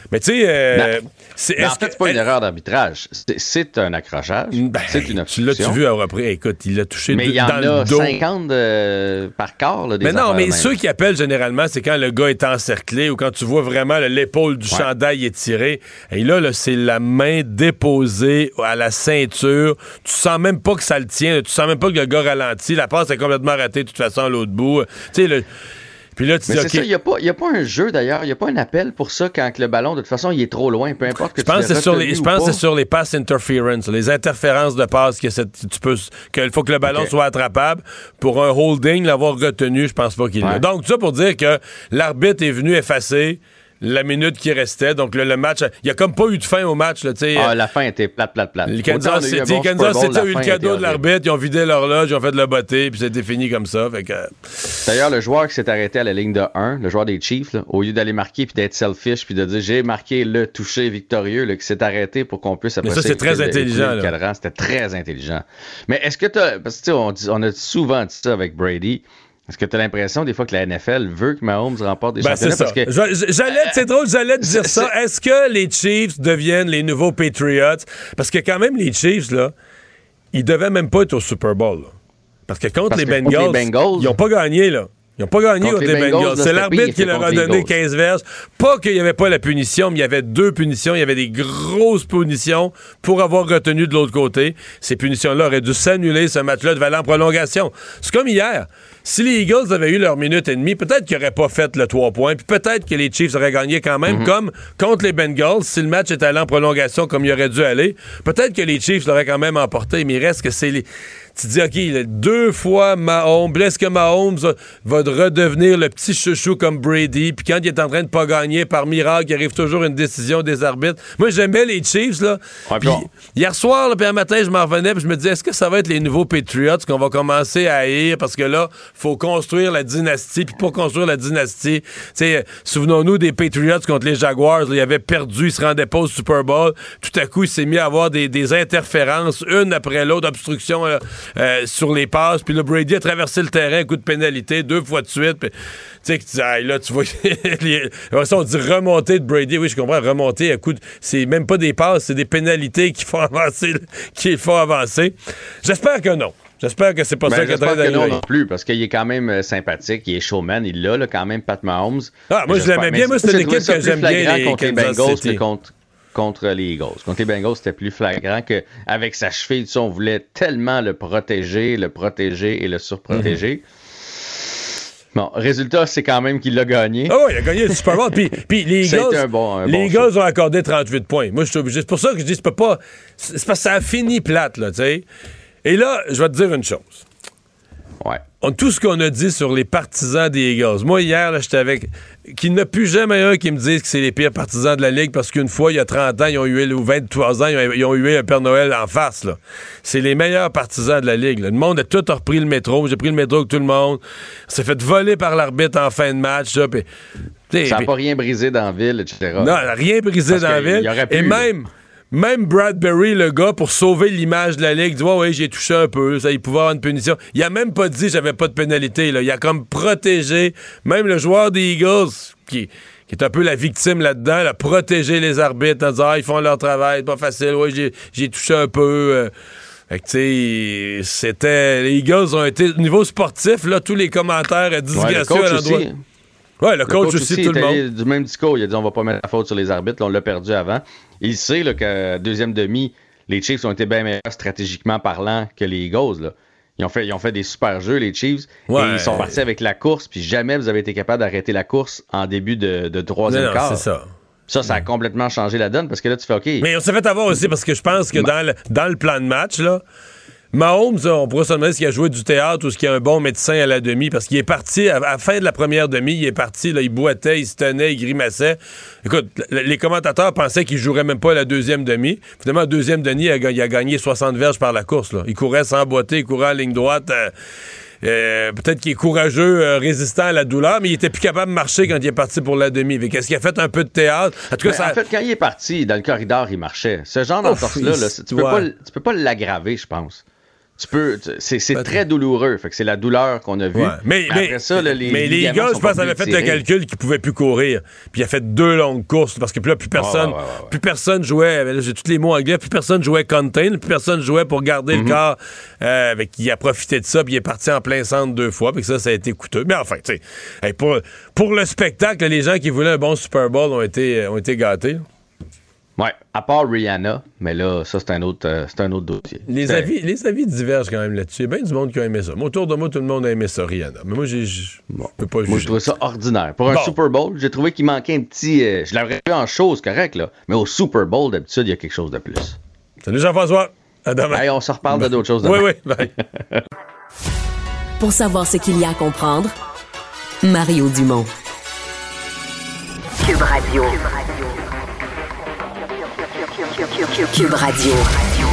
Euh, mais tu sais. Euh, ben, en fait, c'est pas une erreur d'arbitrage. C'est un accrochage. Ben, c'est une Tu l'as-tu vu après? Écoute, il l'a touché mais il y en a 50 par corps. Là, mais non, mais ceux qui appellent généralement, c'est quand le gars est encerclé ou quand tu vois vraiment l'épaule du chandail étirée. Et là, là c'est la main déposée à la ceinture. Tu sens même pas que ça le tient. Tu sens même pas que le gars ralentit. La passe est complètement ratée de toute façon à l'autre bout. Tu sais, le puis là, tu Mais c'est ça, il n'y a, a, pas un jeu d'ailleurs, il n'y a pas un appel pour ça quand le ballon, de toute façon, il est trop loin, peu importe que je pense c'est sur les, Je pense que c'est sur les pass interference, les interférences de passe que tu peux, qu'il faut que le ballon soit attrapable. Pour un holding, l'avoir retenu, je pense pas qu'il ouais. Donc, ça pour dire que l'arbitre est venu effacer la minute qui restait. Donc le, match, il n'y a comme pas eu de fin au match. Là, ah, la fin était plate, plate, plate. Le Kansas City, bon Kansas City a eu le cadeau de l'arbitre, ils ont vidé l'horloge, ils ont fait de la beauté, puis c'était fini comme ça. D'ailleurs, le joueur qui s'est arrêté à la ligne de 1, le joueur des Chiefs, au lieu d'aller marquer puis d'être selfish puis de dire j'ai marqué le toucher victorieux, là, qui s'est arrêté pour qu'on puisse apprécier. Mais ça, c'est très intelligent. C'était très intelligent. Mais est-ce que tu Parce que on, on a souvent dit ça avec Brady. Est-ce que tu as l'impression des fois que la NFL veut que Mahomes remporte des ben, championnats? Parce que... J'allais, c'est drôle, j'allais te dire ça. Est-ce que les Chiefs deviennent les nouveaux Patriots? Parce que quand même, les Chiefs, là, ils devaient même pas être au Super Bowl. Parce que contre, les, Bengals, ils n'ont pas gagné, là. Ils n'ont pas gagné contre, les Bengals. C'est l'arbitre qui leur a donné 15 verges. Pas qu'il n'y avait pas la punition, mais il y avait deux punitions. Il y avait des grosses punitions pour avoir retenu de l'autre côté. Ces punitions-là auraient dû s'annuler. Ce match-là devait aller en prolongation. C'est comme hier. Si les Eagles avaient eu leur minute et demie, peut-être qu'ils n'auraient pas fait le 3 points, puis peut-être que les Chiefs auraient gagné quand même, mhm. comme contre les Bengals, si le match était allé en prolongation comme il aurait dû aller, peut-être que les Chiefs l'auraient quand même emporté, mais il reste que c'est les tu dis, OK, deux fois Mahomes, est-ce que Mahomes va redevenir le petit chouchou comme Brady? Puis quand il est en train de pas gagner, par miracle, il arrive toujours une décision des arbitres. Moi, j'aimais les Chiefs, là. hier soir, là, puis un matin, je m'en revenais, puis je me disais, est-ce que ça va être les nouveaux Patriots qu'on va commencer à haïr? Parce que là, faut construire la dynastie. Puis pour construire la dynastie, souvenons-nous des Patriots contre les Jaguars. il avait perdu, il se rendait pas au Super Bowl. Tout à coup, il s'est mis à avoir des, interférences, une après l'autre, obstruction. Euh, sur les passes. Puis le Brady a traversé le terrain, coup de pénalité, deux fois de suite. tu sais, que là, tu vois, on dit remonter de Brady. Oui, je comprends, remonter à coup de. C'est même pas des passes, c'est des pénalités qui font avancer. qui font avancer. J'espère que non. J'espère que c'est pas ben, ça que non non plus, parce qu'il est quand même sympathique, il est showman, il l'a, quand même, Pat Mahomes. Ah, moi, je l'aimais bien. Moi, c'est une équipe que j'aime bien. Les contre les Bengals, contre, contre les Eagles. Contre les Bengals, c'était plus flagrant qu'avec sa cheville, on voulait tellement le protéger, le protéger et le surprotéger. Mhm. Bon, résultat, c'est quand même qu'il l'a gagné. Ah oui, il a gagné le Super Bowl. puis, puis les Eagles, les Eagles ont accordé 38 points. Moi, c'est pour ça que je dis, c'est pas. C'est parce que ça a fini plate, là, tu sais. Et là, je vais te dire une chose. Ouais. tout ce qu'on a dit sur les partisans des Eagles. Moi, hier, j'étais avec. Qu'il n'y a plus jamais un qui me dise que c'est les pires partisans de la Ligue parce qu'une fois, il y a 30 ans, ils ont eu, ou 23 ans, ils ont, eu un Père Noël en face. Là. C'est les meilleurs partisans de la Ligue. Le monde a tout repris le métro. J'ai pris le métro avec tout le monde. s'est fait voler par l'arbitre en fin de match. ça n'a pas rien brisé dans la ville, etc. Non, rien brisé dans la ville. Et même même Bradbury, le gars, pour sauver l'image de la Ligue, dit Ouais, j'ai touché un peu, ça, il pouvait avoir une punition. Il a même pas dit j'avais pas de pénalité. Là. Il a comme protégé même le joueur des Eagles qui, qui est un peu la victime là-dedans, là, protéger les arbitres en disant ah, ils font leur travail, pas facile, oui, j'ai touché un peu. Euh. Fait que, tu sais, c'était. Les Eagles ont été. Au niveau sportif, là, tous les commentaires disgracieux ouais, à l'endroit. Ouais, le, coach, aussi, tout le monde. Du même discours, il a dit on va pas mettre la faute sur les arbitres, on l'a perdu avant. Il sait là, que deuxième demi, les Chiefs ont été bien meilleurs stratégiquement parlant que les Eagles. Là. Ils ont, fait, ils ont fait des super jeux, les Chiefs. Et ils sont partis avec la course, puis jamais vous avez été capable d'arrêter la course en début de, de troisième quart. C'est ça. Ça, ça a complètement changé la donne parce que là, tu fais OK. Mais on s'est fait avoir aussi parce que je pense que dans le, dans le plan de match, là, Mahomes, on pourrait se demander s'il a joué du théâtre ou s'il a un bon médecin à la demi, parce qu'il est parti, à la fin de la première demi, il est parti, là, il boitait, il se tenait, il grimaçait. Écoute, les commentateurs pensaient qu'il jouerait même pas la deuxième demi. Finalement, la deuxième demi, il a, gagné 60 verges par la course. Là. Il courait sans boiter, il courait en ligne droite. Euh, euh, peut-être qu'il est courageux, euh, résistant à la douleur, mais il était plus capable de marcher quand il est parti pour la demi. Qu'est-ce qu'il a fait un peu de théâtre? En tout cas, ça... en fait, quand il est parti, dans le corridor, il marchait. Ce genre d'entorse-là, tu, peux pas, tu peux pas l'aggraver, je pense tu peux, c'est très douloureux. Fait que c'est la douleur qu'on a vue. Mais, après ça, les, mais les gars, je pense, avaient fait un calcul qu'ils pouvaient plus courir. Puis il a fait deux longues courses parce que là, plus personne, plus personne jouait. J'ai tous les mots anglais. Plus personne jouait contain, plus personne jouait pour garder le mhm. corps. Euh, avec, il a profité de ça, puis il est parti en plein centre deux fois. Puis ça, ça a été coûteux. Mais enfin, tu sais, pour, pour le spectacle, les gens qui voulaient un bon Super Bowl ont été, ont été gâtés. Ouais, à part Rihanna, mais là, ça, c'est un autre, euh, c'est un autre dossier. Les avis, les avis divergent quand même là-dessus. Il y a bien du monde qui a aimé ça. Moi, autour de moi, tout le monde a aimé ça, Rihanna. Mais moi, j'ai, je peux pas Moi, je trouvais ça ordinaire. Pour un Super Bowl, j'ai trouvé qu'il manquait un petit. Euh, je l'aurais vu en chose, correct, là. Mais au Super Bowl, d'habitude, il y a quelque chose de plus. Salut Jean-François. À demain. on se reparle de d'autres choses demain. Oui, oui. Pour savoir ce qu'il y a à comprendre, Mario Dumont. Cube Radio. Cube Radio.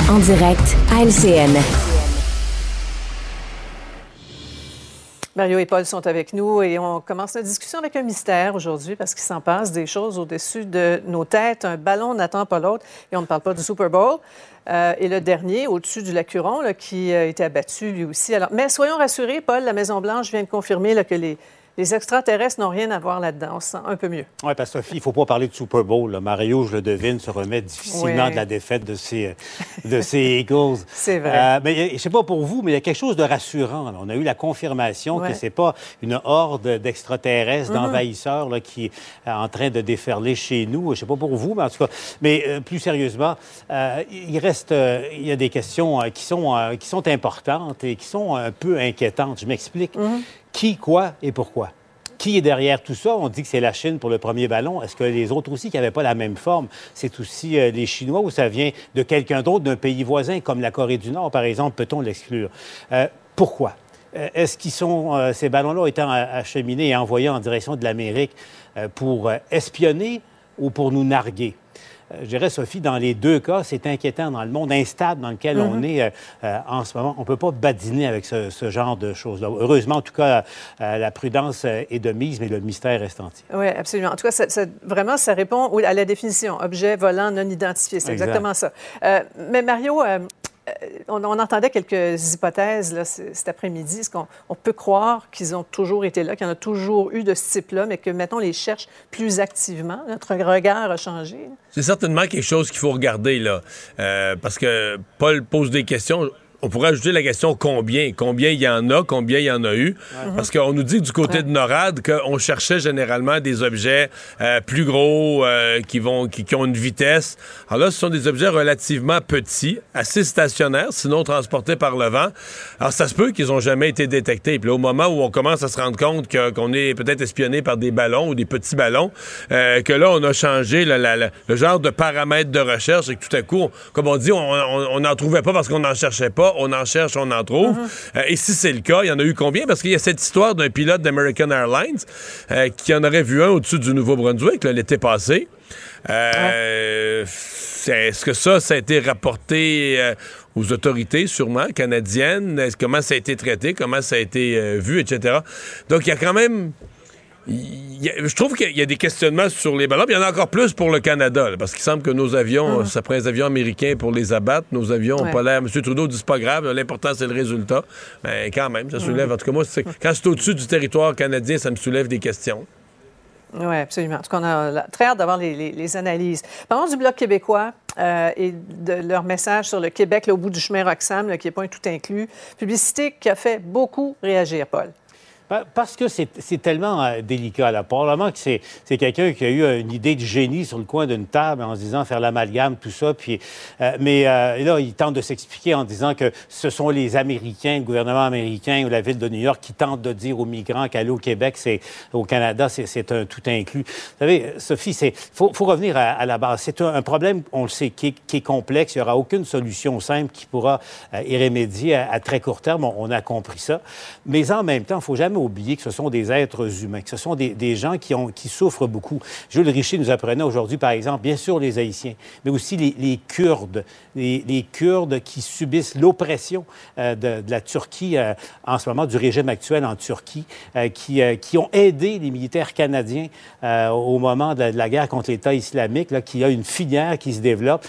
En direct à LCN. Mario et Paul sont avec nous et on commence notre discussion avec un mystère aujourd'hui parce qu'il s'en passe des choses au-dessus de nos têtes. Un ballon n'attend pas l'autre et on ne parle pas du Super Bowl. Euh, et le dernier, au-dessus du Lacuron, là, qui a été abattu lui aussi. Mais soyons rassurés, Paul, la Maison-Blanche vient de confirmer que les, les extraterrestres n'ont rien à voir là-dedans. On se sent un peu mieux. Oui, parce que Sophie, il ne faut pas parler de Super Bowl. Mario, je le devine, se remet difficilement de la défaite de ses, de ses Eagles. C'est vrai. Euh, mais je ne sais pas pour vous, mais il y a quelque chose de rassurant. On a eu la confirmation que ce n'est pas une horde d'extraterrestres, mm-hmm. d'envahisseurs qui est en train de déferler chez nous. Je ne sais pas pour vous, mais en tout cas. Mais euh, plus sérieusement, euh, il reste. il y a des questions qui, sont, qui sont importantes et qui sont un peu inquiétantes. Je m'explique. Mm-hmm. Qui, quoi et pourquoi? Qui est derrière tout ça? On dit que c'est la Chine pour le premier ballon. Est-ce que les autres aussi qui n'avaient pas la même forme, c'est aussi euh, les Chinois ou ça vient de quelqu'un d'autre, d'un pays voisin comme la Corée du Nord, par exemple? Peut-on l'exclure? Euh, pourquoi? Euh, est-ce qu'ils sont, ces ballons-là étant acheminés et envoyés en direction de l'Amérique pour espionner ou pour nous narguer? Euh, je dirais, Sophie, dans les deux cas, c'est inquiétant dans le monde instable dans lequel on mhm. est euh, euh, en ce moment. On ne peut pas badiner avec ce, genre de choses-là. Heureusement, en tout cas, la prudence est de mise, mais le mystère reste entier. Oui, absolument. En tout cas, vraiment, ça répond à la définition objet volant non identifié. C'est exactement ça. mais Mario, euh, on, entendait quelques hypothèses cet après-midi. Est-ce qu'on peut croire qu'ils ont toujours été là, qu'il y en a toujours eu de ce type-là, mais que maintenant on les cherche plus activement? Notre regard a changé? C'est certainement quelque chose qu'il faut regarder, là. Euh, parce que Paul pose des questions on pourrait ajouter la question combien? Combien il y en a, combien il y en a eu? Parce qu'on nous dit du côté de NORAD qu'on cherchait généralement des objets euh, plus gros euh, qui, vont, qui, ont une vitesse. Alors là, ce sont des objets relativement petits, assez stationnaires, sinon transportés par le vent. Alors ça se peut qu'ils n'ont jamais été détectés. Puis là, au moment où on commence à se rendre compte qu'on est peut-être espionné par des ballons ou des petits ballons, euh, que là, on a changé le genre de paramètres de recherche et que tout à coup, comme on dit, on n'en trouvait pas parce qu'on n'en cherchait pas on en cherche, on en trouve. Uh-huh. Euh, et si c'est le cas, il y en a eu combien? Parce qu'il y a cette histoire d'un pilote d'American Airlines euh, qui en aurait vu un au-dessus du Nouveau-Brunswick l'été passé. Euh, est-ce que ça, ça a été rapporté aux autorités, sûrement, canadiennes? Comment ça a été traité? Comment ça a été vu, etc.? Donc, il y a quand même je trouve qu'il y a des questionnements sur les ballons. il y en a encore plus pour le Canada, parce qu'il semble que nos avions, ça prend des avions américains pour les abattre. Nos avions n'ont pas l'air. M. Trudeau dit c'est pas grave, l'important c'est le résultat. Mais quand même, ça soulève. En tout cas, moi, quand c'est au-dessus du territoire canadien, ça me soulève des questions. Oui, absolument. En tout cas, on a très hâte d'avoir les, analyses. Parlons du Bloc québécois euh, et de leur message sur le Québec, au bout du chemin Roxham, qui n'est pas un tout inclus. Publicité qui a fait beaucoup réagir, Paul. Parce que c'est tellement euh, délicat. Là. Probablement que c'est quelqu'un qui a eu une idée de génie sur le coin d'une table en se disant faire l'amalgame, tout ça. Puis, euh, mais euh, là, il tente de s'expliquer en disant que ce sont les Américains, le gouvernement américain ou la ville de New York qui tentent de dire aux migrants qu'aller au Québec, c'est au Canada, c'est un tout inclus. Vous savez, Sophie, il faut, faut, revenir à, la base. C'est un, problème, on le sait, qui est, complexe. Il n'y aura aucune solution simple qui pourra y remédier à, très court terme. On, on, a compris ça. Mais en même temps, il ne faut jamais oublier que ce sont des êtres humains, que ce sont des, gens qui, ont, qui souffrent beaucoup. Jules Richer nous apprenait aujourd'hui, par exemple, bien sûr les Haïtiens, mais aussi les, Kurdes, les, Kurdes qui subissent l'oppression euh, de, la Turquie euh, en ce moment, du régime actuel en Turquie, euh, qui, qui ont aidé les militaires canadiens au moment de la, guerre contre l'État islamique, là, qui a une filière qui se développe.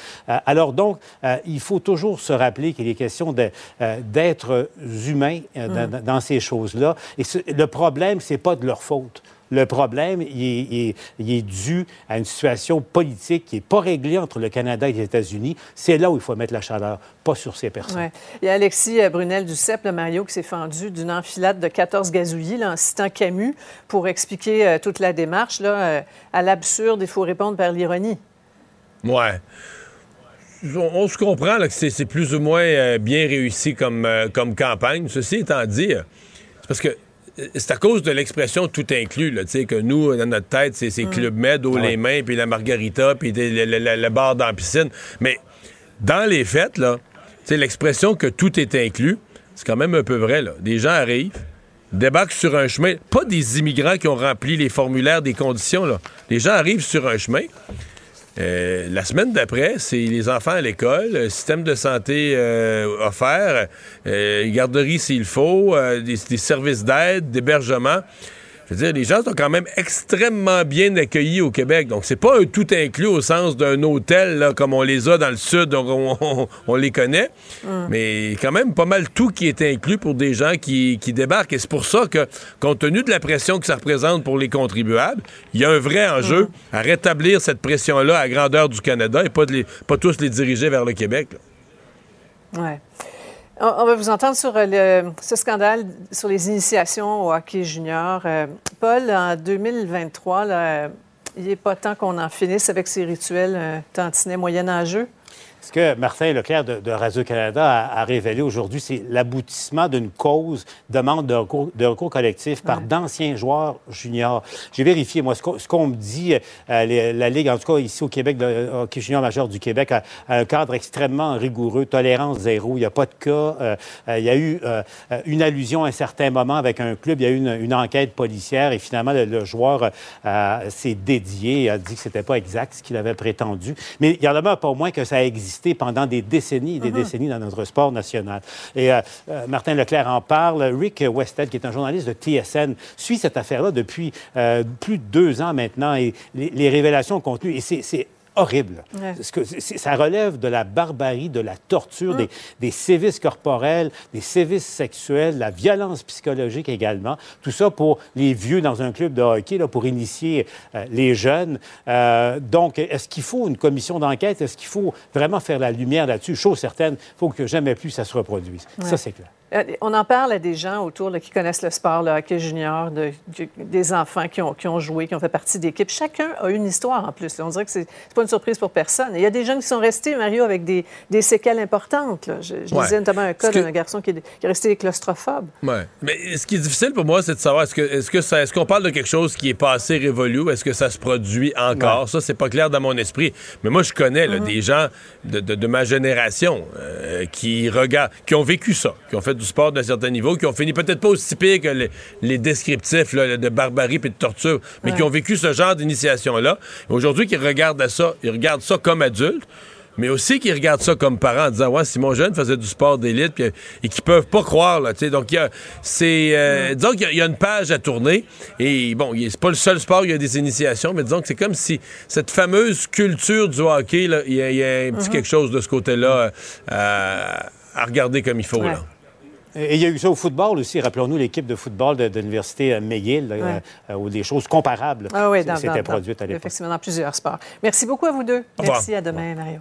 alors donc, il faut toujours se rappeler qu'il est question d'êtres humains dans, dans, ces choses-là. Et le problème, c'est pas de leur faute. Le problème, il est, dû à une situation politique qui n'est pas réglée entre le Canada et les États-Unis. C'est là où il faut mettre la chaleur, pas sur ces personnes. Il y a Alexis euh, Brunel-Duceppe, le Mario, qui s'est fendu d'une enfilade de 14 gazouillis en citant Camus pour expliquer euh, toute la démarche. Là, euh, à l'absurde, il faut répondre par l'ironie. Ouais. On, se comprend que c'est plus ou moins bien réussi comme, comme campagne. Ceci étant dit, c'est parce que c'est à cause de l'expression tout inclus, là, que nous, dans notre tête, c'est, mm. Club Med, haut les mains, puis la margarita, puis le, bar dans la piscine. Mais dans les fêtes, là, l'expression que tout est inclus, c'est quand même un peu vrai. Là. Des gens arrivent, débarquent sur un chemin, pas des immigrants qui ont rempli les formulaires des conditions. Là. Les gens arrivent sur un chemin, euh, la semaine d'après, c'est les enfants à l'école, système de santé euh, offert, euh, garderie s'il faut, des, des, services d'aide, d'hébergement. Je veux dire, les gens sont quand même extrêmement bien accueillis au Québec. Donc, c'est pas un tout inclus au sens d'un hôtel, là, comme on les a dans le Sud, on, on, les connaît. Mm. Mais quand même pas mal tout qui est inclus pour des gens qui, qui débarquent. Et c'est pour ça que, compte tenu de la pression que ça représente pour les contribuables, il y a un vrai enjeu mm. à rétablir cette pression-là à grandeur du Canada et pas, de les, pas tous les diriger vers le Québec. Oui. On va vous entendre sur euh, ce scandale sur les initiations au hockey junior. Euh, Paul, en 2023, il n'est pas temps qu'on en finisse avec ces rituels euh, tantinets moyen-âgeux. Ce que Martin Leclerc de, Radio-Canada a, révélé aujourd'hui, c'est l'aboutissement d'une cause, demande de recours, collectif par d'anciens joueurs juniors. J'ai vérifié, moi, ce qu'on me dit, euh, la Ligue, en tout cas ici au Québec, le hockey junior majeur du Québec, a, un cadre extrêmement rigoureux, tolérance zéro, il n'y a pas de cas. Euh, euh, il y a eu une allusion à un certain moment avec un club, il y a eu une, enquête policière et finalement, le, joueur s'est dédié, a dit que c'était pas exact ce qu'il avait prétendu. Mais il y en a pas au moins que ça a existé pendant des décennies et des mhm. décennies dans notre sport national. Et euh, euh, Martin Leclerc en parle. Rick Westhead, qui est un journaliste de TSN, suit cette affaire-là depuis euh, plus de deux ans maintenant et les, les révélations contenues. Et c'est horrible. que ça relève de la barbarie, de la torture, mm. des, sévices corporels, des sévices sexuels, la violence psychologique également. Tout ça pour les vieux dans un club de hockey, là, pour initier euh, les jeunes. Euh, donc, est-ce qu'il faut une commission d'enquête? Est-ce qu'il faut vraiment faire la lumière là-dessus? Chose certaine, il faut que jamais plus ça se reproduise. Ça, c'est clair. Euh, on en parle à des gens autour qui connaissent le sport, le hockey junior, des enfants qui ont, qui ont, joué, qui ont fait partie d'équipes. Chacun a une histoire en plus. On dirait que c'est pas une surprise pour personne. il y a des jeunes qui sont restés, Mario, avec des, des séquelles importantes. Je, disais notamment un cas d'un garçon qui est, resté claustrophobe. Oui. Mais ce qui est difficile pour moi, c'est de savoir est-ce que est-ce que est-ce qu'on parle de quelque chose qui est passé révolu, est-ce que ça se produit encore? Ça, c'est pas clair dans mon esprit. Mais moi, je connais mm-hmm. des gens de, de, ma génération euh, qui regardent, qui ont vécu ça, qui ont fait du sport d'un certain niveau, qui ont fini peut-être pas aussi pire que les, descriptifs de barbarie et de torture, mais qui ont vécu ce genre d'initiation-là. Aujourd'hui, qui regardent ça, ils regardent ça comme adultes mais aussi qui regardent ça comme parents en disant ouais si mon jeune faisait du sport d'élite et qui peuvent pas croire là tu donc il y a c'est euh, disons qu'il y, a une page à tourner et bon c'est pas le seul sport où il y a des initiations mais disons que c'est comme si cette fameuse culture du hockey là il y, a un petit mm-hmm. quelque chose de ce côté là euh, à regarder comme il faut là Et il y a eu ça au football aussi. Rappelons-nous l'équipe de football de, l'Université McGill, euh, où des choses comparables ah oui, s'étaient produites à l'époque. Effectivement, dans plusieurs sports. Merci beaucoup à vous deux. Merci, à demain, Mario.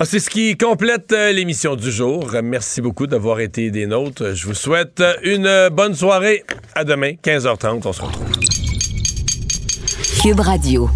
Ah, c'est ce qui complète euh, l'émission du jour. Merci beaucoup d'avoir été des nôtres. Je vous souhaite une bonne soirée. À demain, 15h30. On se retrouve. Cube Radio.